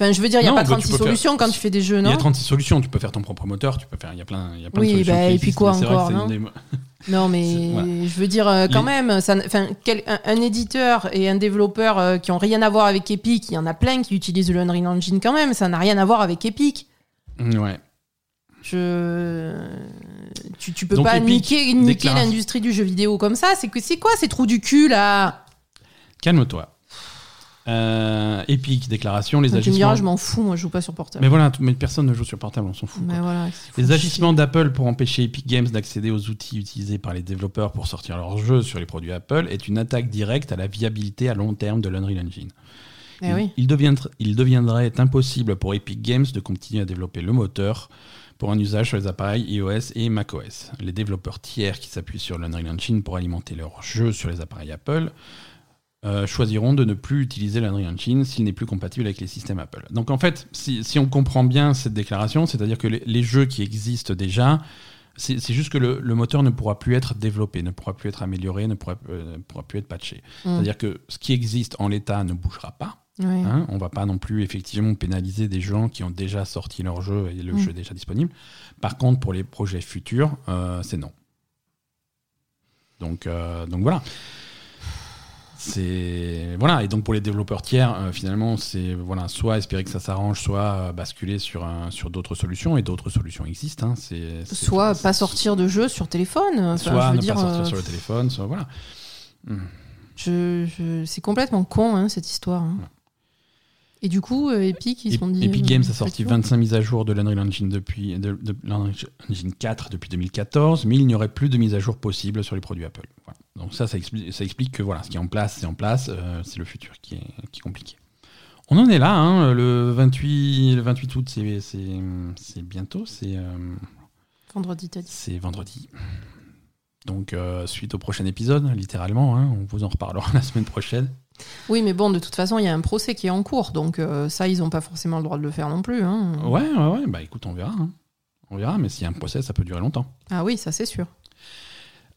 Speaker 2: Enfin, je veux dire, il n'y a
Speaker 1: Non,
Speaker 2: pas
Speaker 1: bah, tu
Speaker 2: 36
Speaker 1: peux faire-
Speaker 2: solutions quand tu fais des jeux,
Speaker 1: il
Speaker 2: non
Speaker 1: y a 36 solutions. Tu peux faire ton propre moteur, tu peux faire. Il y a plein, il y a plein
Speaker 2: Oui,
Speaker 1: de solutions.
Speaker 2: bah, et puis quoi encore, non
Speaker 1: une des-
Speaker 2: Non, mais
Speaker 1: voilà.
Speaker 2: je veux dire, euh, quand
Speaker 1: Les-
Speaker 2: même, ça, quel- un, un éditeur et un développeur euh, qui ont rien à voir avec Epic, il y en a plein qui utilisent le Unreal Engine quand même, ça n'a rien à voir avec Epic.
Speaker 1: Ouais.
Speaker 2: Je... Tu, tu peux
Speaker 1: Donc,
Speaker 2: pas
Speaker 1: Epic
Speaker 2: niquer, niquer l'industrie du jeu vidéo comme ça. C'est que c'est quoi ces trous du cul là?
Speaker 1: Calme-toi. Euh, Epic, déclaration, les
Speaker 2: Tu me
Speaker 1: agissements.
Speaker 2: diras, je m'en fous, moi je joue pas sur portable.
Speaker 1: Mais voilà, mais personne ne joue sur portable, on s'en fout.
Speaker 2: Mais voilà,
Speaker 1: Les agissements d'Apple pour empêcher Epic Games d'accéder aux outils utilisés par les développeurs pour sortir leurs jeux sur les produits Apple est une attaque directe à la viabilité à long terme de l'Unreal Engine.
Speaker 2: Eh
Speaker 1: il,
Speaker 2: oui.
Speaker 1: il il deviendrait impossible pour Epic Games de continuer à développer le moteur pour un usage sur les appareils iOS et macOS. Les développeurs tiers qui s'appuient sur l'Unreal Engine pour alimenter leurs jeux sur les appareils Apple euh, choisiront de ne plus utiliser l'Unreal Engine s'il n'est plus compatible avec les systèmes Apple. Donc en fait, si, si on comprend bien cette déclaration, c'est-à-dire que les, les jeux qui existent déjà, c'est juste que le, le moteur ne pourra plus être développé, ne pourra plus être amélioré, ne pourra, euh, ne pourra plus être patché.
Speaker 2: Mm.
Speaker 1: C'est-à-dire que ce qui existe en l'état ne bougera pas.
Speaker 2: Ouais.
Speaker 1: Hein, on va pas non plus effectivement pénaliser des gens qui ont déjà sorti leur jeu et le
Speaker 2: Mm.
Speaker 1: jeu est déjà disponible. Par contre, pour les projets futurs, euh, c'est non. Donc, euh, donc voilà. C'est voilà et donc pour les développeurs tiers, euh, finalement, c'est voilà soit espérer que ça s'arrange, soit euh, basculer sur un, sur d'autres solutions et d'autres solutions existent. hein. C'est
Speaker 2: Soit pas sortir de jeu sur téléphone. Enfin,
Speaker 1: soit
Speaker 2: je veux
Speaker 1: ne
Speaker 2: dire,
Speaker 1: pas sortir
Speaker 2: euh,
Speaker 1: sur le téléphone, soit voilà. Hmm.
Speaker 2: je- je- c'est complètement con hein, cette histoire. hein. Et du coup, Epic, ils se sont dit.
Speaker 1: Epic Games a sorti
Speaker 2: de jour.
Speaker 1: 25 mises à jour de l'Unreal Engine depuis de, de l'Unreal Engine 4 depuis 2014, mais il n'y aurait plus de mises à jour possibles sur les produits Apple. Voilà. Donc ça, ça explique, ça explique que voilà, ce qui est en place, c'est en place. euh, c'est le futur qui est, qui est compliqué. On en est là, hein, le 28, le 28 août, c'est, bientôt, c'est, euh,
Speaker 2: Vendredi,
Speaker 1: c'est vendredi. Donc euh, suite au prochain épisode, littéralement, hein, on vous en reparlera la semaine prochaine.
Speaker 2: Oui, mais bon, de toute façon, il y a un procès qui est en cours, donc euh, ça, ils n'ont pas forcément le droit de le faire non plus. hein.
Speaker 1: Ouais, ouais, ouais, bah écoute, on verra. hein. On verra, mais s'il y a un procès, ça peut durer longtemps.
Speaker 2: Ah oui, ça c'est sûr.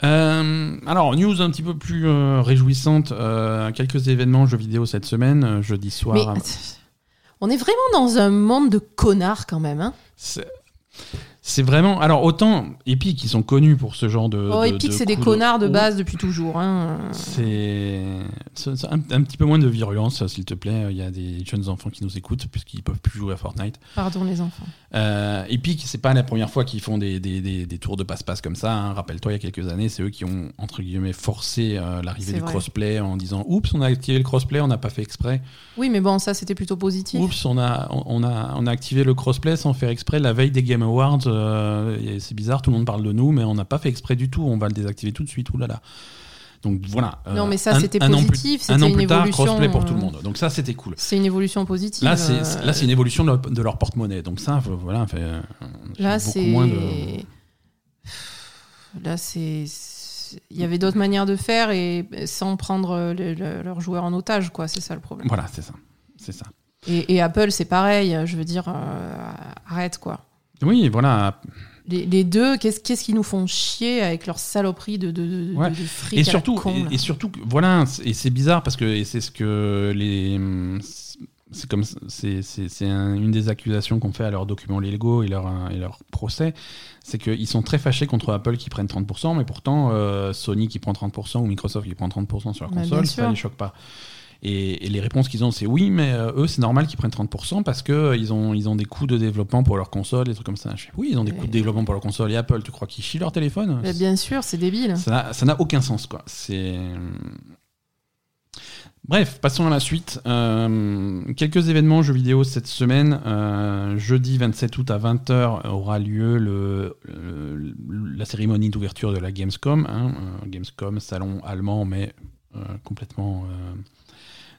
Speaker 1: Euh, alors, news un petit peu plus euh, réjouissante. euh, quelques événements jeux vidéo cette semaine, euh, jeudi soir.
Speaker 2: Mais on est vraiment dans un monde de connards quand même. Hein
Speaker 1: C'est c'est vraiment. Alors, autant Epic, ils sont connus pour ce genre de.
Speaker 2: oh,
Speaker 1: de-
Speaker 2: Epic,
Speaker 1: de
Speaker 2: c'est des connards de base depuis toujours. Hein.
Speaker 1: C'est un, un petit peu moins de virulence, s'il te plaît. Il y a des jeunes enfants qui nous écoutent puisqu'ils peuvent plus jouer à Fortnite.
Speaker 2: Pardon, les enfants.
Speaker 1: Euh, Epic, c'est pas la première fois qu'ils font des, des, des, des tours de passe-passe comme ça. hein. Rappelle-toi, il y a quelques années, c'est eux qui ont entre guillemets forcé euh, l'arrivée du
Speaker 2: vrai.
Speaker 1: crossplay en disant "Oups, on a activé le crossplay, on n'a pas fait exprès."
Speaker 2: Oui, mais bon, ça c'était plutôt positif.
Speaker 1: Oups, on a, on a, on a activé le crossplay sans faire exprès la veille des Game Awards euh, et c'est bizarre, tout le monde parle de nous, mais on n'a pas fait exprès du tout. On va le désactiver tout de suite. Oulala. Donc voilà.
Speaker 2: Non,
Speaker 1: euh,
Speaker 2: mais ça, c'était
Speaker 1: un an plus-
Speaker 2: positif,
Speaker 1: Un an
Speaker 2: une
Speaker 1: plus tard,
Speaker 2: évolution,
Speaker 1: crossplay pour tout le
Speaker 2: euh,
Speaker 1: monde. Donc ça, c'était cool.
Speaker 2: C'est une évolution positive.
Speaker 1: Là, c'est
Speaker 2: euh,
Speaker 1: là, c'est une évolution de leur, de leur porte-monnaie. Donc ça, voilà, fait, euh,
Speaker 2: Là, c'est.
Speaker 1: moins de-
Speaker 2: Là, c'est. c'est- Il y avait d'autres manières de faire et sans prendre le- le- leurs joueurs en otage, quoi. C'est ça le problème.
Speaker 1: Voilà, c'est ça. C'est ça.
Speaker 2: Et, et Apple, c'est pareil. Je veux dire, euh, arrête, quoi.
Speaker 1: Oui, voilà.
Speaker 2: Les, les deux, qu'est-ce qu'ils nous font chier avec leur saloperie de, de,
Speaker 1: Ouais.
Speaker 2: de fric
Speaker 1: Et
Speaker 2: à la
Speaker 1: surtout,
Speaker 2: con,
Speaker 1: et, surtout, voilà, et c'est bizarre parce que c'est ce que les, c'est comme c'est c'est c'est un- une des accusations qu'on fait à leurs documents légaux et leur et leur procès, c'est qu'ils sont très fâchés contre Apple qui prennent 30%, mais pourtant euh, Sony qui prend 30% ou Microsoft qui prend 30% sur la
Speaker 2: Bah,
Speaker 1: console, ça
Speaker 2: sûr.
Speaker 1: les choque pas. Et, et les réponses qu'ils ont, c'est oui, mais euh, eux, c'est normal qu'ils prennent 30% parce que euh, ils ont, ils ont des coûts de développement pour leur console, des trucs comme ça. Je oui, ils ont des coûts de développement pour leur console. Et Apple, tu crois qu'ils chient leur téléphone?
Speaker 2: Mais bien sûr, c'est débile.
Speaker 1: ça n'a- aucun sens, quoi. C'est. Bref, passons à la suite. Euh, quelques événements jeux vidéo cette semaine. Euh, jeudi 27 août à 20h aura lieu le, le- la cérémonie d'ouverture de la Gamescom. hein. Gamescom, salon allemand, mais euh, complètement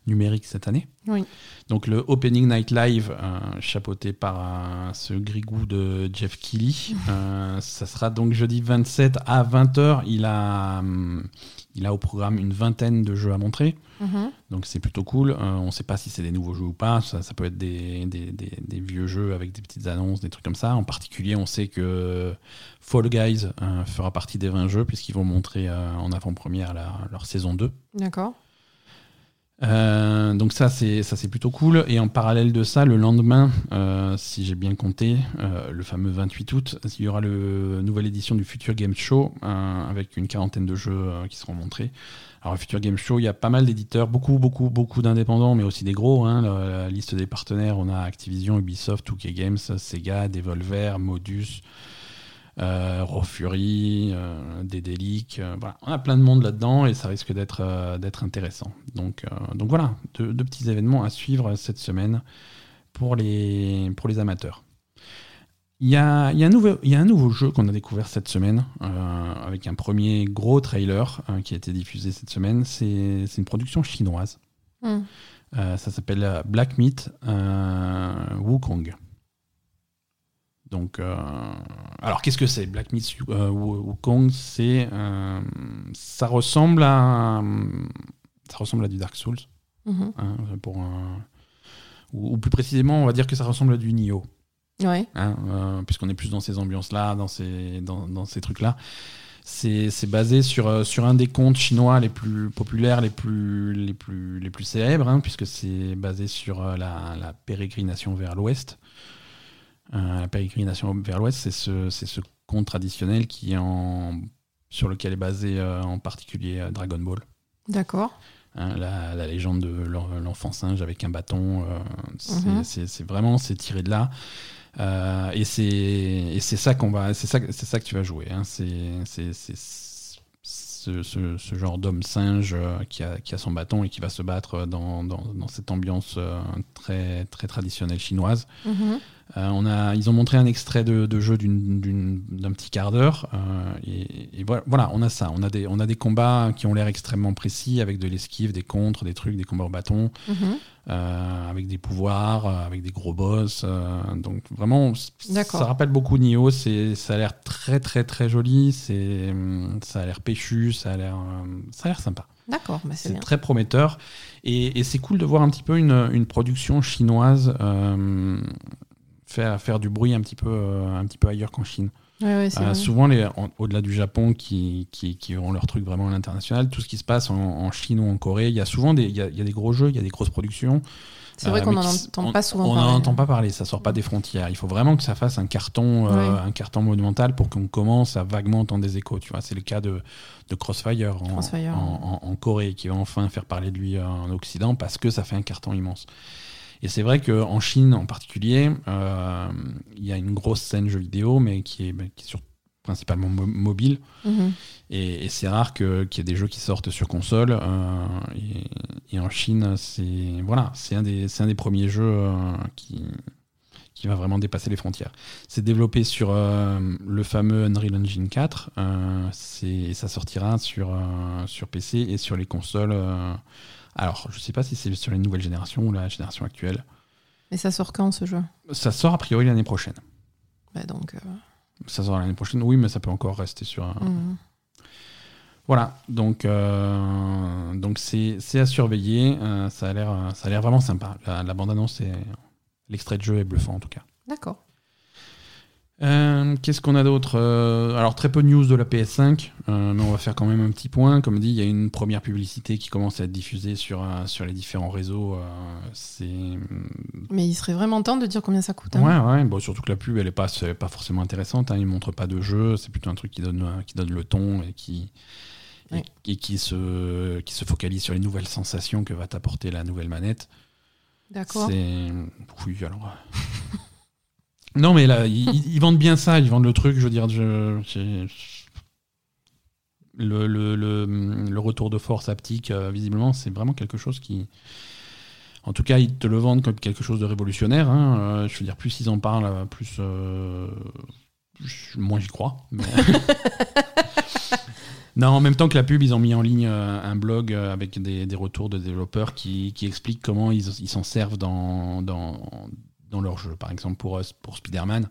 Speaker 1: numérique cette année.
Speaker 2: Oui.
Speaker 1: Donc le Opening Night Live, euh, chapeauté par euh, ce grigou de Jeff Keighley, euh, ça sera donc jeudi 27 à 20h. Il a, il a au programme une vingtaine de jeux à montrer,
Speaker 2: Mhm.
Speaker 1: donc c'est plutôt cool. On ne sait pas si c'est des nouveaux jeux ou pas, ça, ça peut être des, des- des- des vieux jeux avec des petites annonces, des trucs comme ça. En particulier, on sait que Fall Guys fera partie des 20 jeux puisqu'ils vont montrer en avant-première leur saison 2.
Speaker 2: D'accord.
Speaker 1: Euh, donc ça c'est ça c'est plutôt cool et en parallèle de ça le lendemain euh, si j'ai bien compté euh, le fameux 28 août il y aura le nouvelle édition du Future Game Show avec une quarantaine de jeux qui seront montrés alors Future Game Show il y a pas mal d'éditeurs beaucoup beaucoup beaucoup d'indépendants mais aussi des gros hein. la, la liste des partenaires on a Activision Ubisoft 2K Games Sega Devolver Modus euh, Raw Fury, euh, euh, voilà. on a plein de monde là-dedans et ça risque d'être euh, d'être intéressant. Donc, euh, donc voilà, deux, deux petits événements à suivre cette semaine pour les, pour les amateurs. Il y a, y a un nouveau, il y a un nouveau jeu qu'on a découvert cette semaine avec un premier gros trailer euh, qui a été diffusé cette semaine. C'est une production chinoise. Euh, ça s'appelle Black Meat Wukong. Donc, euh, alors qu'est-ce que c'est Black Myth euh, Wu- Wukong? C'est, euh, ça ressemble à, ça ressemble à du Dark Souls,
Speaker 2: Mhm.
Speaker 1: hein, pour un- ou, ou plus précisément, on va dire que ça ressemble à du Nioh,
Speaker 2: Ouais.
Speaker 1: hein, euh, puisqu'on est plus dans ces ambiances-là, dans ces, dans, dans ces trucs-là. C'est c'est basé sur, sur un des contes chinois les plus populaires, les plus, les plus, les plus célèbres, hein, puisque c'est basé sur la, la pérégrination vers l'ouest. Euh, la pérégrination vers l'ouest, c'est ce, c'est ce conte traditionnel qui est en, sur lequel est basé euh, en particulier euh, Dragon Ball.
Speaker 2: D'accord.
Speaker 1: Hein, la, la légende de l'en- l'enfant singe avec un bâton, euh, c'est
Speaker 2: Mhm.
Speaker 1: c'est- vraiment c'est tiré de là. Euh, et c'est et c'est ça qu'on va, c'est ça, c'est ça que tu vas jouer. hein. C'est c'est- c'est ce, ce- ce genre d'homme singe qui a, qui a son bâton et qui va se battre dans, dans, dans cette ambiance très très traditionnelle chinoise.
Speaker 2: Mhm.
Speaker 1: Euh, on a, ils ont montré un extrait de, de jeu d'un petit quart d'heure. euh, et, et voilà, voilà, on a ça. On a, des, on a des combats qui ont l'air extrêmement précis, avec de l'esquive, des contres, des trucs, des combats au bâton,
Speaker 2: Mhm.
Speaker 1: euh, avec des pouvoirs, avec des gros boss. donc vraiment, ça rappelle beaucoup Nioh. Ça a l'air très très très joli. Ça a l'air péchu, ça a l'air sympa.
Speaker 2: D'accord, bah, c'est
Speaker 1: très prometteur. Et, et c'est cool de voir un petit peu une, une production chinoise faire, faire du bruit un petit peu, euh, un petit peu ailleurs qu'en Chine.
Speaker 2: Ouais, ouais,
Speaker 1: Euh, souvent, les, au-delà du Japon, qui, qui, qui ont leur truc vraiment à l'international, tout ce qui se passe en, en Chine ou en Corée, il y a souvent des, il y a, il y a des gros jeux, il y a des grosses productions.
Speaker 2: C'est vrai
Speaker 1: euh,
Speaker 2: qu'on n'en entend
Speaker 1: on-
Speaker 2: pas souvent
Speaker 1: On
Speaker 2: parler.
Speaker 1: n'en entend pas parler, ça sort pas des frontières. Il faut vraiment que ça fasse un carton, euh, un carton monumental pour qu'on commence à vaguement entendre des échos. Tu vois, c'est le cas de, de Crossfire, en,
Speaker 2: Crossfire,
Speaker 1: en- en- en Corée, qui va enfin faire parler de lui en Occident parce que ça fait un carton immense. Et c'est vrai qu'en Chine en particulier, euh, il y a une grosse scène jeux vidéo, mais qui est, qui est sur- principalement mo- mobile.
Speaker 2: Mhm.
Speaker 1: Et, et c'est rare qu'il y ait des jeux qui sortent sur console. euh, et, et en Chine, c'est voilà, un des un des premiers jeux euh, qui qui va vraiment dépasser les frontières. C'est développé sur euh, le fameux Unreal Engine 4. euh, c'est- ça sortira sur, euh, sur PC et sur les consoles. Alors, je sais pas si c'est sur les nouvelles générations ou la génération actuelle.
Speaker 2: Mais ça sort quand ce jeu
Speaker 1: Ça sort a priori l'année prochaine.
Speaker 2: Bah donc. euh,
Speaker 1: Ça sort l'année prochaine, oui, mais ça peut encore rester sur un.
Speaker 2: hmm.
Speaker 1: Voilà, donc euh, donc c'est à surveiller. euh, ça a l'air ça a l'air vraiment sympa. La, la bande annonce et l'extrait de jeu est bluffant en tout cas.
Speaker 2: D'accord.
Speaker 1: Euh, Qu'est-ce qu'on a d'autre Euh, Alors très peu de news de la PS5, euh, mais on va faire quand même un petit point. Comme dit, il y a une première publicité qui commence à être diffusée sur sur les différents réseaux. c'est
Speaker 2: Mais il serait vraiment temps de dire combien ça coûte. hein.
Speaker 1: Ouais, ouais, bon, surtout que la pub, elle est pas, pas forcément intéressante. Hein, ils montrent pas de jeu, c'est plutôt un truc qui donne, qui donne le ton et qui, et-
Speaker 2: Ouais.
Speaker 1: et, qui, se, qui se focalise sur les nouvelles sensations que va t'apporter la nouvelle manette.
Speaker 2: D'accord.
Speaker 1: C'est. Oui, alors. Non, mais là, ils, vendent bien ça, ils vendent le truc, je veux dire. Le, retour de force haptique, euh, visiblement, c'est vraiment quelque chose qui. En tout cas, ils te le vendent comme quelque chose de révolutionnaire. hein. Euh, je veux dire, plus ils en parlent, euh, plus. moins j'y crois. non, en même temps que la pub, ils ont mis en ligne un blog avec des, retours de développeurs qui, expliquent comment ils s'en servent dans, dans leur jeu. Par exemple, pour, pour Spider-Man,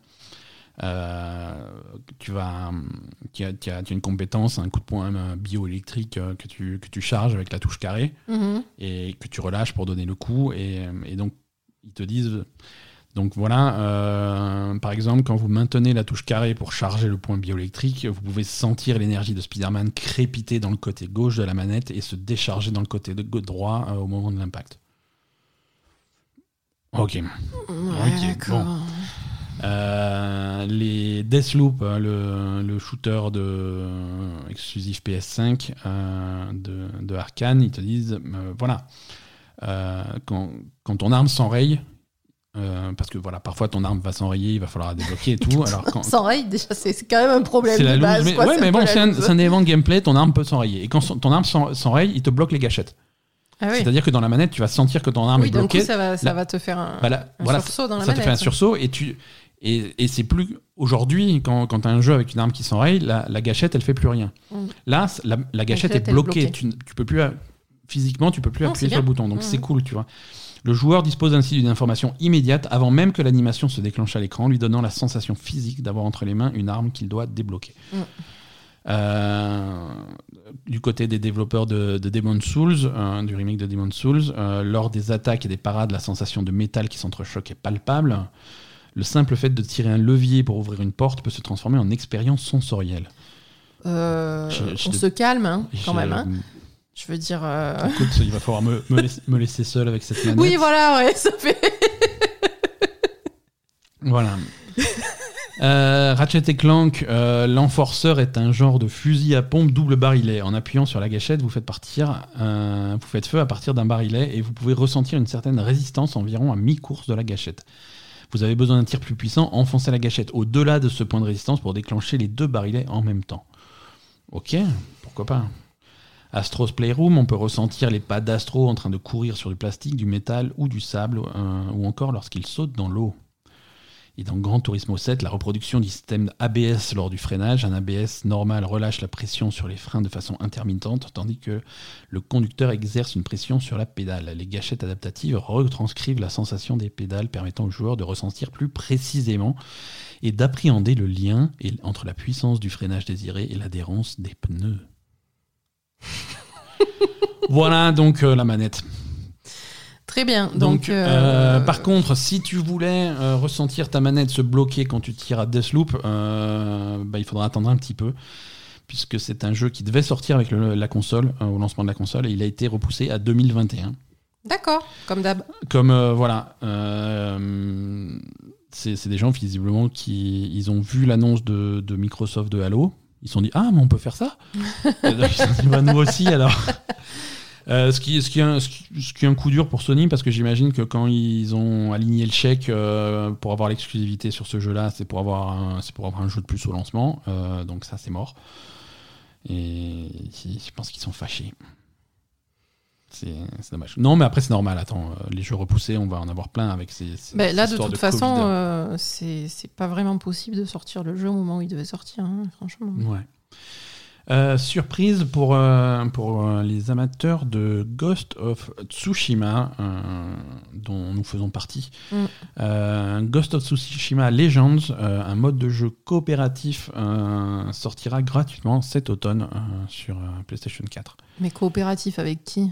Speaker 1: euh, tu, vas, tu, as, tu une compétence, un coup de poing bioélectrique euh, que tu, que tu charges avec la touche carré
Speaker 2: Mhm.
Speaker 1: et que tu relâches pour donner le coup. Et, et donc, ils te disent. Donc voilà, euh, par exemple, quand vous maintenez la touche carré pour charger le point bioélectrique, vous pouvez sentir l'énergie de Spider-Man crépiter dans le côté gauche de la manette et se décharger dans le côté droit euh, au moment de l'impact. Ok.
Speaker 2: Ouais,
Speaker 1: Ok,
Speaker 2: d'accord.
Speaker 1: Euh, les Deathloop, euh, le, le shooter de, euh, exclusif PS5 euh, de, de Arkane, ils te disent voilà, quand, quand ton arme s'enraye, parce que voilà, parfois ton arme va s'enrayer, il va falloir la débloquer et tout. alors quand,
Speaker 2: Sans rail, déjà, c'est quand même un problème
Speaker 1: c'est la
Speaker 2: base.
Speaker 1: mais,
Speaker 2: quoi,
Speaker 1: ouais, mais bon, c'est un, un élément de gameplay, ton arme peut s'enrayer. Et quand son- ton arme s'en- s'enraye, il te bloque les gâchettes.
Speaker 2: Ah oui.
Speaker 1: C'est-à-dire que dans la manette, tu vas sentir que ton arme
Speaker 2: Oui,
Speaker 1: est
Speaker 2: d'un coup,
Speaker 1: bloquée.
Speaker 2: ça va, ça
Speaker 1: La-
Speaker 2: va te faire un,
Speaker 1: Voilà,
Speaker 2: un
Speaker 1: voilà,
Speaker 2: sursaut dans la
Speaker 1: ça te fait un
Speaker 2: manette.
Speaker 1: sursaut et tu et, et c'est plus aujourd'hui quand, quand tu as un jeu avec une arme qui s'enraye la, la gâchette elle fait plus rien
Speaker 2: Mm.
Speaker 1: là la, gâchette
Speaker 2: gâchette,
Speaker 1: est
Speaker 2: est
Speaker 1: bloquée
Speaker 2: bloquée.
Speaker 1: Tu, tu peux plus euh, physiquement tu peux plus
Speaker 2: Non,
Speaker 1: appuyer sur le bouton donc
Speaker 2: Mm.
Speaker 1: c'est cool tu vois le joueur dispose ainsi d'une information immédiate avant même que l'animation se déclenche à l'écran lui donnant la sensation physique d'avoir entre les mains une arme qu'il doit débloquer
Speaker 2: Mm.
Speaker 1: Euh, du côté des développeurs de, de Demon's Souls, euh, du remake de Demon's Souls, euh, lors des attaques et des parades, la sensation de métal qui s'entrechoque est palpable. Le simple fait de tirer un levier pour ouvrir une porte peut se transformer en expérience sensorielle.
Speaker 2: Euh,
Speaker 1: Je- je-
Speaker 2: on se calme, hein, quand
Speaker 1: Je-
Speaker 2: même. hein. Je veux dire. euh,
Speaker 1: Écoute, il va falloir me, me laisser, me laisser seul avec cette manette.
Speaker 2: Oui, voilà, ouais, ça fait.
Speaker 1: Voilà. Euh, Ratchet et Clank, euh, l'enforceur est un genre de fusil à pompe double barillet. En appuyant sur la gâchette, vous faites partir, euh, vous faites feu à partir d'un barillet et vous pouvez ressentir une certaine résistance environ à mi-course de la gâchette. Vous avez besoin d'un tir plus puissant, enfoncez la gâchette au-delà de ce point de résistance pour déclencher les deux barillets en même temps. Ok, pourquoi pas. Astro's Playroom, on peut ressentir les pas d'Astro en train de courir sur du plastique, du métal ou du sable, ou encore lorsqu'il saute dans l'eau. Et dans Gran Turismo 7, la reproduction du système ABS lors du freinage, un ABS normal relâche la pression sur les freins de façon intermittente, tandis que le conducteur exerce une pression sur la pédale. Les gâchettes adaptatives retranscrivent la sensation des pédales, permettant au joueur de ressentir plus précisément et d'appréhender le lien entre la puissance du freinage désiré et l'adhérence des pneus. voilà donc euh, la manette.
Speaker 2: Très bien. Donc,
Speaker 1: Donc,
Speaker 2: euh,
Speaker 1: euh, par contre, si tu voulais euh, ressentir ta manette se bloquer quand tu tires à Deathloop, bah, il faudra attendre un petit peu, puisque c'est un jeu qui devait sortir avec le- la console, au lancement de la console, et il a été repoussé à 2021.
Speaker 2: D'accord, comme d'hab.
Speaker 1: Comme, voilà, c'est c'est des gens, visiblement, qui ils ont vu l'annonce de, de Microsoft de Halo, ils se sont dit, ah, mais on peut faire ça Et donc, ils se sont dit, bah, nous aussi, alors Euh, ce, qui, ce, qui est un, ce, qui, ce qui est un coup dur pour Sony parce que j'imagine que quand ils ont aligné le chèque euh, pour avoir l'exclusivité sur ce jeu-là, c'est pour avoir un, c'est pour avoir un jeu de plus au lancement. Euh, donc ça, c'est mort. Et je pense qu'ils sont fâchés. C'est dommage. Non, mais après, c'est normal. Attends, les jeux repoussés, on va en avoir plein avec ces. ces-
Speaker 2: Ben, là,
Speaker 1: ces
Speaker 2: de toute façon, euh, c'est c'est pas vraiment possible de sortir le jeu au moment où il devait sortir, hein, franchement.
Speaker 1: Ouais. Euh, surprise pour, euh, pour euh, les amateurs de Ghost of Tsushima, dont nous faisons partie.
Speaker 2: Mm.
Speaker 1: Ghost of Tsushima Legends, un mode de jeu coopératif, sortira gratuitement cet automne sur PlayStation 4.
Speaker 2: Mais coopératif avec qui?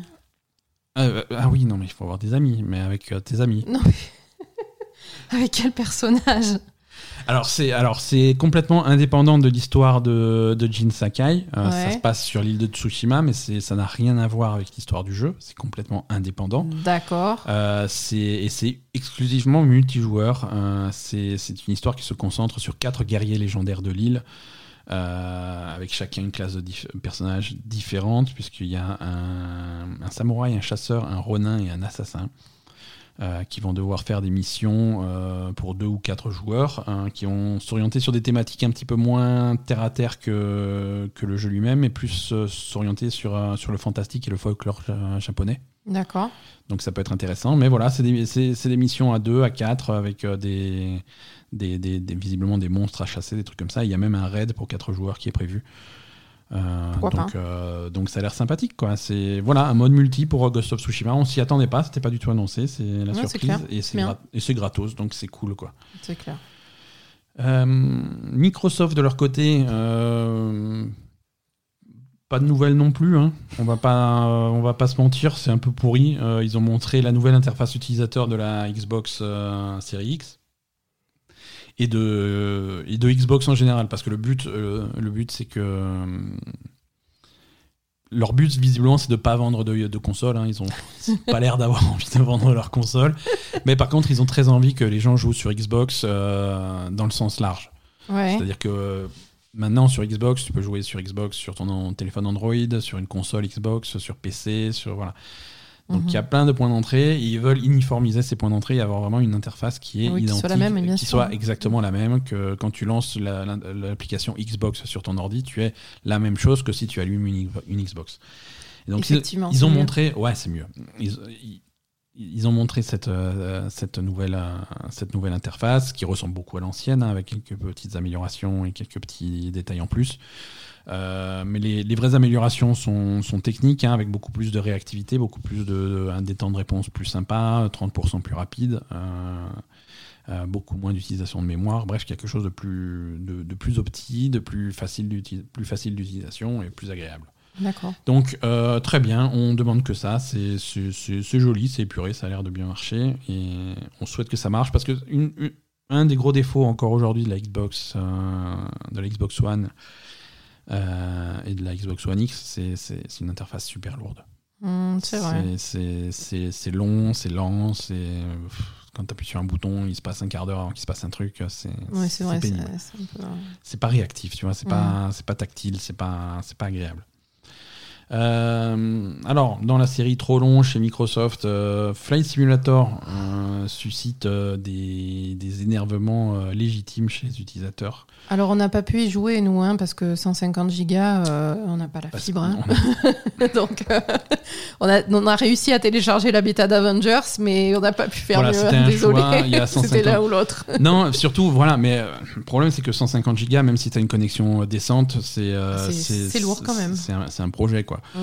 Speaker 1: Ah oui, non, mais il faut avoir des amis, mais avec tes amis.
Speaker 2: Non, mais. avec quel personnage?
Speaker 1: Alors c'est alors c'est complètement indépendant de l'histoire de, de Jin Sakai. Euh, Ça se passe sur l'île de Tsushima, mais c'est ça n'a rien à voir avec l'histoire du jeu. C'est complètement indépendant.
Speaker 2: D'accord.
Speaker 1: Euh, c'est et c'est exclusivement multijoueur. Euh, c'est c'est une histoire qui se concentre sur quatre guerriers légendaires de l'île. euh, avec chacun une classe de dif- personnages différente, puisqu'il y a un, un samouraï, un chasseur, un ronin et un assassin. Euh, qui vont devoir faire des missions euh, pour deux ou quatre joueurs, hein, qui vont s'orienter sur des thématiques un petit peu moins terre à terre que, que le jeu lui-même, et plus euh, s'orienter sur, sur le fantastique et le folklore japonais.
Speaker 2: D'accord.
Speaker 1: Donc ça peut être intéressant. Mais voilà, c'est des, des missions à 2, à 4, avec des, des, des- visiblement des monstres à chasser, des trucs comme ça. Il y a même un raid pour 4 joueurs qui est prévu. Euh, donc, euh, donc ça a l'air sympathique. quoi. C'est voilà, un mode multi pour Ghost of Tsushima. On s'y attendait pas, c'était pas du tout annoncé. C'est la
Speaker 2: Ouais,
Speaker 1: surprise. Et c'est grat- gratos, donc c'est cool. quoi.
Speaker 2: C'est clair.
Speaker 1: Euh, Microsoft de leur côté, euh, pas de nouvelles non plus. hein. On va pas, euh, on va pas se mentir, c'est un peu pourri. Euh, ils ont montré la nouvelle interface utilisateur de la Xbox euh, Series X et de et de Xbox en général, parce que le but, euh, le but, c'est que euh, leur but visiblement, c'est de pas vendre de, de console. hein. Ils ont pas l'air d'avoir envie de vendre leur console, mais par contre, ils ont très envie que les gens jouent sur Xbox euh, dans le sens large.
Speaker 2: Ouais.
Speaker 1: C'est-à-dire que euh, maintenant sur Xbox, tu peux jouer sur Xbox sur ton téléphone Android, sur une console Xbox, sur PC, sur voilà. Donc il y a plein de points d'entrée. et Ils veulent uniformiser ces points d'entrée et avoir vraiment une interface qui est
Speaker 2: Oui, qui
Speaker 1: identique,
Speaker 2: soit la même, bien
Speaker 1: qui
Speaker 2: sûr.
Speaker 1: soit exactement la même que quand tu lances la- la- l'application Xbox sur ton ordi, tu es la même chose que si tu allumes une, une Xbox. Et donc ils,
Speaker 2: Effectivement,
Speaker 1: ils
Speaker 2: c'est
Speaker 1: ont
Speaker 2: mieux.
Speaker 1: montré, ouais c'est mieux. Ils, ils- ils ont montré cette, euh, cette, nouvelle, euh, cette nouvelle interface qui ressemble beaucoup à l'ancienne, hein, avec quelques petites améliorations et quelques petits détails en plus. Euh, mais les, les vraies améliorations sont, sont techniques, hein, avec beaucoup plus de réactivité, beaucoup plus de, de- des temps de réponse plus sympa, 30% plus rapide, euh, euh, beaucoup moins d'utilisation de mémoire. Bref, quelque chose de plus, de, de plus opti, de plus facile d'utilisation et plus agréable.
Speaker 2: D'accord.
Speaker 1: Donc euh, très bien, on demande que ça, c'est joli, c'est épuré, ça a l'air de bien marcher et on souhaite que ça marche parce que une- une- un des gros défauts encore aujourd'hui de la Xbox, euh, de la Xbox One euh, et de la Xbox One X, c'est une interface super lourde.
Speaker 2: Hum, c'est
Speaker 1: long, c'est lent, c'est quand tu appuies sur un bouton, il se passe un quart d'heure avant qu'il se passe un truc, c'est
Speaker 2: Ouais, c'est
Speaker 1: pas réactif, tu vois, c'est pas, c'est pas tactile, c'est pas, c'est pas agréable. Euh, alors, dans la série trop long chez Microsoft, euh, Flight Simulator euh, suscite des, des énervements légitimes chez les utilisateurs.
Speaker 2: Alors, on n'a pas pu y jouer, nous, hein, parce que 150 gigas, on n'a pas la
Speaker 1: Parce
Speaker 2: fibre. hein.
Speaker 1: a-
Speaker 2: Donc, on, a, on a réussi à télécharger la bêta d'Avengers, mais on n'a pas pu faire
Speaker 1: Voilà,
Speaker 2: mieux.
Speaker 1: un
Speaker 2: Désolé. C'était
Speaker 1: 150.
Speaker 2: l'un ou l'autre.
Speaker 1: non, surtout, voilà, mais le problème c'est que 150 gigas, même si tu as une connexion décente, c'est
Speaker 2: lourd quand même.
Speaker 1: C'est un, c'est un projet, quoi.
Speaker 2: Mm.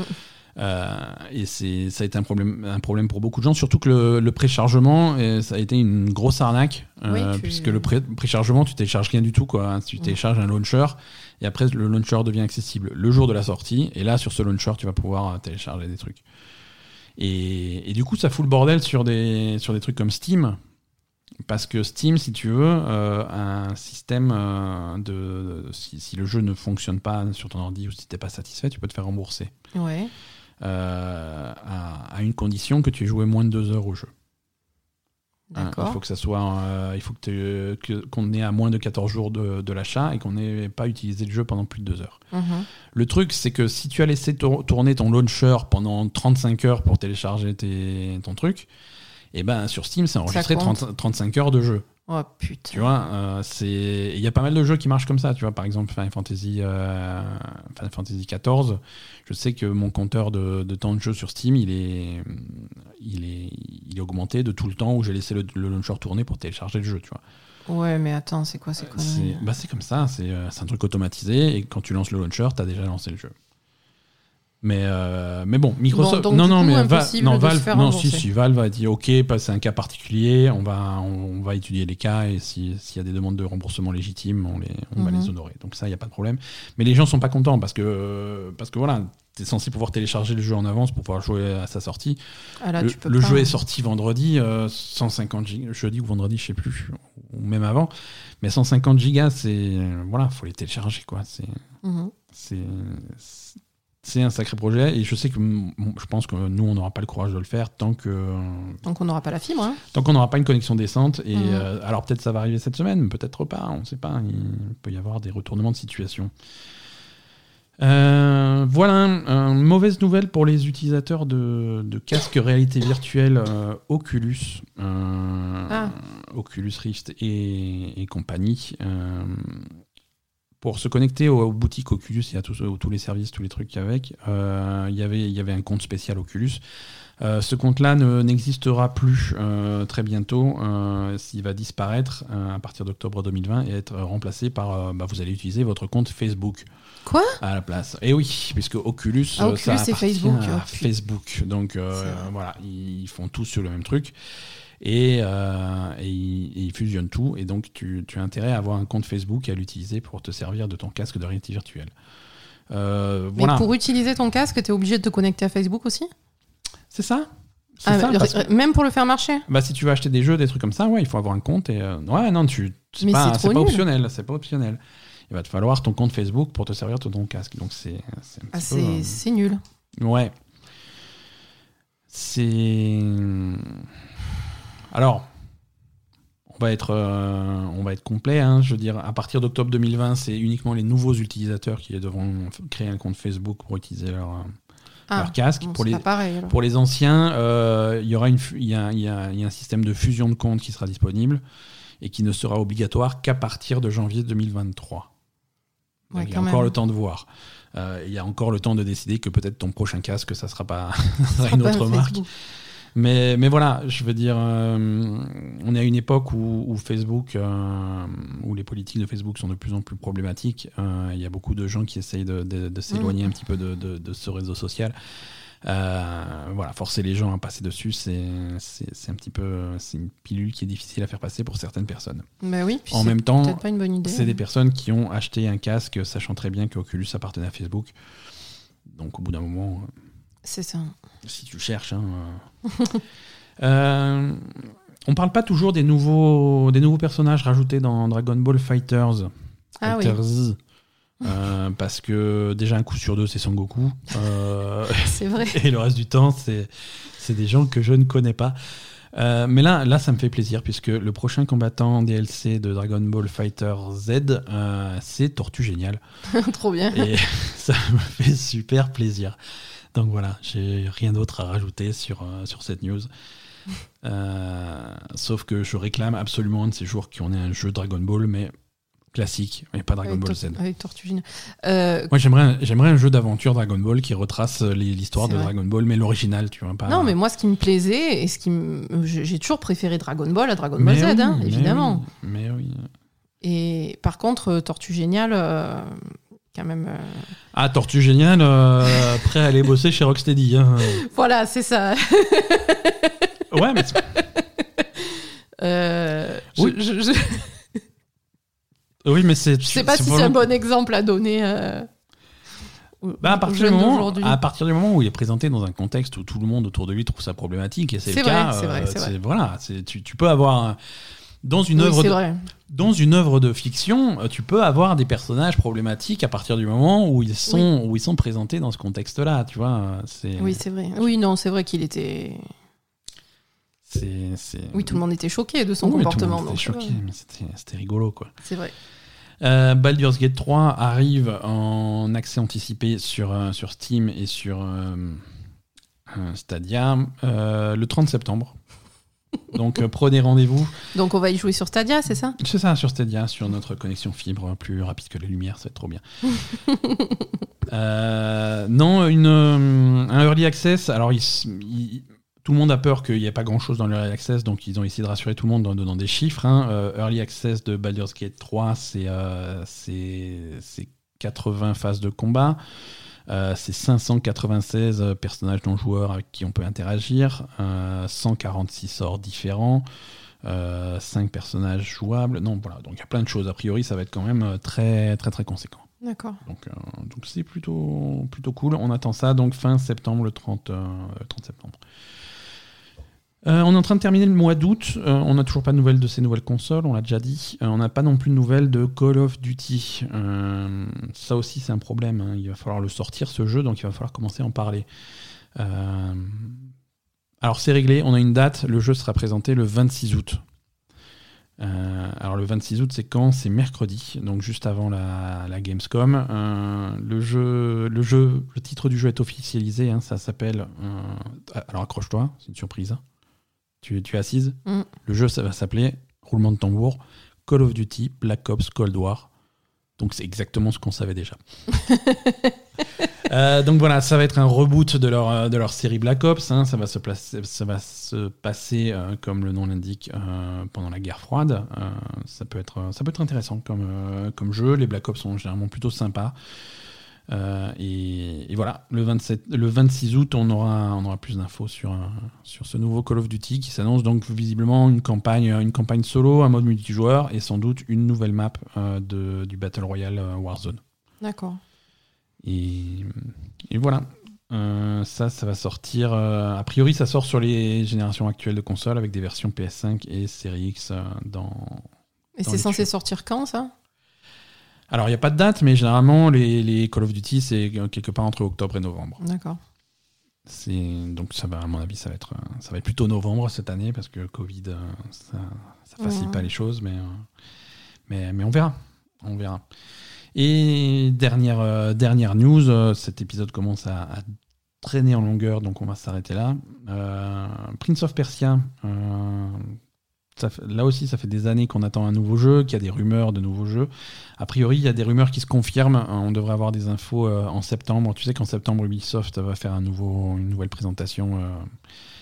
Speaker 1: Euh, et c'est ça a été un problème, un problème pour beaucoup de gens, surtout que le, le préchargement, ça a été une grosse arnaque, euh,
Speaker 2: Oui, tu-
Speaker 1: puisque le pré- préchargement, tu télécharges rien du tout, quoi. Tu
Speaker 2: Mm.
Speaker 1: télécharges un launcher, et après le launcher devient accessible le jour de la sortie, et là sur ce launcher, tu vas pouvoir euh, télécharger des trucs. Et, et du coup, ça fout le bordel sur des, sur des trucs comme Steam. Parce que Steam, si tu veux, euh, a un système euh, de. de- si, si le jeu ne fonctionne pas sur ton ordi ou si t'es pas satisfait, tu peux te faire rembourser.
Speaker 2: Ouais.
Speaker 1: Euh, à, à une condition que tu aies joué moins de deux heures au jeu. Hein, il faut que ça soit. il faut que qu'on ait à moins de 14 jours de, de l'achat et qu'on n'ait pas utilisé le jeu pendant plus de deux heures.
Speaker 2: Mhm.
Speaker 1: Le truc, c'est que si tu as laissé tour- tourner ton launcher pendant 35 heures pour télécharger tes- ton truc, et ben sur Steam, c'est enregistré
Speaker 2: compte.
Speaker 1: 30 35 heures de jeu.
Speaker 2: Oh putain.
Speaker 1: Tu vois, euh, c'est il y a pas mal de jeux qui marchent comme ça. Tu vois, par exemple Final Fantasy, euh, Final Fantasy 14. Je sais que mon compteur de, de temps de jeu sur Steam, il est, il est, il est augmenté de tout le temps où j'ai laissé le, le launcher tourner pour télécharger le jeu. Tu vois.
Speaker 2: Ouais, mais attends, c'est quoi conneries
Speaker 1: C'est bah, c'est comme ça. C'est euh, c'est un truc automatisé et quand tu lances le launcher, t'as déjà lancé le jeu. Mais, euh, mais bon, Microsoft.
Speaker 2: Bon,
Speaker 1: non, non,
Speaker 2: coup,
Speaker 1: mais Va- non, Valve, non, si, si, Valve a dit OK, c'est un cas particulier, on va, on, on va étudier les cas et si- s'il y a des demandes de remboursement légitimes, on, les, on va
Speaker 2: Mhm.
Speaker 1: les honorer. Donc ça, il n'y a pas de problème. Mais les gens sont pas contents parce que, parce que voilà, tu es censé pouvoir télécharger le jeu en avance pour pouvoir jouer à sa sortie.
Speaker 2: Ah là,
Speaker 1: le jeu est sorti vendredi, euh, 150 gigas, jeudi ou vendredi, je sais plus, ou même avant. Mais 150 gigas, c'est. Voilà, faut les télécharger, quoi. C'est
Speaker 2: Mhm.
Speaker 1: c'est c'est un sacré projet et je sais que je pense que nous on n'aura pas le courage de le faire tant que
Speaker 2: Donc on n'aura pas la fibre. Hein.
Speaker 1: tant qu'on n'aura pas une connexion décente et
Speaker 2: Mhm.
Speaker 1: euh, alors peut-être ça va arriver cette semaine peut-être pas on ne sait pas il peut y avoir des retournements de situation Euh, voilà une mauvaise nouvelle pour les utilisateurs de, de casques réalité virtuelle euh, Oculus
Speaker 2: Ah.
Speaker 1: Oculus Rift et, et compagnie pour se connecter aux, aux boutiques Oculus et à tous, tous les services, tous les trucs qu'il y a avec, euh, il y avait- il y avait un compte spécial Oculus. Euh, ce compte-là ne- n'existera plus euh, très bientôt. Euh, S'il va disparaître euh, à partir d'octobre 2020 et être remplacé par. euh, bah, vous allez utiliser votre compte Facebook.
Speaker 2: Quoi?
Speaker 1: À la place. Et oui, puisque Oculus,
Speaker 2: Ah,
Speaker 1: euh,
Speaker 2: Oculus,
Speaker 1: ça appartient
Speaker 2: Facebook.
Speaker 1: à. Facebook. Donc euh, voilà, ils font tous sur le même truc. Et, euh, et ils fusionnent tout. Et donc, tu, tu as intérêt à avoir un compte Facebook et à l'utiliser pour te servir de ton casque de réalité virtuelle. Euh,
Speaker 2: Mais
Speaker 1: voilà,
Speaker 2: pour utiliser ton casque, tu es obligé de te connecter à Facebook aussi?
Speaker 1: C'est ça.
Speaker 2: Ah,
Speaker 1: ça, parce
Speaker 2: Même pour le faire marcher?
Speaker 1: Bah, si tu veux acheter des jeux, des trucs comme ça, ouais, il faut avoir un compte. Et euh, ouais, non, tu, c'est pas, pas optionnel. C'est pas optionnel. Il va te falloir ton compte Facebook pour te servir de ton casque. Donc c'est, c'est
Speaker 2: Ah,
Speaker 1: peu, euh,
Speaker 2: c'est nul.
Speaker 1: Ouais. C'est. Alors, on va être, euh, on va être complet. hein. Je veux dire, à partir d'octobre 2020, c'est uniquement les nouveaux utilisateurs qui devront créer un compte Facebook pour utiliser leur, euh,
Speaker 2: Ah,
Speaker 1: leur casque.
Speaker 2: bon,
Speaker 1: pour, les,
Speaker 2: pas pareil. alors.
Speaker 1: pour les anciens, euh, il y aura une, fu- il y a, il y a- il y a un système de fusion de comptes qui sera disponible et qui ne sera obligatoire qu'à partir de janvier 2023. Donc,
Speaker 2: Ouais,
Speaker 1: il y a encore
Speaker 2: même.
Speaker 1: le temps de voir. Euh, il y a encore le temps de décider que peut-être ton prochain casque, ça sera pas ça sera
Speaker 2: Ah,
Speaker 1: une
Speaker 2: pas
Speaker 1: autre marque.
Speaker 2: Facebook.
Speaker 1: Mais, mais voilà, je veux dire, euh, on est à une époque où, où Facebook, euh, où les politiques de Facebook sont de plus en plus problématiques. Euh, Il y a beaucoup de gens qui essayent de, de- de s'éloigner
Speaker 2: Mm.
Speaker 1: un petit peu de, ce réseau social. Euh, voilà, forcer les gens à passer dessus, c'est un petit peu, c'est une pilule qui est difficile à faire passer pour certaines personnes.
Speaker 2: Bah oui,
Speaker 1: En
Speaker 2: c'est
Speaker 1: même temps, c'est des personnes qui ont acheté un casque sachant très bien que Oculus appartenait à Facebook. Donc au bout d'un moment,
Speaker 2: C'est ça.
Speaker 1: Si tu cherches. hein, euh. On parle pas toujours des nouveaux, des nouveaux personnages rajoutés dans Dragon Ball Fighters.
Speaker 2: Ah oui.
Speaker 1: Euh, parce que déjà un coup sur deux c'est Son Goku Euh,
Speaker 2: C'est vrai.
Speaker 1: et le reste du temps c'est des gens que je ne connais pas Euh, mais là là ça me fait plaisir puisque le prochain combattant DLC de Dragon Ball Fighter Z c'est Tortue Génial
Speaker 2: Trop bien.
Speaker 1: et ça me fait super plaisir. Donc voilà, j'ai rien d'autre à rajouter sur, euh, sur cette news. Euh, sauf que je réclame absolument un de ces jours qu'on ait un jeu Dragon Ball, mais classique, mais pas Dragon
Speaker 2: avec,
Speaker 1: Ball Z.
Speaker 2: avec. Euh,
Speaker 1: Moi j'aimerais un, j'aimerais un jeu d'aventure Dragon Ball qui retrace les- l'histoire de
Speaker 2: vrai.
Speaker 1: Dragon Ball, mais l'original, tu vois. Pas...
Speaker 2: Non, mais moi, ce qui me plaisait et ce qui j'ai toujours préféré Dragon Ball à Dragon Ball Z, hein,
Speaker 1: mais
Speaker 2: évidemment.
Speaker 1: oui, Mais oui.
Speaker 2: Et par contre, euh, Tortue Géniale, euh, quand même. euh,
Speaker 1: Ah, Tortue Génial, euh, prêt à aller bosser chez Rocksteady. hein.
Speaker 2: Voilà, c'est ça.
Speaker 1: Ouais, mais
Speaker 2: Euh,
Speaker 1: Oui.
Speaker 2: je, je- je-
Speaker 1: oui, mais c'est.
Speaker 2: je sais pas si c'est un bon exemple à donner. euh,
Speaker 1: Bah, à, partir du moment, à partir du moment où il est présenté dans un contexte où tout le monde autour de lui trouve ça problématique, et c'est le
Speaker 2: vrai,
Speaker 1: cas,
Speaker 2: c'est vrai, c'est vrai.
Speaker 1: voilà, c'est- tu, tu peux avoir un- dans une œuvre de, dans une œuvre de fiction, euh, tu peux avoir des personnages problématiques à partir du moment où ils sont où ils sont présentés dans ce contexte-là, tu vois. euh, C'est
Speaker 2: Oui, c'est vrai. Oui, non, c'est vrai qu'il était.
Speaker 1: c'est c'est-
Speaker 2: Oui, tout le monde était choqué de son
Speaker 1: Oui, tout le
Speaker 2: comportement.
Speaker 1: monde était
Speaker 2: donc,
Speaker 1: choqué,
Speaker 2: euh,
Speaker 1: mais c'était rigolo quoi.
Speaker 2: C'est vrai.
Speaker 1: Euh, Baldur's Gate 3 arrive en accès anticipé sur, euh, sur Steam et sur euh, euh, Stadia euh, le 30 septembre. Donc euh, prenez rendez-vous.
Speaker 2: Donc on va y jouer sur Stadia, c'est ça?
Speaker 1: C'est ça, sur Stadia, sur notre connexion fibre plus rapide que la lumière, ça va être trop bien. Euh, non, une, euh, un early access. Alors, il s- il- tout le monde a peur qu'il n'y ait pas grand-chose dans l'early access, donc ils ont essayé de rassurer tout le monde en donnant des chiffres. hein. Early access de Baldur's Gate 3, c'est euh, c'est c'est 80 phases de combat. Euh, c'est 596 personnages non joueurs avec qui on peut interagir, euh, 146 sorts différents, 5 personnages jouables. Non, voilà, donc il y a plein de choses. A priori, ça va être quand même euh, très très très conséquent.
Speaker 2: D'accord.
Speaker 1: Donc euh, donc c'est plutôt plutôt cool. On attend ça donc fin septembre, le 30, euh, le 30 septembre. Euh, on est en train de terminer le mois d'août. Euh, on n'a toujours pas de nouvelles de ces nouvelles consoles, on l'a déjà dit. Euh, on n'a pas non plus de nouvelles de Call of Duty. Ça aussi, c'est un problème. hein. Il va falloir le sortir, ce jeu, donc il va falloir commencer à en parler. Alors, c'est réglé. On a une date. Le jeu sera présenté le 26 août. Alors, le 26 août, c'est quand? C'est mercredi, donc juste avant la, Gamescom. Le, jeu, le, jeu, le titre du jeu est officialisé. hein. ça s'appelle. alors, accroche-toi, c'est une surprise. Tu, tu es assise
Speaker 2: Mm.
Speaker 1: Le jeu, ça va s'appeler, roulement de tambour, Call of Duty Black Ops Cold War. Donc c'est exactement ce qu'on savait déjà. Euh, donc voilà, ça va être un reboot de leur, euh, de leur série Black Ops. hein. Ça, va se placer, ça va se passer, euh, comme le nom l'indique, euh, pendant la guerre froide. Ça, peut être, ça peut être intéressant comme, comme jeu. Les Black Ops sont généralement plutôt sympas. Euh, et, et voilà, le, 27, le 26 août, on aura, on aura plus d'infos sur, euh, sur ce nouveau Call of Duty qui s'annonce donc visiblement une campagne, une campagne solo, un mode multijoueur et sans doute une nouvelle map euh, de, du Battle Royale Warzone.
Speaker 2: D'accord.
Speaker 1: Et, et voilà. Euh, ça, ça va sortir. a priori, ça sort sur les générations actuelles de consoles avec des versions PS5 et Series X dans.
Speaker 2: Et c'est censé
Speaker 1: tuyaux.
Speaker 2: sortir quand ça?
Speaker 1: Alors, il n'y a pas de date, mais généralement, les, les Call of Duty, c'est quelque part entre octobre et novembre.
Speaker 2: D'accord.
Speaker 1: C'est donc ça va à mon avis ça va être euh, ça va être plutôt novembre cette année parce que Covid euh, ça, ça facilite
Speaker 2: Ouais.
Speaker 1: pas les choses mais euh, mais mais on verra on verra et dernière euh, dernière news euh, cet épisode commence à, à traîner en longueur donc on va s'arrêter là Euh, Prince of Persia ça là aussi, ça fait des années qu'on attend un nouveau jeu, qu'il y a des rumeurs de nouveaux jeux. A priori, il y a des rumeurs qui se confirment. Euh, On devrait avoir des infos euh, en septembre. Tu sais qu'en septembre, Ubisoft va faire un nouveau, une nouvelle présentation euh,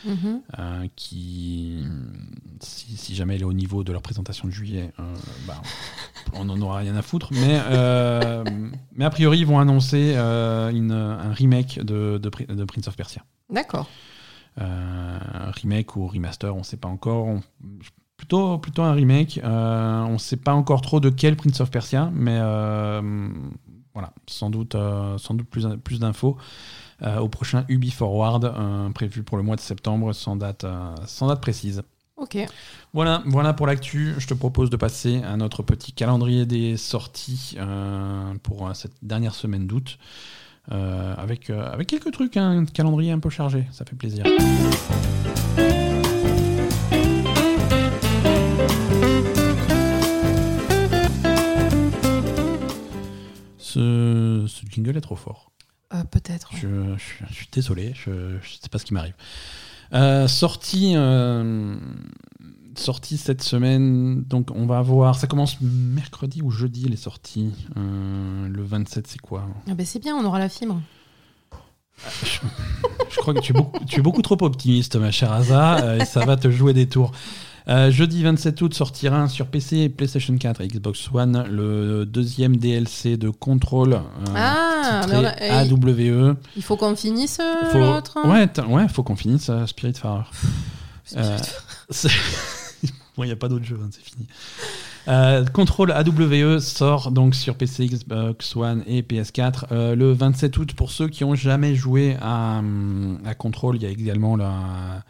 Speaker 2: Mhm.
Speaker 1: euh, qui, si, si jamais elle est au niveau de leur présentation de juillet, bah, on n'en aura rien à foutre. Mais, mais a priori, ils vont annoncer une- un remake de, de, Pri- de Prince of Persia.
Speaker 2: D'accord.
Speaker 1: Euh, remake ou remaster, on ne sait pas encore. On- plutôt, plutôt un remake. Euh, on ne sait pas encore trop de quel Prince of Persia, mais euh, voilà, sans doute, euh, sans doute plus, plus d'infos au prochain Ubi Forward, prévu pour le mois de septembre, sans date, sans date précise.
Speaker 2: Ok.
Speaker 1: Voilà, voilà pour l'actu. Je te propose de passer à notre petit calendrier des sorties euh, pour cette dernière semaine d'août. euh, avec, euh, avec quelques trucs, hein, un calendrier un peu chargé, ça fait plaisir. Ce, ce jingle est trop fort.
Speaker 2: Euh, Peut-être.
Speaker 1: Je, je- je suis désolé, je ne sais pas ce qui m'arrive. Euh, sortie, euh, sortie cette semaine, donc on va avoir. Ça commence mercredi ou jeudi les sorties. Euh, le 27, c'est quoi
Speaker 2: Ah ben c'est bien, on aura la fibre.
Speaker 1: Je crois que tu es beaucoup, tu es beaucoup trop optimiste, ma chère euh, et ça va te jouer des tours. Euh, jeudi 27 août sortira sur PC, PlayStation 4 et Xbox One le deuxième DLC de Control euh,
Speaker 2: Ah, a-
Speaker 1: AWE.
Speaker 2: Il faut qu'on finisse euh,
Speaker 1: Faut...
Speaker 2: l'autre. hein?
Speaker 1: Ouais, faut qu'on finisse Spiritfarer. C'est- Bon, il n'y a pas d'autre jeu, hein, c'est fini. Euh, Control AWE sort donc sur PC, Xbox One et PS4 euh, le 27 août. Pour ceux qui ont jamais joué à, hum, à Control, il y a également la-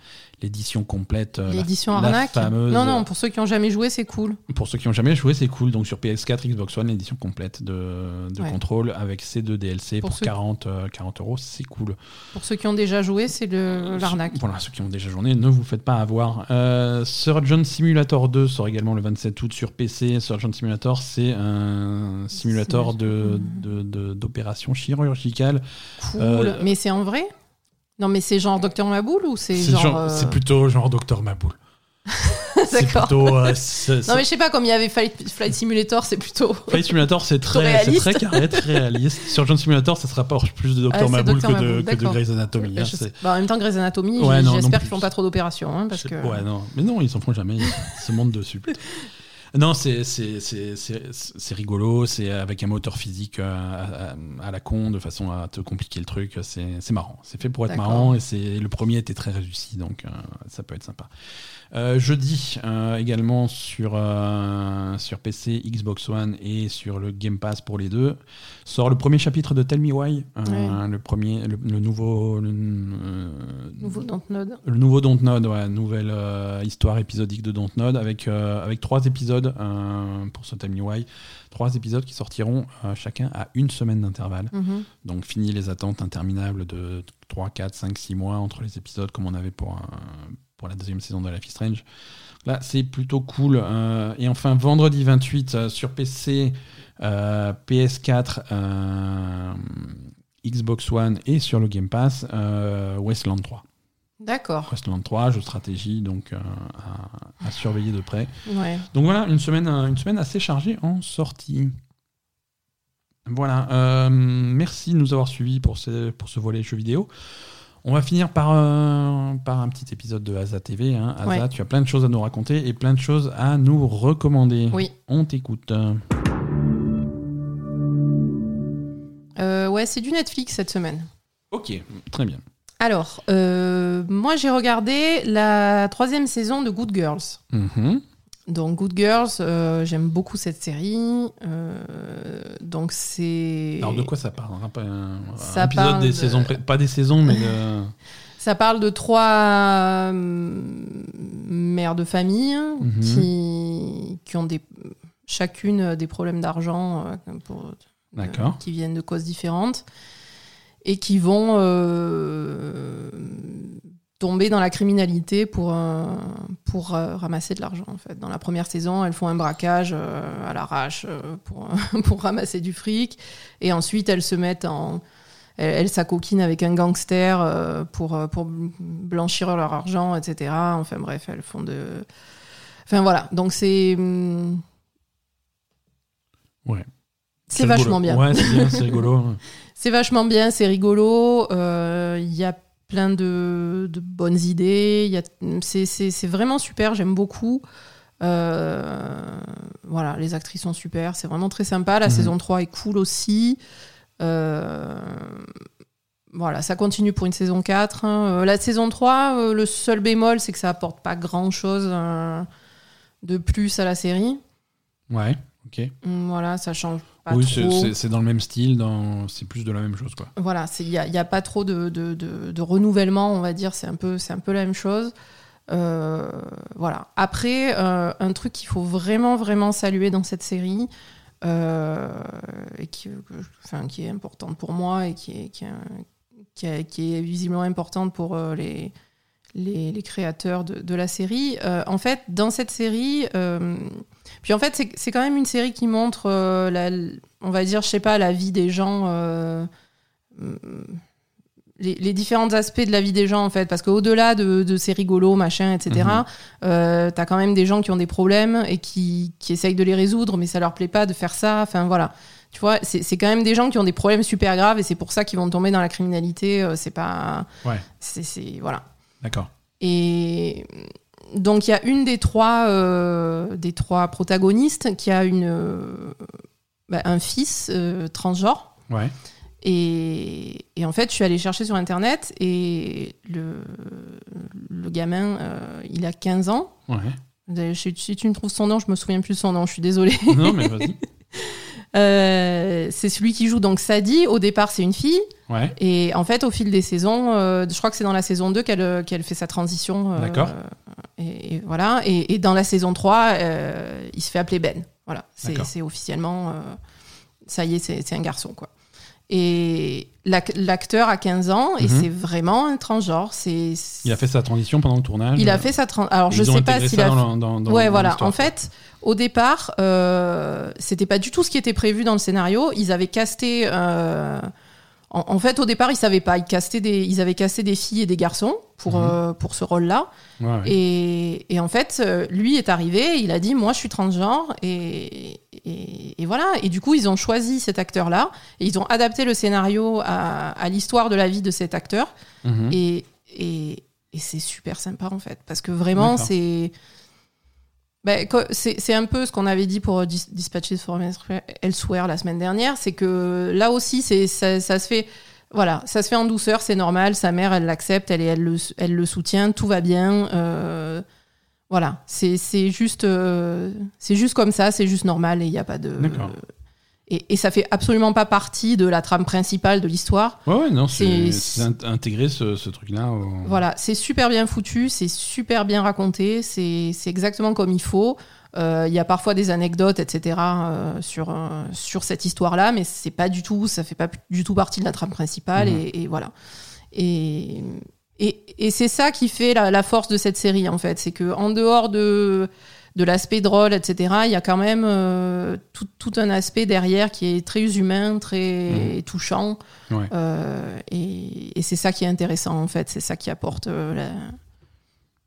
Speaker 1: l'édition complète. euh,
Speaker 2: L'édition arnaque.
Speaker 1: fameuse-
Speaker 2: Non, non, pour ceux qui ont jamais joué, c'est cool.
Speaker 1: Pour ceux qui ont jamais joué, c'est cool. Donc sur PS4, Xbox One, l'édition complète de, de
Speaker 2: Ouais.
Speaker 1: Control avec ces deux DLC
Speaker 2: Pour
Speaker 1: pour,
Speaker 2: ceux-
Speaker 1: 40, euh, 40 euros, c'est cool.
Speaker 2: Pour ceux qui ont déjà joué, c'est l'arnaque.
Speaker 1: Voilà, ceux qui ont déjà journé, ne vous faites pas avoir. Euh, Surgeon Simulator 2 sort également le 27 août sur PC. Surgeon Simulator, c'est un simulator de- de- de- d'opération chirurgicale.
Speaker 2: Cool.
Speaker 1: Euh,
Speaker 2: Mais c'est en vrai Non, mais c'est genre Docteur Maboul ou c'est
Speaker 1: C'est
Speaker 2: genre.
Speaker 1: genre-
Speaker 2: euh,
Speaker 1: c'est plutôt genre Docteur Maboul.
Speaker 2: d'accord.
Speaker 1: euh,
Speaker 2: Non mais je sais pas, comme il y avait Flight, Flight Simulator, c'est plutôt.
Speaker 1: Flight Simulator, c'est très, très carré, très réaliste. Sur John Simulator, ça se rapproche plus de Dr.
Speaker 2: Ah, c'est
Speaker 1: Maboul
Speaker 2: Dr.
Speaker 1: que de, que de. Grey's Anatomy. hein, c'est-
Speaker 2: sais- bah, en même temps, Grey's Anatomy,
Speaker 1: Ouais,
Speaker 2: j'espère qu'ils font pas trop d'opérations, hein, parce que.
Speaker 1: Ouais, non. Mais non, ils s'en font jamais. Ils se montent dessus. Non, c'est c'est- c'est- c'est- c'est rigolo. C'est avec un moteur physique euh, à, à- à la con, de façon à te compliquer le truc. C'est c'est marrant. C'est fait pour être marrant. Et c'est le premier était très réussi, donc euh, ça peut être sympa. Euh, jeudi, euh, également sur, euh, sur PC, Xbox One et sur le Game Pass pour les deux, sort le premier chapitre de Tell Me Why.
Speaker 2: Ouais.
Speaker 1: le, premier, le, le nouveau. Le,
Speaker 2: Nouveau Dontnod.
Speaker 1: le nouveau Dontnod, ouais, nouvelle histoire épisodique de Dontnod avec, avec trois épisodes pour ce Tell Me Why. Trois épisodes qui sortiront chacun à une semaine d'intervalle.
Speaker 2: Mhm.
Speaker 1: Donc fini les attentes interminables de 3, 4, 5, 6 mois entre les épisodes comme on avait pour, un- pour la deuxième saison de Life is Strange. Là, c'est plutôt cool. euh, et enfin, vendredi 28 euh, sur PC, euh, PS4, euh, Xbox One et sur le Game Pass, Westland 3.
Speaker 2: D'accord.
Speaker 1: Westland 3, jeu de stratégie, donc à, à surveiller de près.
Speaker 2: Ouais.
Speaker 1: Donc voilà, une semaine, une semaine assez chargée en sortie. Voilà, merci de nous avoir suivis pour ce, pour ce volet jeux vidéo. On va finir par, euh, par un petit épisode de Asa TV. Hein. Asa,
Speaker 2: Ouais.
Speaker 1: tu as plein de choses à nous raconter et plein de choses à nous recommander.
Speaker 2: Oui.
Speaker 1: On t'écoute.
Speaker 2: Euh, ouais, c'est du Netflix cette semaine.
Speaker 1: Ok, très bien.
Speaker 2: Alors, euh, moi j'ai regardé la troisième saison de Good Girls.
Speaker 1: Mhm.
Speaker 2: Donc Good Girls, euh, j'aime beaucoup cette série. Euh, donc c'est.
Speaker 1: Alors de quoi ça parle? Un, un-
Speaker 2: Ça
Speaker 1: un épisode
Speaker 2: parle
Speaker 1: des
Speaker 2: de-
Speaker 1: saisons, pas des saisons, mais de...
Speaker 2: Ça parle de trois hum, mères de famille
Speaker 1: Mhm.
Speaker 2: qui, qui ont des, chacune des problèmes d'argent euh, qui viennent de causes différentes et qui vont euh, tomber dans la criminalité pour, euh, pour euh, ramasser de l'argent. En fait. Dans la première saison, elles font un braquage euh, à l'arrache pour, pour ramasser du fric et ensuite elles se mettent en... Elles, elles s'acoquinent avec un gangster pour, pour blanchir leur argent, etc. Enfin bref, elles font de... Enfin voilà, donc c'est... hum,
Speaker 1: Ouais.
Speaker 2: C'est vachement bien.
Speaker 1: Ouais, c'est bien, c'est rigolo.
Speaker 2: C'est vachement bien, c'est rigolo. Il y a plein de, de bonnes idées. C'est vraiment super, j'aime beaucoup. Euh, voilà, les actrices sont super, c'est vraiment très sympa. La
Speaker 1: Mhm.
Speaker 2: saison 3 est cool aussi. Euh, voilà, ça continue pour une saison 4. hein. Euh, La saison 3, euh, le seul bémol, c'est que ça apporte pas grand-chose euh, de plus à la série.
Speaker 1: Ouais, ok.
Speaker 2: Voilà, ça change pas
Speaker 1: oui,
Speaker 2: trop.
Speaker 1: c'est- dans le même style, dans... c'est plus de la même chose, quoi.
Speaker 2: Voilà, il n'y a, y a pas trop de, de, de- de renouvellement, on va dire, c'est un, peu- un peu la même chose. Euh, voilà. Après, euh, un truc qu'il faut vraiment, vraiment saluer dans cette série, euh, et qui, que je- enfin, qui est importante pour moi et qui est, qui est, un- qui est- qui est visiblement importante pour les, les, les créateurs de, de la série. En fait, dans cette série, puis en fait, c'est quand même une série qui montre, euh, la, on va dire, je sais pas, la vie des gens. euh, les, les différents aspects de la vie des gens en fait parce qu'au-delà de, de ces rigolos machin etc
Speaker 1: Mhm.
Speaker 2: euh, t'as quand même des gens qui ont des problèmes et qui, qui essayent de les résoudre mais ça leur plaît pas de faire ça enfin voilà tu vois c'est quand même des gens qui ont des problèmes super graves et c'est pour ça qu'ils vont tomber dans la criminalité euh, c'est pas
Speaker 1: Ouais.
Speaker 2: c'est c'est- voilà
Speaker 1: D'accord.
Speaker 2: et donc il y a une des trois, euh, des trois protagonistes qui a une, euh, bah, un fils euh, transgenre.
Speaker 1: Ouais.
Speaker 2: Et, et en fait, je suis allée chercher sur Internet et le, le gamin, il a 15 ans.
Speaker 1: Ouais.
Speaker 2: Si tu me trouves son nom, je me souviens plus de son nom, je suis désolée.
Speaker 1: Non, mais vas-y.
Speaker 2: Euh, c'est celui qui joue donc Sadie. Au départ, c'est une fille.
Speaker 1: Ouais.
Speaker 2: Et en fait, au fil des saisons, euh, je crois que c'est dans la saison 2 qu'elle euh, qu'elle fait sa transition.
Speaker 1: D'accord.
Speaker 2: Et, et voilà. Et, et dans la saison 3, euh, il se fait appeler Ben. Voilà. C'est officiellement. ça y est, c'est un garçon, quoi. Et l'ac- l'acteur a 15 ans et
Speaker 1: Mhm.
Speaker 2: c'est vraiment un transgenre. C'est
Speaker 1: Il a fait sa transition pendant le tournage.
Speaker 2: il a fait sa tran- Alors,
Speaker 1: Et
Speaker 2: je
Speaker 1: ils ont
Speaker 2: sais pas s'il a.
Speaker 1: dans, dans, dans-
Speaker 2: ouais, voilà. En fait, au départ, euh, c'était pas du tout ce qui était prévu dans le scénario. Ils avaient casté. euh, en, en fait, au départ, ils savaient pas. Ils, castaient des, ils avaient casté des filles et des garçons pour,
Speaker 1: Mhm.
Speaker 2: euh, pour ce rôle-là.
Speaker 1: Ouais, ouais.
Speaker 2: Et, et en fait, euh, lui est arrivé, il a dit Moi, je suis transgenre. Et, et, et voilà. Et du coup, ils ont choisi cet acteur-là. Et ils ont adapté le scénario à, à l'histoire de la vie de cet acteur.
Speaker 1: Mhm.
Speaker 2: Et, et, et c'est super sympa, en fait. Parce que vraiment, c'est. Ben, c'est c'est un peu ce qu'on avait dit pour Dis- Dispatches from Elsewhere la semaine dernière, c'est que là aussi, ça, ça se fait, voilà, ça se fait en douceur, c'est normal. Sa mère, elle l'accepte, elle, elle, le, elle le soutient, tout va bien. euh, voilà, c'est juste, euh, c'est juste comme ça, c'est juste normal et il n'y a pas de. Et, et ça fait absolument pas partie de la trame principale de l'histoire.
Speaker 1: Ouais, ouais, non, c'est
Speaker 2: c'est-
Speaker 1: c'est int- intégrer ce, ce truc-là. au-
Speaker 2: Voilà, c'est super bien foutu, c'est super bien raconté, c'est exactement comme il faut. Euh, Il y a parfois des anecdotes, etc. euh, sur, euh, sur cette histoire-là, mais c'est pas du tout, ça fait pas du tout partie de la trame principale,
Speaker 1: Mhm.
Speaker 2: et, et voilà. Et, et, et c'est ça qui fait la, la force de cette série, en fait, c'est que en dehors de de l'aspect drôle, etc., il y a quand même euh, tout, tout un aspect derrière qui est très humain, très touchant.
Speaker 1: Ouais.
Speaker 2: Euh, et et c'est ça qui est intéressant, en fait. C'est ça qui apporte. euh, la...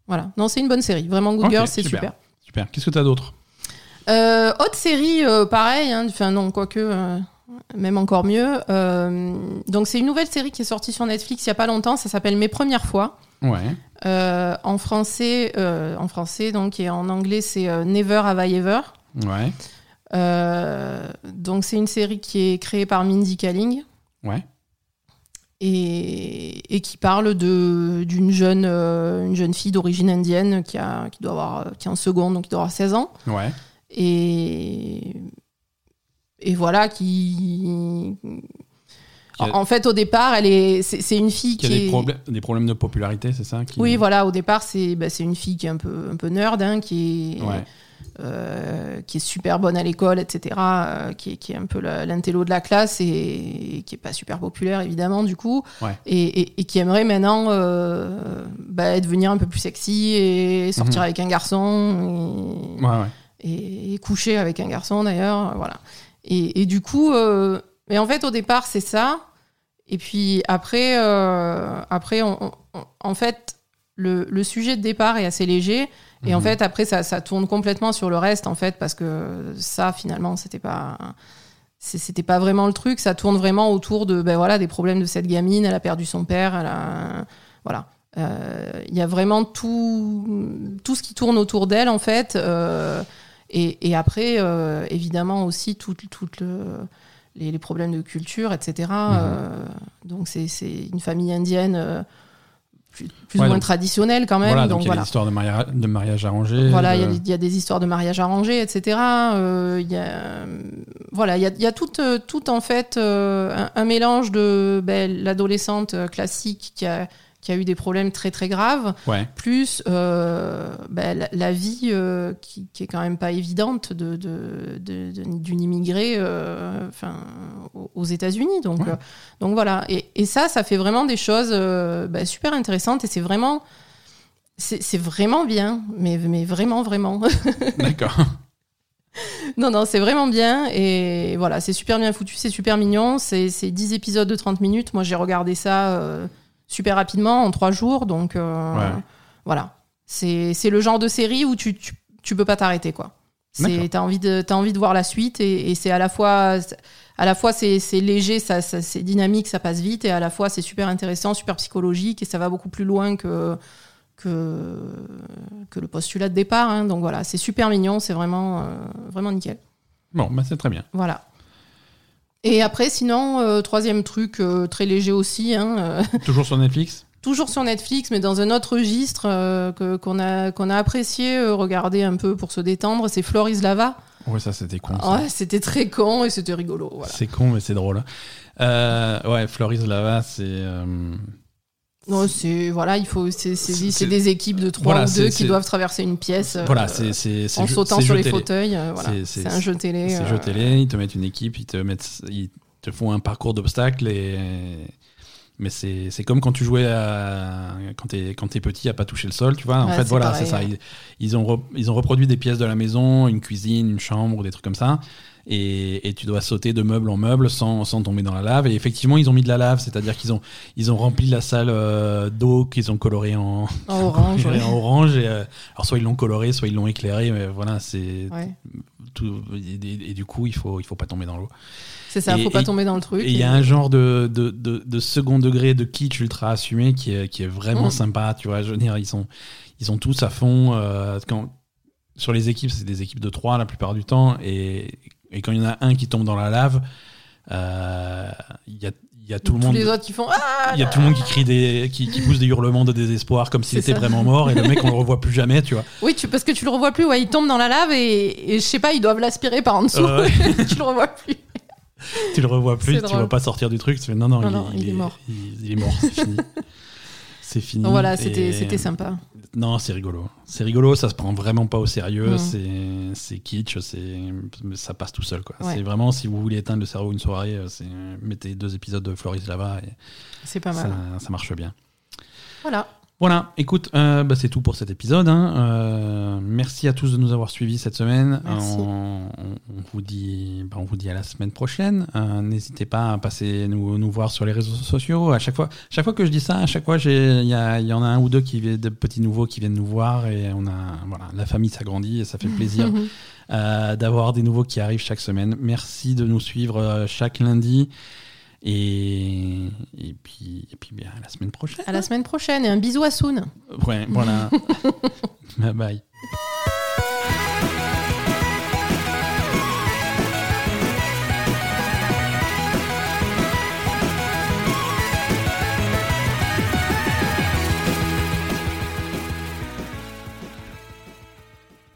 Speaker 2: Voilà. Non, c'est une bonne série. Vraiment, Good
Speaker 1: Ok,
Speaker 2: Girls, c'est
Speaker 1: super.
Speaker 2: super.
Speaker 1: Super. Qu'est-ce que tu as d'autre
Speaker 2: autre série, pareil. hein, Enfin, non, quoique. Même encore mieux. Euh, donc, c'est une nouvelle série qui est sortie sur Netflix il y a pas longtemps. Ça s'appelle Mes premières fois.
Speaker 1: Ouais.
Speaker 2: Euh, en français, euh, en français donc, et en anglais, c'est Never Have I Ever.
Speaker 1: Ouais.
Speaker 2: Donc, c'est une série qui est créée par Mindy Kaling.
Speaker 1: Ouais.
Speaker 2: et, et qui parle de d'une jeune une jeune fille d'origine indienne qui a qui doit avoir qui est en seconde donc qui doit avoir 16 ans
Speaker 1: Ouais.
Speaker 2: et et voilà qui
Speaker 1: a-
Speaker 2: en, fait au départ elle est c'est une fille
Speaker 1: Qui a
Speaker 2: qui
Speaker 1: des,
Speaker 2: est
Speaker 1: problèmes des problèmes de popularité, c'est ça qui-
Speaker 2: oui voilà au départ c'est bah, une fille qui est un peu un peu nerd hein, qui est
Speaker 1: Ouais.
Speaker 2: euh, qui est super bonne à l'école, etc., euh, qui, est, qui est un peu l'intello de la classe et, et qui est pas super populaire évidemment du coup,
Speaker 1: Ouais.
Speaker 2: et, et- et qui aimerait maintenant euh, bah, devenir un peu plus sexy et sortir
Speaker 1: Mhm.
Speaker 2: avec un garçon
Speaker 1: Ouais,
Speaker 2: et coucher avec un garçon d'ailleurs, voilà. Et, et du coup, euh, mais en fait au départ c'est ça, et puis après, euh, après on- on- on- en fait le, le sujet de départ est assez léger. Et en
Speaker 1: Mhm.
Speaker 2: fait, après, ça, ça tourne complètement sur le reste, en fait, parce que ça, finalement, c'était pas. C'était pas vraiment le truc, ça tourne vraiment autour de ben voilà des problèmes de cette gamine. Elle a perdu son père, elle a voilà. Euh, Il y a vraiment tout tout ce qui tourne autour d'elle en fait. euh, et, et après, euh, évidemment aussi tout, tout le, les, les problèmes de culture, etc. Euh, donc c'est une famille indienne euh, plus, plus
Speaker 1: Ouais,
Speaker 2: ou moins
Speaker 1: donc-
Speaker 2: traditionnelle quand même.
Speaker 1: Voilà,
Speaker 2: donc
Speaker 1: donc il y a des histoires de, maria- de mariage arrangé.
Speaker 2: Voilà, il y, a
Speaker 1: de-
Speaker 2: des- il y a des histoires de mariage arrangé, etc. Euh, il y a, voilà, il y a, il y a tout, tout en fait un, un mélange de ben, l'adolescente classique qui a, qui a eu des problèmes très très graves,
Speaker 1: Ouais.
Speaker 2: plus euh, ben, la, la vie euh, qui, qui est quand même pas évidente de, de- de- de- d'une immigrée euh, enfin, aux- États-Unis. Donc,
Speaker 1: Ouais.
Speaker 2: donc voilà. Et, et ça, ça fait vraiment des choses ben, super intéressantes et c'est vraiment. C'est c'est vraiment bien, mais, mais vraiment, vraiment.
Speaker 1: D'accord.
Speaker 2: non, non, c'est vraiment bien. Et voilà, c'est super bien foutu, c'est super mignon. C'est c'est 10 épisodes de 30 minutes. Moi, j'ai regardé ça euh, super rapidement, en 3 jours. Donc, euh,
Speaker 1: Ouais.
Speaker 2: voilà. C'est c'est le genre de série où tu, tu, tu peux pas t'arrêter, quoi. T'as envie, de- t'as envie de voir la suite et, et c'est à la fois, à la fois c'est c'est léger, ça, ça- c'est dynamique, ça passe vite et à la fois c'est super intéressant, super psychologique et ça va beaucoup plus loin que, que, que le postulat de départ. hein. Donc voilà, c'est super mignon, c'est vraiment, euh, vraiment nickel.
Speaker 1: Bon, bah c'est très bien.
Speaker 2: Voilà. Et après, sinon, euh, troisième truc euh, très léger aussi, hein, euh,
Speaker 1: Toujours sur Netflix
Speaker 2: toujours sur Netflix, mais dans un autre registre que- qu'on a, qu'on a apprécié regarder un peu pour se détendre, c'est Floris Lava.
Speaker 1: Ouais, ça c'était con. ça.
Speaker 2: Ouais, c'était très con et c'était rigolo. Voilà.
Speaker 1: C'est con, mais c'est drôle. Euh, ouais, Floris Lava, c'est. Euh,
Speaker 2: Non, c'est voilà, il faut c'est des équipes de trois
Speaker 1: Voilà,
Speaker 2: ou deux
Speaker 1: c'est-
Speaker 2: qui
Speaker 1: c'est-
Speaker 2: doivent traverser une pièce. euh,
Speaker 1: voilà, c'est
Speaker 2: en sautant sur les
Speaker 1: télé.
Speaker 2: fauteuils. euh, voilà.
Speaker 1: C'est-
Speaker 2: un jeu télé.
Speaker 1: C'est
Speaker 2: euh,
Speaker 1: jeu télé, ils te mettent une équipe, ils te mettent, ils te font un parcours d'obstacles et Mais c'est comme quand tu jouais à, quand t'es quand t'es petit à pas toucher le sol, tu vois. En
Speaker 2: Ouais,
Speaker 1: fait, voilà, c'est ça. Ils, ils ont re- ils ont reproduit des pièces de la maison, une cuisine, une chambre, ou des trucs comme ça. Et, et tu dois sauter de meuble en meuble sans, sans tomber dans la lave. Et effectivement, ils ont mis de la lave, c'est-à-dire qu'ils ont ils ont rempli la salle euh, d'eau qu'ils ont colorée en
Speaker 2: En orange.
Speaker 1: colorée
Speaker 2: ouais.
Speaker 1: en orange. Et, euh, alors soit ils l'ont coloré, soit ils l'ont éclairé. Mais voilà, c'est
Speaker 2: Ouais.
Speaker 1: tout. Et, du coup, il faut il faut pas tomber dans l'eau.
Speaker 2: C'est ça,
Speaker 1: Et-
Speaker 2: faut pas tomber dans le truc.
Speaker 1: Et il y a un genre de, de, de, de second degré de kitsch ultra assumé qui est, qui est vraiment
Speaker 2: Mm.
Speaker 1: sympa. Tu vois, je veux dire, ils sont, ils sont tous à fond. euh, quand, sur les équipes, c'est des équipes de trois la plupart du temps. Et, et quand il y en a un qui tombe dans la lave, euh, il y, a, y a tout le
Speaker 2: Tous
Speaker 1: monde.
Speaker 2: les autres qui font Ah
Speaker 1: Il y a tout le monde qui crie des, qui, qui pousse des hurlements de désespoir comme s'il était
Speaker 2: ça.
Speaker 1: vraiment mort et le mec on le revoit plus jamais, tu vois.
Speaker 2: Oui, tu, parce que tu le revois plus, ouais, il tombe dans la lave et, et je sais pas, ils doivent l'aspirer par en dessous.
Speaker 1: Ouais.
Speaker 2: tu le revois plus.
Speaker 1: Tu le revois plus, tu
Speaker 2: drôle.
Speaker 1: vas pas sortir du truc. Tu fais non non,
Speaker 2: Non,
Speaker 1: il,
Speaker 2: non, il est mort.
Speaker 1: Il, il est mort, c'est fini. C'est fini.
Speaker 2: Voilà, c'était
Speaker 1: Et-
Speaker 2: c'était sympa.
Speaker 1: Non, c'est rigolo. C'est rigolo, ça se prend vraiment pas au sérieux.
Speaker 2: Mm.
Speaker 1: C'est, kitsch, c'est, ça passe tout seul. Quoi.
Speaker 2: Ouais.
Speaker 1: C'est vraiment, si vous voulez éteindre le cerveau une soirée, euh, mettez deux épisodes de Floris là-bas et
Speaker 2: C'est pas mal.
Speaker 1: ça, ça marche bien.
Speaker 2: Voilà.
Speaker 1: Voilà, écoute, euh, bah, c'est tout pour cet épisode. hein. Euh, merci à tous de nous avoir suivis cette semaine.
Speaker 2: Merci.
Speaker 1: On, on- on vous dit, bah, on vous dit à la semaine prochaine. Euh, N'hésitez pas à passer nous, nous voir sur les réseaux sociaux. À chaque fois, chaque fois que je dis ça, à chaque fois, il y, a- il y en a un ou deux qui viennent, de petits nouveaux qui viennent nous voir et on a, voilà, la famille s'agrandit et ça fait plaisir euh, d'avoir des nouveaux qui arrivent chaque semaine. Merci de nous suivre euh, chaque lundi. Et, et puis, et puis bien, à la semaine prochaine.
Speaker 2: À la semaine prochaine et un bisou à Soon.
Speaker 1: Ouais, voilà. bye bye.